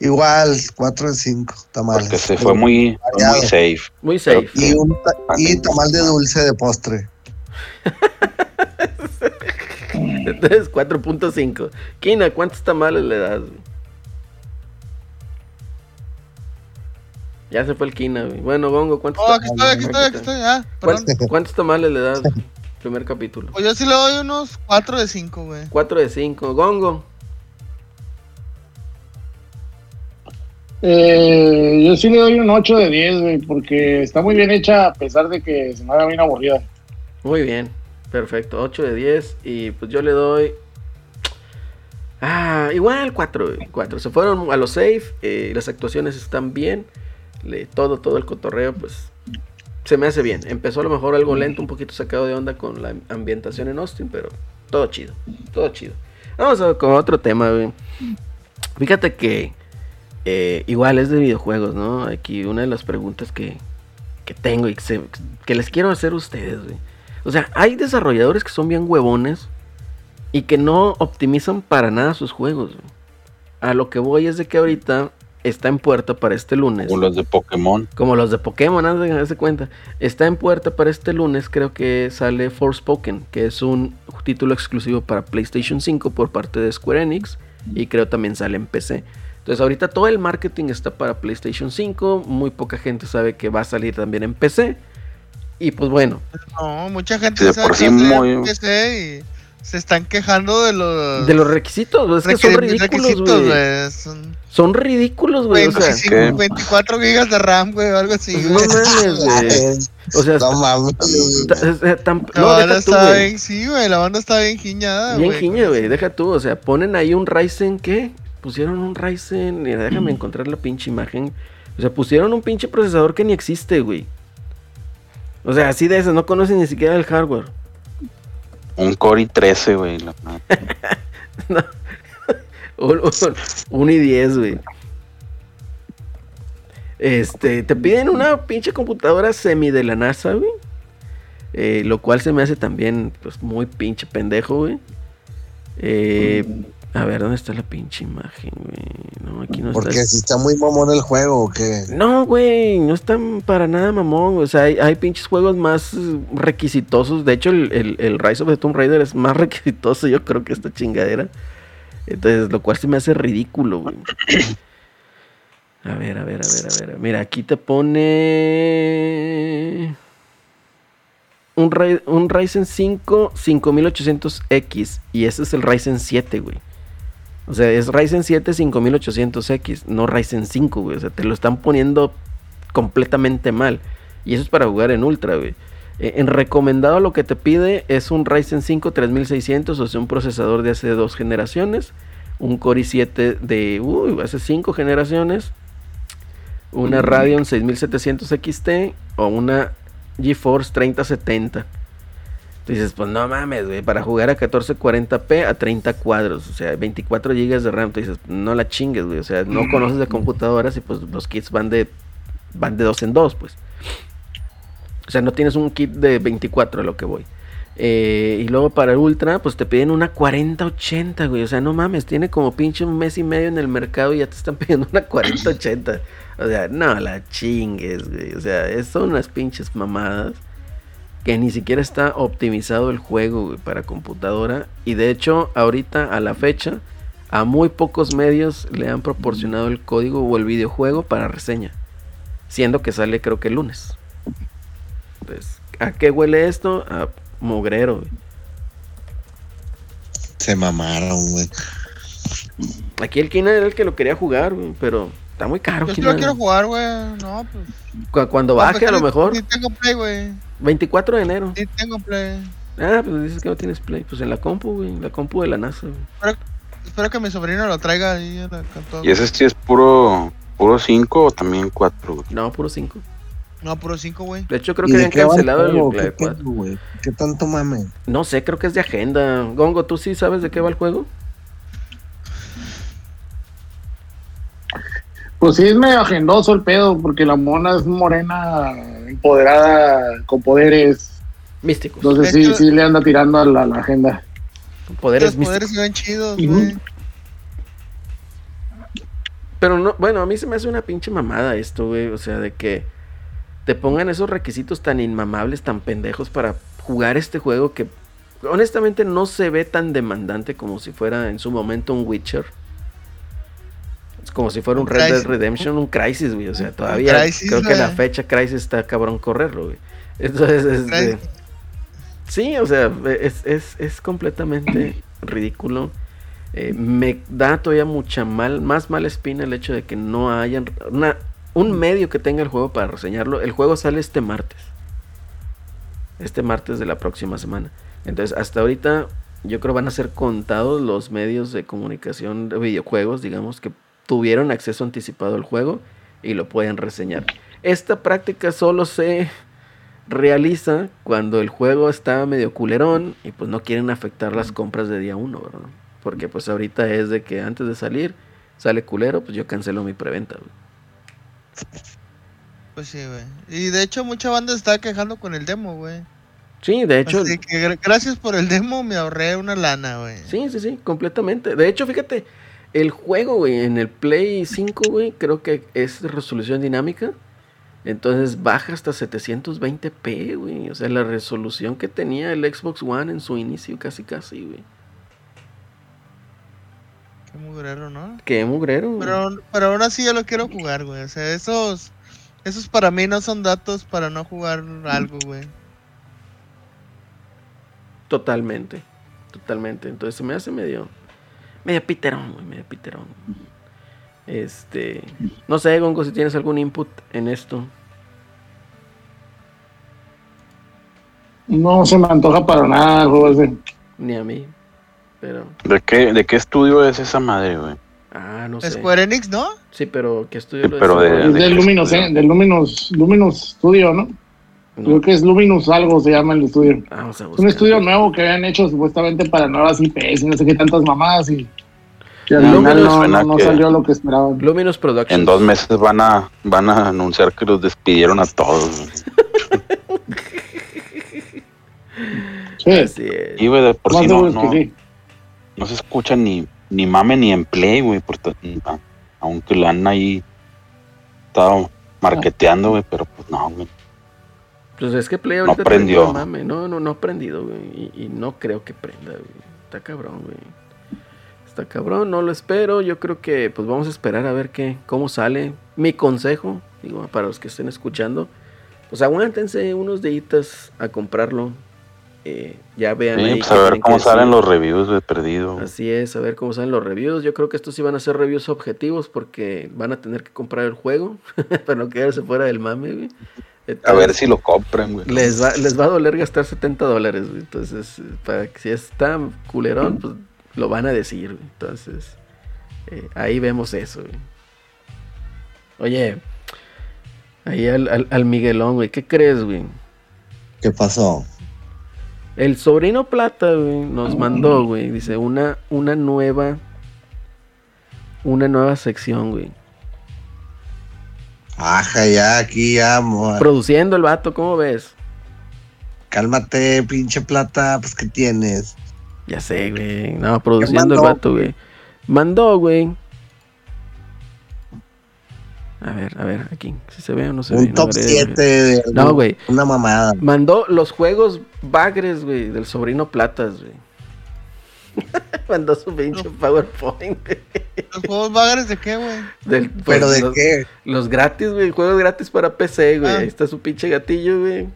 Igual, 4 de 5 tamales. Porque se fue muy, fue muy safe. Muy safe. Y, un ta- y tamal de dulce de postre. Entonces, 4.5. Kina, ¿cuántos tamales le das? Ya se fue el Kina, güey. Bueno, Gongo, ¿cuántos, Oh, ta- aquí estoy, aquí estoy, aquí estoy. Ah. ¿cuántos, cuántos tamales le das? Primer capítulo. Pues yo sí le doy unos 4 de 5, güey. 4 de 5. Gongo. Eh, yo sí le doy un 8 de 10, güey, porque está muy bien hecha a pesar de que se me haga bien aburrida. Muy bien. Perfecto. 8 de 10. Y pues yo le doy. Ah, igual 4. 4. Se fueron a los safe. eh, las actuaciones están bien. le- todo, todo el cotorreo, pues. Se me hace bien. Empezó a lo mejor algo lento, un poquito sacado de onda con la ambientación en Austin, pero todo chido. Todo chido. Vamos a, con otro tema, güey. Fíjate que. eh, igual es de videojuegos, ¿no? Aquí una de las preguntas que, que tengo y que, les quiero hacer a ustedes, güey. O sea, hay desarrolladores que son bien huevones y que no optimizan para nada sus juegos. A lo que voy es de que ahorita está en puerta para este lunes. Como los de Pokémon. Como los de Pokémon, haz de, cuenta. Está en puerta para este lunes, creo que sale Forspoken, que es un título exclusivo para PlayStation 5 por parte de Square Enix. Y creo también sale en PC. Entonces ahorita todo el marketing está para PlayStation 5. Muy poca gente sabe que va a salir también en PC. Y pues bueno, No, mucha gente Sí, de sabe por que sí va a ser muy- en PC y se están quejando de los de los requisitos, es que son ridículos, güey. Son Son ridículos, güey. O sea, 25, que- 24 gigas de RAM, güey, o algo así, güey. no mames, güey. O sea, No mames. tan- La no, banda está bien, sí, güey, la banda está bien giñada, Bien güey. giña, güey. Deja tú, o sea, ponen ahí un Ryzen, ¿qué? Pusieron un Ryzen, mira, déjame encontrar la pinche imagen. O sea, pusieron un pinche procesador que ni existe, güey. O sea, así de eso, no conocen ni siquiera el hardware. Un Core i13, güey. la madre. Un, un, un i10, güey. Este, te piden una pinche computadora semi de la NASA, güey. Eh, lo cual se me hace también, pues, muy pinche pendejo, güey. Eh, a ver, ¿dónde está la pinche imagen, güey? No, aquí no Porque está. si está muy mamón el juego, ¿o qué? No, güey, no están para nada mamón. O sea, hay, hay pinches juegos más requisitosos. De hecho, el, el, el Rise of the Tomb Raider es más requisitoso, yo creo que esta chingadera. Entonces, lo cual se me hace ridículo, güey. A ver, a ver, a ver, a ver. Mira, aquí te pone. Un, un Ryzen 5 5800X. Y ese es el Ryzen 7, güey. O sea, es Ryzen 7 5800X, no Ryzen 5, güey. O sea, te lo están poniendo completamente mal. Y eso es para jugar en Ultra, güey. Eh, En recomendado lo que te pide es un Ryzen 5 3600, o sea, un procesador de hace dos generaciones. Un Core i7 de hace cinco generaciones. Una Radeon 6700 XT o una GeForce 3070. Tú dices, pues no mames, güey, para jugar a 1440p a 30 cuadros, o sea, 24 GB de RAM, tú dices, no la chingues, güey, o sea, no conoces de computadoras y pues los kits van de van de dos en dos, pues. O sea, no tienes un kit de 24 a lo que voy. Eh, y luego para el Ultra, pues te piden una 4080, güey. O sea, no mames, tiene como pinche un mes y medio en el mercado y ya te están pidiendo una 4080. O sea, no la chingues, güey. O sea, son unas pinches mamadas que ni siquiera está optimizado el juego para computadora. Y de hecho, ahorita a la fecha, a muy pocos medios le han proporcionado el código o el videojuego para reseña. Siendo que sale creo que el lunes. Pues, ¿a qué huele esto? A mugrero, güey. Se mamaron, güey. Aquí el Kina era el que lo quería jugar, güey, pero está muy caro. Yo sí Kina. lo quiero jugar, güey. No, pues. Cu- Cuando baje, a lo mejor. Tengo play, güey. 24 de enero. Sí tengo play. Ah, pues dices que no tienes play. Pues en la compu, güey. en La compu de la NASA, güey. Espero, espero que mi sobrino lo traiga ahí a la. ¿Y ese sí es puro puro 5 o también 4, güey? No, puro 5. No, puro 5, güey. De hecho, creo ¿Y que habían el cancelado el juego? Play ¿Qué 4. pedo, güey? ¿Qué tanto mame? No sé, creo que es de agenda. Gongo, ¿tú sí sabes de qué va el juego? Pues sí, es medio agendoso el pedo, porque la mona es morena, empoderada, con poderes. Místicos. Entonces sí, hecho- sí le anda tirando a la, la agenda. Poderes Los místicos. poderes se ven chidos, güey. Pero no, bueno, a mí se me hace una pinche mamada esto, güey. O sea, de que te pongan esos requisitos tan inmamables, tan pendejos para jugar este juego que honestamente no se ve tan demandante como si fuera en su momento un Witcher. Es como si fuera un Un Red Dead. Redemption, un Crisis, güey. O sea, todavía creo que la fecha Crisis está cabrón correrlo, güey. Entonces, este. Sí, o sea, es, es, es completamente ridículo. Eh, me da todavía mucha mal, más mala espina el hecho de que no hayan una, un medio que tenga el juego para reseñarlo. El juego sale este martes. Este martes de la próxima semana. Entonces, hasta ahorita yo creo van a ser contados los medios de comunicación de videojuegos, digamos, que tuvieron acceso anticipado al juego y lo pueden reseñar. Esta práctica solo se realiza cuando el juego está medio culerón y pues no quieren afectar las compras de día uno, ¿verdad? Porque pues ahorita es de que antes de salir sale culero, pues yo cancelo mi preventa, güey. Pues sí, güey. Y de hecho, mucha banda está quejando con el demo, güey. Sí, de hecho, Así que gra- gracias por el demo, me ahorré una lana, güey. sí, sí, sí, completamente. De hecho, fíjate, el juego, güey, en el Play 5, güey, creo que es de resolución dinámica. Entonces baja hasta 720p, güey. O sea, la resolución que tenía el Xbox One en su inicio, casi, casi, güey. Qué mugrero, ¿no? Qué mugrero, güey. Pero, pero aún así yo lo quiero jugar, güey. O sea, esos, esos para mí no son datos para no jugar algo, güey. Totalmente, totalmente. Entonces se me hace medio, medio piterón, güey, medio piterón. Este, no sé, Gongo, si tienes algún input en esto. No se me antoja para nada el juego ese. Ni a mí, pero, ¿De qué, ¿De qué estudio es esa madre, güey? ah, no sé. Square Enix, ¿no? Sí, pero ¿qué estudio lo Pero de- Es qué Luminous, estudio? ¿eh? Del Luminous, Luminous Studio, ¿no? No. Creo que es Luminous algo se llama el estudio. Vamos a Es buscar. un estudio nuevo que habían hecho supuestamente para nuevas IPs y no sé qué tantas mamadas y, Luminous final no, suena no, no que- salió lo que esperaban. Luminous Productions. En dos meses van a, van a anunciar que los despidieron a todos. Sí, Así es. Y, güey, de por si no, no, sí. no se escucha ni, ni mame ni en play, güey. por ta- a- Aunque lo han ahí estado marketeando, güey, pero pues no, güey. Pues es que Play No ahorita prendió. trae puro mame. No, no, no ha prendido, güey. Y, y no creo que prenda, güey. Está cabrón, güey. Está cabrón, no lo espero. Yo creo que pues vamos a esperar a ver qué, cómo sale. Mi consejo, digo, para los que estén escuchando, pues aguántense unos días a comprarlo. Eh, ya vean Sí, ahí pues a ver cómo salen los reviews de perdido. Así es, a ver cómo salen los reviews. Yo creo que estos sí van a ser reviews objetivos porque van a tener que comprar el juego para no quedarse fuera del mame, güey. A ver si lo compran, güey. les va, les va a doler gastar 70 dólares, güey. Entonces, eh, para que si está culerón, pues lo van a decir, güey. Entonces, eh, ahí vemos eso, güey. Oye, ahí al, al, al Miguelón, güey, ¿qué crees, güey? ¿Qué pasó? El sobrino Plata, güey, nos mandó, güey, dice, una, una nueva, una nueva sección, güey. Ajá, ya, aquí ya, mo- Produciendo el vato, ¿cómo ves? cálmate, pinche plata, pues ¿qué tienes? Ya sé, güey. No, produciendo el vato, güey. Mandó, güey. A ver, a ver, aquí. Si se ve o no se ve. Un no top veré, 7 güey. de No, güey. una mamada. Mandó los juegos bagres, güey, del sobrino Platas, güey. Mandó su pinche PowerPoint, güey. ¿Los juegos vagares de qué, güey? Del- ¿Pero pues, de los, qué? Los gratis, güey. Juegos gratis para PC, güey. Ah. Ahí está su pinche gatillo, güey.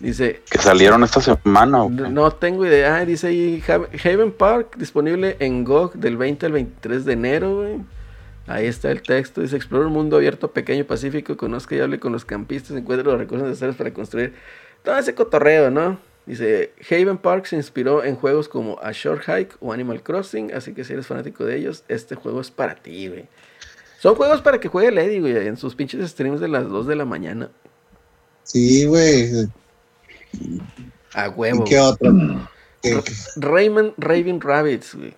Dice, Que salieron esta semana. ¿o qué? No tengo idea. Ah, dice ahí Ha- Haven Park disponible en GOG del 20 al 23 de enero, güey. Ahí está el texto. Dice explora un mundo abierto, pequeño, pacífico. Conozca y hable con los campistas. Encuentre los recursos necesarios para construir todo ese cotorreo, ¿no? Dice Haven Park se inspiró en juegos como A Short Hike o Animal Crossing. Así que si eres fanático de ellos, este juego es para ti, güey. Son juegos para que juegue Lady, güey, en sus pinches streams de las 2 de la mañana. Sí, güey. A ¿Y huevo. qué otro? ¿Qué- qué? Rayman Raven Rabbits, güey.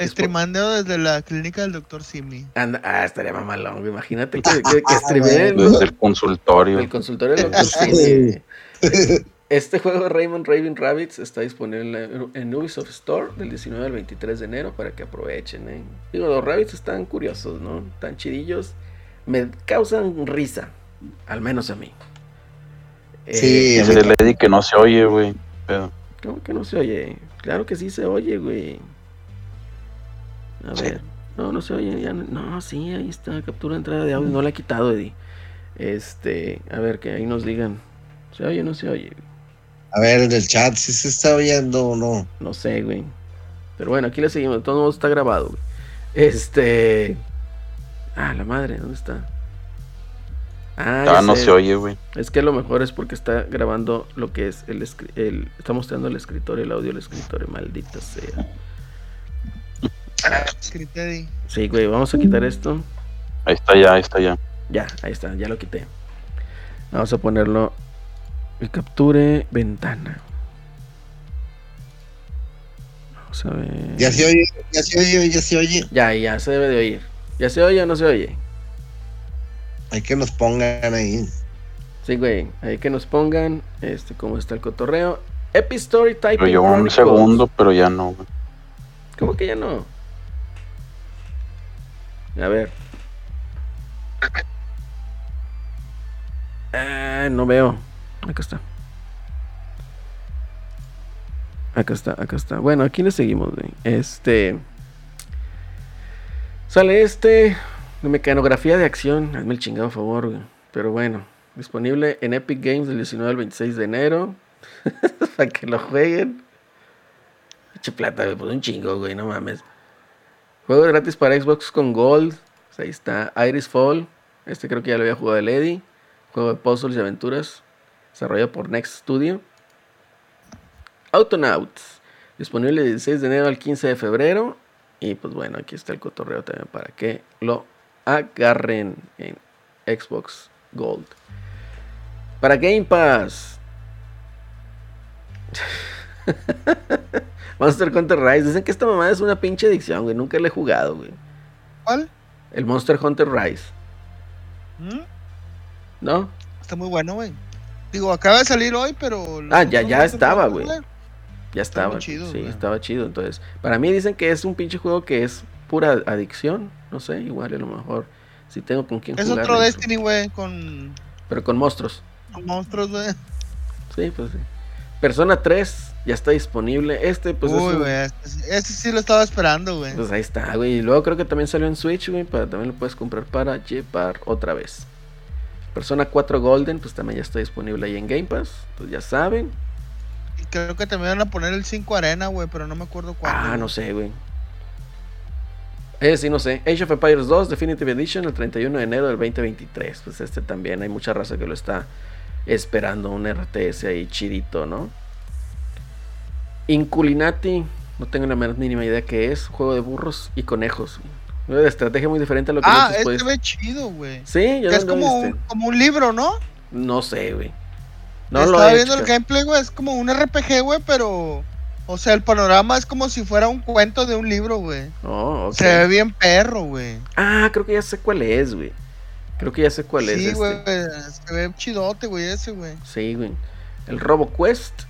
Streamandeo desde la clínica del doctor Simi. Anda, ah, estaría mamalón, güey. Imagínate que, que, el, Desde el consultorio. el consultorio del. Simi. Este juego Raymond Raven Rabbits está disponible en, en Ubisoft Store del 19 al 23 de enero para que aprovechen. ¿eh? Digo, los Rabbits están curiosos, ¿no? Tan chidillos. Me causan risa, al menos a mí. Eh, Sí, Dice Lady que no se oye, güey. Pero ¿Cómo que no se oye? Claro que sí se oye, güey. A Sí. ver. No, no se oye. Ya no, no, sí, ahí está. Captura de entrada de audio. No la he quitado, Eddie. Este, a ver, que ahí nos digan. ¿Se oye o no se oye? A ver, en el chat, si se está oyendo o no. No sé, güey. Pero bueno, aquí le seguimos. De todos modos está grabado, güey. Este. Ah, la madre, ¿dónde está? Ah, ya ah, no sé. se oye, güey. Es que lo mejor es porque está grabando lo que es el, el está mostrando el escritorio, el audio del escritorio, maldita sea. Sí, güey, vamos a quitar esto. Ahí está ya, ahí está ya. Ya, ahí está, ya lo quité. Vamos a ponerlo. El capture ventana. Vamos a ver. Ya se oye, ya se oye, ya se oye. Ya, ya se debe de oír. ¿Ya se oye o no se oye? Hay que nos pongan ahí. Sí, güey. Ahí que nos pongan este cómo está el cotorreo. Epistory Typing Pero yo un segundo, pero ya no, güey. ¿Cómo que ya no? A ver. Ah, no veo. Acá está. Acá está, acá está. Bueno, aquí le seguimos, güey. Este. Sale este. Mecanografía de acción. Hazme el chingado favor, güey. Pero bueno. Disponible en Epic Games del 19 al 26 de enero. Para que lo jueguen. Pinche plata, güey, pues un chingo, güey, no mames. Juego gratis para Xbox con Gold. Pues ahí está Iris Fall. Este creo que ya lo había jugado el Eddie. Juego de puzzles y aventuras. Desarrollado por Next Studio. Autonauts. Disponible del 16 de enero al 15 de febrero. Y pues bueno, aquí está el cotorreo también para que lo agarren en Xbox Gold. Para Game Pass. Monster Hunter Rise. Dicen que esta mamada es una pinche adicción, güey. Nunca la he jugado, güey. ¿Cuál? El Monster Hunter Rise. ¿Mm? ¿No? Está muy bueno, güey. Digo, acaba de salir hoy, pero. Ah, ya- ya estaba, güey. Ya estaba. chido, sí, estaba chido. Entonces, para mí dicen que es un pinche juego que es pura adicción. No sé, igual a lo mejor. Si tengo con quién Es jugar. otro. Destiny, güey, con, Pero con monstruos. con monstruos, güey. Sí, pues sí. Persona 3 ya está disponible. Este, pues es Uy, un- güey. Este, este sí lo estaba esperando, güey. Pues ahí está, güey. Y luego creo que también salió en Switch, güey. Para, también lo puedes comprar para llevar otra vez. Persona 4 Golden, pues también ya está disponible ahí en Game Pass. Pues ya saben. Y creo que también van a poner el 5 Arena, güey, pero no me acuerdo cuándo. Ah, no sé, güey. Eh, sí, no sé. Age of Empires 2 Definitive Edition el 31 de enero del 2023. Pues este también hay mucha raza que lo está esperando. Un RTS ahí chidito, ¿no? Inculinati. No tengo la menor mínima idea qué es. Juego de burros y conejos. Una estrategia muy diferente a lo que Ah, este puedes- ve chido, güey. Sí, Que es lo como un, como un libro, ¿no? No sé, güey. No lo Estaba he viendo el gameplay, güey. Es como un RPG, güey, pero. O sea, el panorama es como si fuera un cuento de un libro, güey. Oh, ok. Se ve bien perro, güey. Ah, creo que ya sé cuál es, güey. Creo que ya sé cuál es. Sí, este. güey. Se ve chidote, güey, ese, güey. Sí, güey. El RoboQuest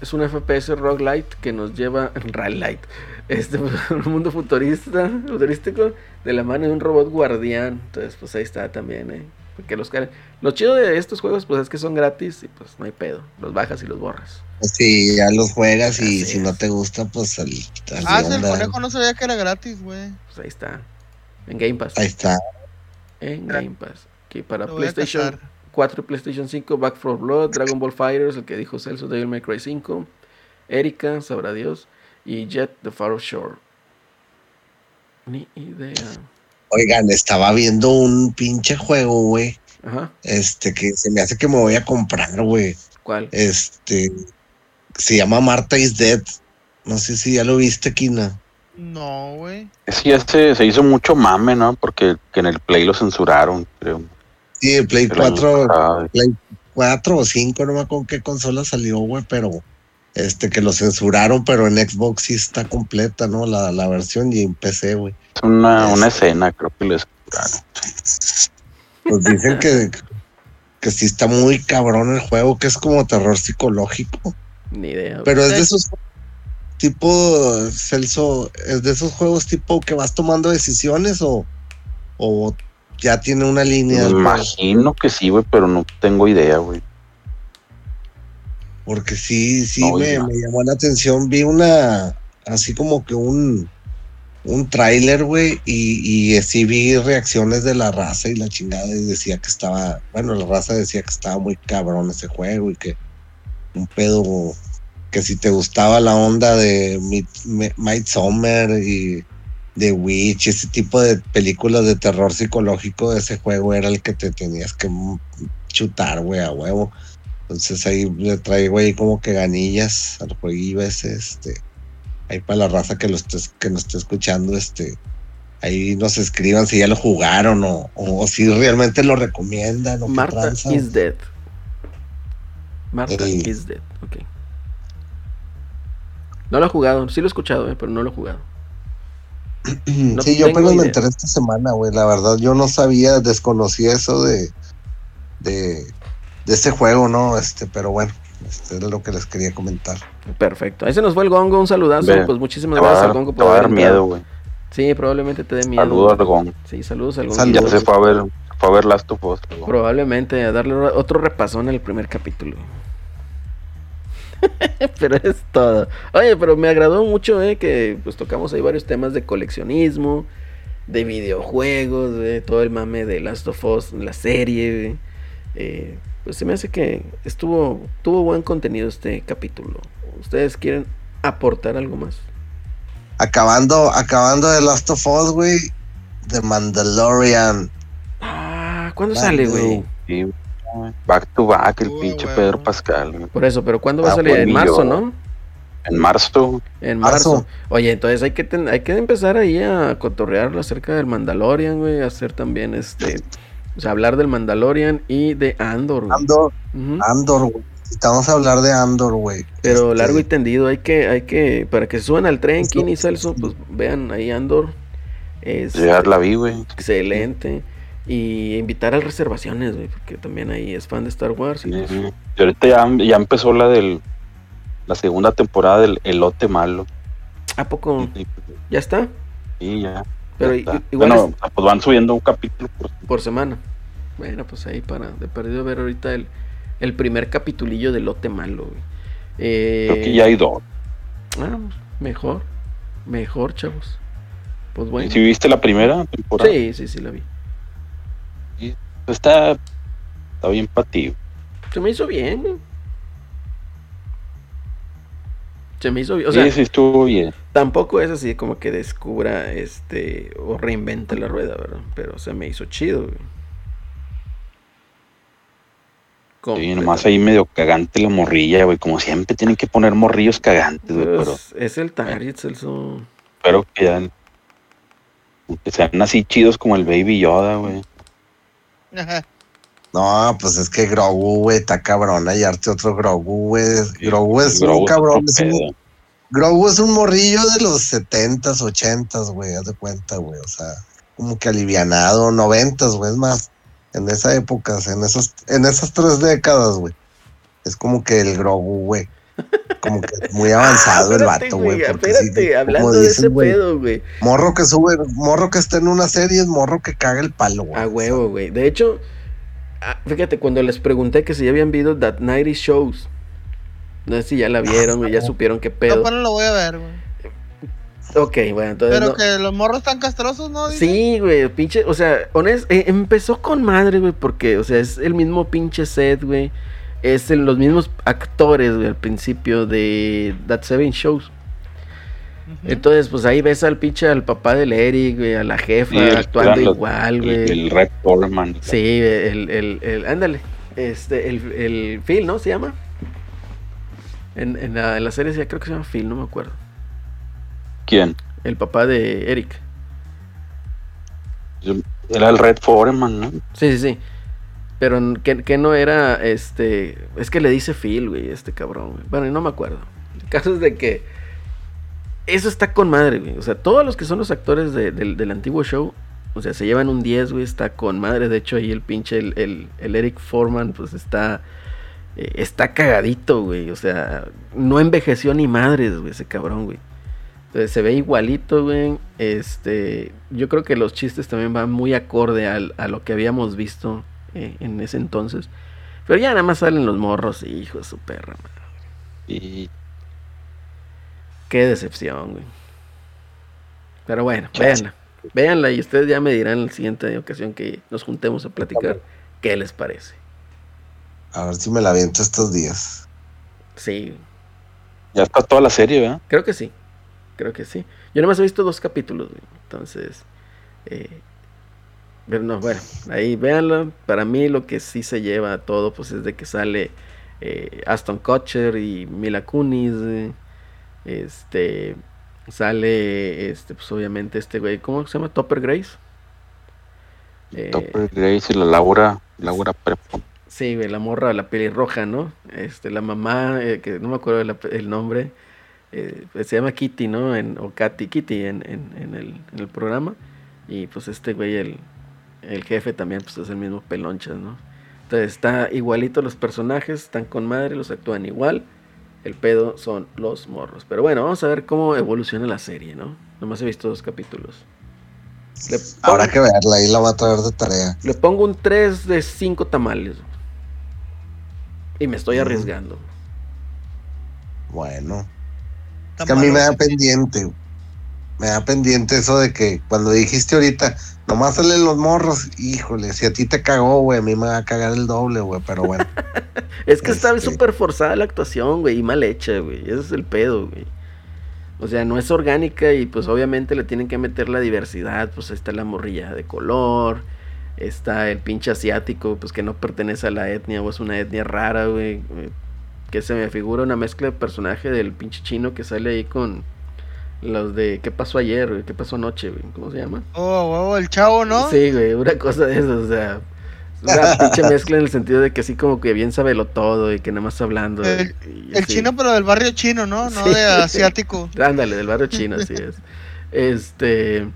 es un FPS roguelite que nos lleva. Roguelite. Este, un mundo futurista, futurístico de la mano de un robot guardián. Entonces, pues ahí está también, ¿eh? Porque los Lo chido de estos juegos, pues es que son gratis y pues no hay pedo. Los bajas y los borras. Si ya los juegas y Así si es. no te gusta, pues al, al Ah, sí, el conejo no sabía que era gratis, güey. Pues ahí está. En Game Pass. Ahí está. En Game Pass. Aquí para Lo PlayStation cazar. 4 y PlayStation 5, Back 4 Blood, Dragon Ball Fighters, el que dijo Celso, Devil May Cry 5, Erika, sabrá Dios, y Jet the Far Shore. Ni idea. Oigan, estaba viendo un pinche juego, güey. Ajá, Este, que se me hace que me voy a comprar, güey. ¿cuál? Este, se llama Marta is Dead. No sé si ya lo viste, Kina. No, güey. Sí, ya se, se hizo mucho mame, ¿no? Porque que en el Play lo censuraron, creo. Sí, el Play año 4, pasado. Play 4 o 5, no me acuerdo qué consola salió, güey, pero este que lo censuraron, pero en Xbox sí está completa, ¿no? La, la versión y en PC, güey. Es una, una Este. escena, creo que le censuraron. Pues dicen que, que sí está muy cabrón el juego, que es como terror psicológico. Ni idea. güey. Pero es de esos tipo, Celso, es de esos juegos tipo que vas tomando decisiones o, o ya tiene una línea. Me imagino que sí, güey, pero no tengo idea, güey. Porque sí, sí No, me, llamó la atención. Vi una, así como que un, un tráiler, güey, y, y sí vi reacciones de la raza y la chingada y decía que estaba, bueno, la raza decía que estaba muy cabrón ese juego y que un pedo, que si te gustaba la onda de Me- Midsommar y The Witch, ese tipo de películas de terror psicológico, ese juego era el que te tenías que chutar, güey, a huevo. Entonces ahí le traigo ahí como que ganillas al jueguillo ese, este, ahí para la raza que lo estés, que nos esté escuchando, este, ahí nos escriban si ya lo jugaron o, o si realmente lo recomiendan o Marta is dead. Marta is dead, ok. No lo he jugado, sí lo he escuchado, eh, pero no lo he jugado. no sí, yo apenas me enteré esta semana, güey, la verdad yo no sabía, desconocía eso de, de, de ese juego, ¿no? Este, pero bueno, este es lo que les quería comentar. Perfecto. Ahí se nos fue el gongo, un saludazo. Pues muchísimas Te va gracias al gongo te por va a haber dar miedo, güey. Sí, probablemente te dé miedo. Saludos al Gon. Sí, saludos al gongo. Saludos. Ya se fue a ver, fue a ver Last of Us. el Gon. Probablemente a darle otro repasón al primer capítulo. pero es todo. Oye, pero me agradó mucho eh, que pues tocamos ahí varios temas de coleccionismo, de videojuegos, de todo el mame de Last of Us, la serie. Eh, pues se me hace que estuvo tuvo buen contenido este capítulo. ¿Ustedes quieren aportar algo más? Acabando, acabando de Last of Us, güey, The Mandalorian. Ah, ¿cuándo Mando. sale, güey? Sí, back to back, el Uy, pinche. Pedro Pascal. Por eso, pero ¿cuándo va a Ah, salir? En buenillo. marzo, ¿no? En marzo, En Marzo. marzo. Oye, entonces hay que ten- hay que empezar ahí a cotorrear acerca del Mandalorian, güey, hacer también este, o sea, hablar del Mandalorian y de Andor. güey. Andor. Andor, güey. Necesitamos hablar de Andor, güey. Pero Este, largo y tendido, hay que hay que para que se suban al tren Kini y Celso, pues vean ahí Andor. Es ya la vi, güey. excelente y invitar a las reservaciones, güey, porque también ahí es fan de Star Wars y pues, ahorita ya, ya empezó la del la segunda temporada del Elote Malo. a poco ya está, Y ya. Pero igual bueno, pues van subiendo un capítulo por por semana. Bueno, pues ahí para de perdido ver ahorita el, el primer capitulillo de Lote Malo. güey. Eh, Creo que ya hay dos. ah, mejor, mejor, chavos. Pues bueno. ¿Sí viste la primera temporada? Sí, sí, sí, la vi. Está, está bien para ti. Se me hizo bien. Se me hizo bien. O sea, sí, sí, estuvo bien. tampoco es así como que descubra este o reinvente la rueda, ¿verdad? Pero se me hizo chido. güey. Sí, nomás ahí medio cagante la morrilla, güey. Como siempre tienen que poner morrillos cagantes, güey. Pero Pues, es el target, Celso. espero que ya. Que sean así chidos como el Baby Yoda, güey. Ajá. No, pues es que Grogu, güey, está cabrón hallarte otro Grogu, güey. Sí, Grogu es Grogu un cabrón. es un-. Grogu es un morrillo de los setentas, ochentas, güey, haz de cuenta, güey. O sea, como que alivianado, noventas, güey. Es más, en esa época, en esas, en esas tres décadas, güey. Es como que el Grogu, güey. Como que muy avanzado Ah, el vato, güey. sí, Espérate, como hablando de dicen, ese pedo, güey. Morro que sube, morro que está en una serie es morro que caga el palo, güey. A huevo, güey. De hecho, fíjate, cuando les pregunté que si ya habían visto That 90 Shows, no sé si ya la vieron, güey, ya supieron qué No, pedo. pero no lo voy a ver, güey. Ok, bueno, entonces. Pero no- que los morros están castrosos, ¿no? Dice? Sí, güey, pinche, o sea, honest, eh, empezó con madre, güey, porque, o sea, es el mismo pinche set, güey. Es el- los mismos actores, güey, al principio de That Seven Shows. Entonces, pues ahí ves al pinche, al papá del Eric, güey, a la jefa el- actuando igual, El, güey. el Red Foreman. Sí, el, el, el, ándale, este, el, el Phil, ¿no? Se llama. En, en, la, en la serie creo que se llama Phil, no me acuerdo. ¿Quién? El papá de Eric. Era el Red Foreman, ¿no? Sí, sí, sí. Pero que, que no era, este, es que le dice Phil, güey, este cabrón, güey. Bueno, y no me acuerdo. El caso es de que eso está con madre, güey. O sea, todos los que son los actores de- del, antiguo show, o sea, se llevan un 10, güey, está con madre. De hecho, ahí el pinche, el, el, Eric Foreman, pues está, eh, está cagadito, güey. O sea, no envejeció ni madres, güey, ese cabrón, güey. Entonces, se ve igualito, güey. Este, yo creo que los chistes también van muy acorde al- a lo que habíamos visto eh, en ese entonces. Pero ya nada más salen los morros, hijo de su perra, man. Y Qué decepción, güey. Pero bueno, véanla. Véanla y ustedes ya me dirán en la siguiente ocasión que nos juntemos a platicar qué les parece. A ver si me la aviento estos días. Sí, ya está toda la serie, ¿verdad? creo que sí. Creo que sí. Yo nada más he visto dos capítulos, güey. Entonces, eh, pero no, bueno, ahí véanlo. Para mí lo que sí se lleva todo, pues es de que sale eh, Aston Kutcher y Mila Kunis. eh, Este, sale, este, pues obviamente este güey, ¿cómo se llama? Topper Grace. Eh, Topper Grace y la Laura, Laura Prepo. Sí, güey, la morra, la pelirroja, ¿no? Este, la mamá, eh, que no me acuerdo el, nombre, eh, se llama Kitty, ¿no? En, o Katy, Kitty en, en, en el, en el programa. Y pues este güey, el, el jefe también, pues es el mismo pelonchas, ¿no? Entonces está igualito los personajes, están con madre, los actúan igual. El pedo son los morros. Pero bueno, vamos a ver cómo evoluciona la serie, ¿no? Nomás he visto dos capítulos. Le Habrá pongo- que verla, ahí la voy a traer de tarea. le pongo un 3 de 5 tamales. Y me estoy arriesgando. Bueno. Es que a mí me da pendiente. Me da pendiente eso de que cuando dijiste ahorita, nomás salen los morros, híjole, si a ti te cagó, güey, a mí me va a cagar el doble, güey, pero bueno. Es que está Este. súper forzada la actuación, güey, y mal hecha, güey. Ese es el pedo, güey. O sea, no es orgánica y pues obviamente le tienen que meter la diversidad. Pues ahí está la morrilla de color. Está el pinche asiático, pues que no pertenece a la etnia o es una etnia rara, güey. eh, Que se me figura una mezcla de personaje del pinche chino que sale ahí con los de ¿Qué pasó ayer, güey? ¿Qué pasó anoche, güey? ¿Cómo se llama? Oh, huevo, el chavo, ¿no? Sí, güey, una cosa de eso, o sea, una pinche mezcla en el sentido de que así como que bien sabelo todo y que nada más hablando. El- y El así. chino, pero del barrio chino, ¿no? No Sí. de asiático. Ándale, del barrio chino, así es. Este,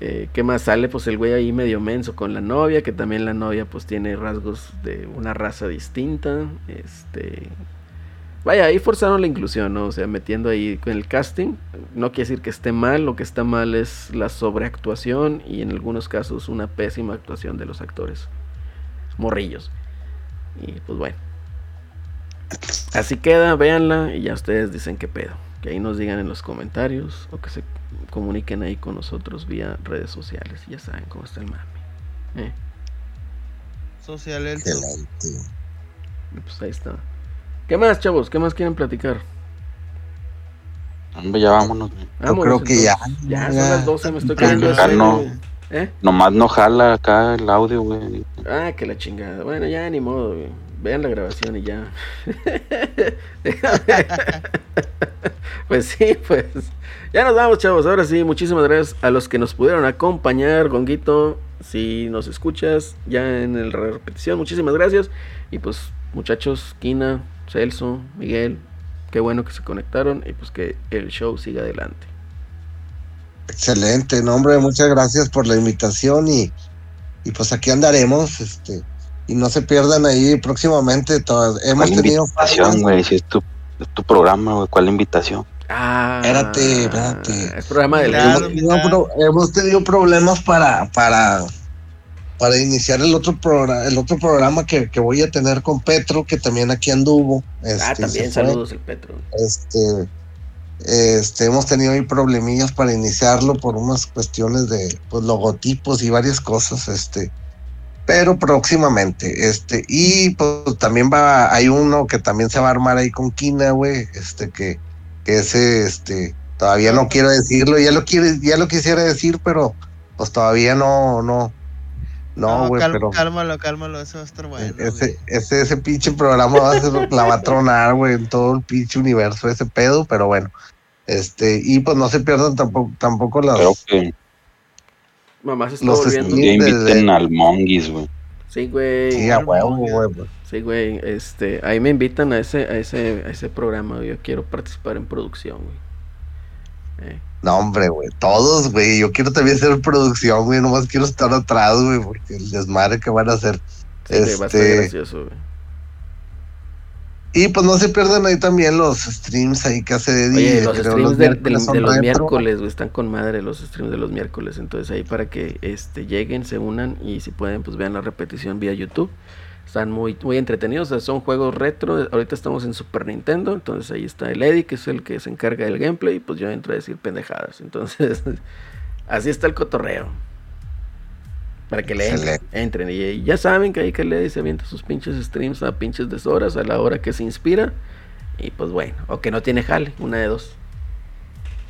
eh, ¿qué más sale? Pues el güey ahí medio menso con la novia, que también la novia pues tiene rasgos de una raza distinta. Este, vaya, ahí forzaron la inclusión, ¿no? O sea, metiendo ahí con el casting. No quiere decir que esté mal, lo que está mal es la sobreactuación y en algunos casos una pésima actuación de los actores. Morrillos. Y pues bueno. Así queda, véanla y ya ustedes dicen qué pedo. Que ahí nos digan en los comentarios o que se comuniquen ahí con nosotros vía redes sociales. Ya saben cómo está el mami. Eh, Social pues ahí está. ¿Qué más, chavos? ¿Qué más quieren platicar? Hombre, ya vámonos. Yo creo que ya. Ya son las 12, me estoy quedando sueño, no. ¿Eh? Nomás no jala acá el audio, güey. Ah, que la chingada. Bueno, ya ni modo, güey. Vean la grabación y ya. pues sí, pues. Ya nos vamos, chavos. Ahora sí, muchísimas gracias a los que nos pudieron acompañar, Gonguito. si nos escuchas ya en el repetición, muchísimas gracias. Y pues muchachos, Kina, Celso, Miguel, qué bueno que se conectaron y pues que el show siga adelante. Excelente, no hombre, muchas gracias por la invitación y, y pues aquí andaremos, este, y no se pierdan ahí próximamente. Todas, hemos ¿Cuál tenido invitación, güey? Si es tu, es tu programa, güey, ¿cuál invitación? Ah, Espérate, espérate. Es programa del Claro. hemos, tenido, hemos tenido problemas para, para, para iniciar el otro programa, el otro programa que, que voy a tener con Petro, que también aquí anduvo. Ah, este, también saludos el Petro. Este, este, hemos tenido ahí problemillas para iniciarlo por unas cuestiones de pues, logotipos y varias cosas, este, pero próximamente, este, y pues también va, hay uno que también se va a armar ahí con Kina, güey, este, que, que ese, este, todavía no quiero decirlo, ya lo quiere, ya lo quisiera decir, pero pues todavía no, no, no, güey, pero Cálmalo, cálmalo, eso va a estar bueno. ese, güey. ese, ese pinche programa va a ser, la va a tronar, güey, en todo el pinche universo ese pedo, pero bueno. Este, y pues no se pierdan tampoco, tampoco las. Creo que Mamá se está Los volviendo. Sí, ya inviten desde- al Monguis, güey. Sí, güey. Sí, a huevo, güey. Sí, güey. Este, ahí me invitan a ese, a ese, a ese programa. Yo quiero participar en producción, güey. Eh, No, hombre, güey. Todos, güey. Yo quiero también hacer producción, güey. Nomás quiero estar atrás, güey, porque el desmadre que van a hacer. sí, güey, va a estar Este- gracioso, güey. Y pues no se pierdan ahí también los streams ahí que hace Eddie. Oye, los creo, streams de los retro. miércoles, güey, están con madre los streams de los miércoles. Entonces ahí para que este lleguen, se unan y si pueden, pues vean la repetición vía YouTube. Están muy, muy entretenidos, o sea, son juegos retro. Ahorita estamos en Super Nintendo, entonces ahí está el Eddie, que es el que se encarga del gameplay, y pues yo entro a decir pendejadas. Entonces, así está el cotorreo. Para que le entren, entren. Y, ya saben que ahí que el Eddie se avienta sus pinches streams a pinches deshoras a la hora que se inspira. Y pues bueno, o que no tiene jale, una de dos.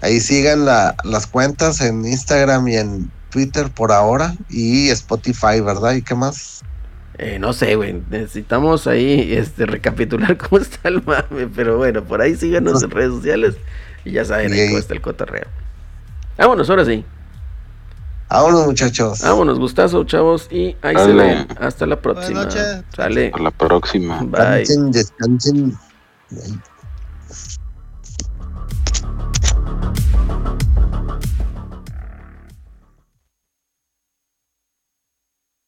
Ahí sigan la- las cuentas en Instagram y en Twitter por ahora. Y Spotify, ¿verdad? ¿Y qué más? Eh, no sé, güey. Necesitamos ahí este, recapitular cómo está el mame. Pero bueno, por ahí síganos en redes sociales. Y ya saben ahí cómo está el cotorreo. Vámonos, ahora sí. Vámonos, muchachos. Vámonos, gustazo, chavos. Y ahí se ven. Hasta la próxima. noches. Sale. Hasta la próxima. Bye. Descansen, descansen. Bye.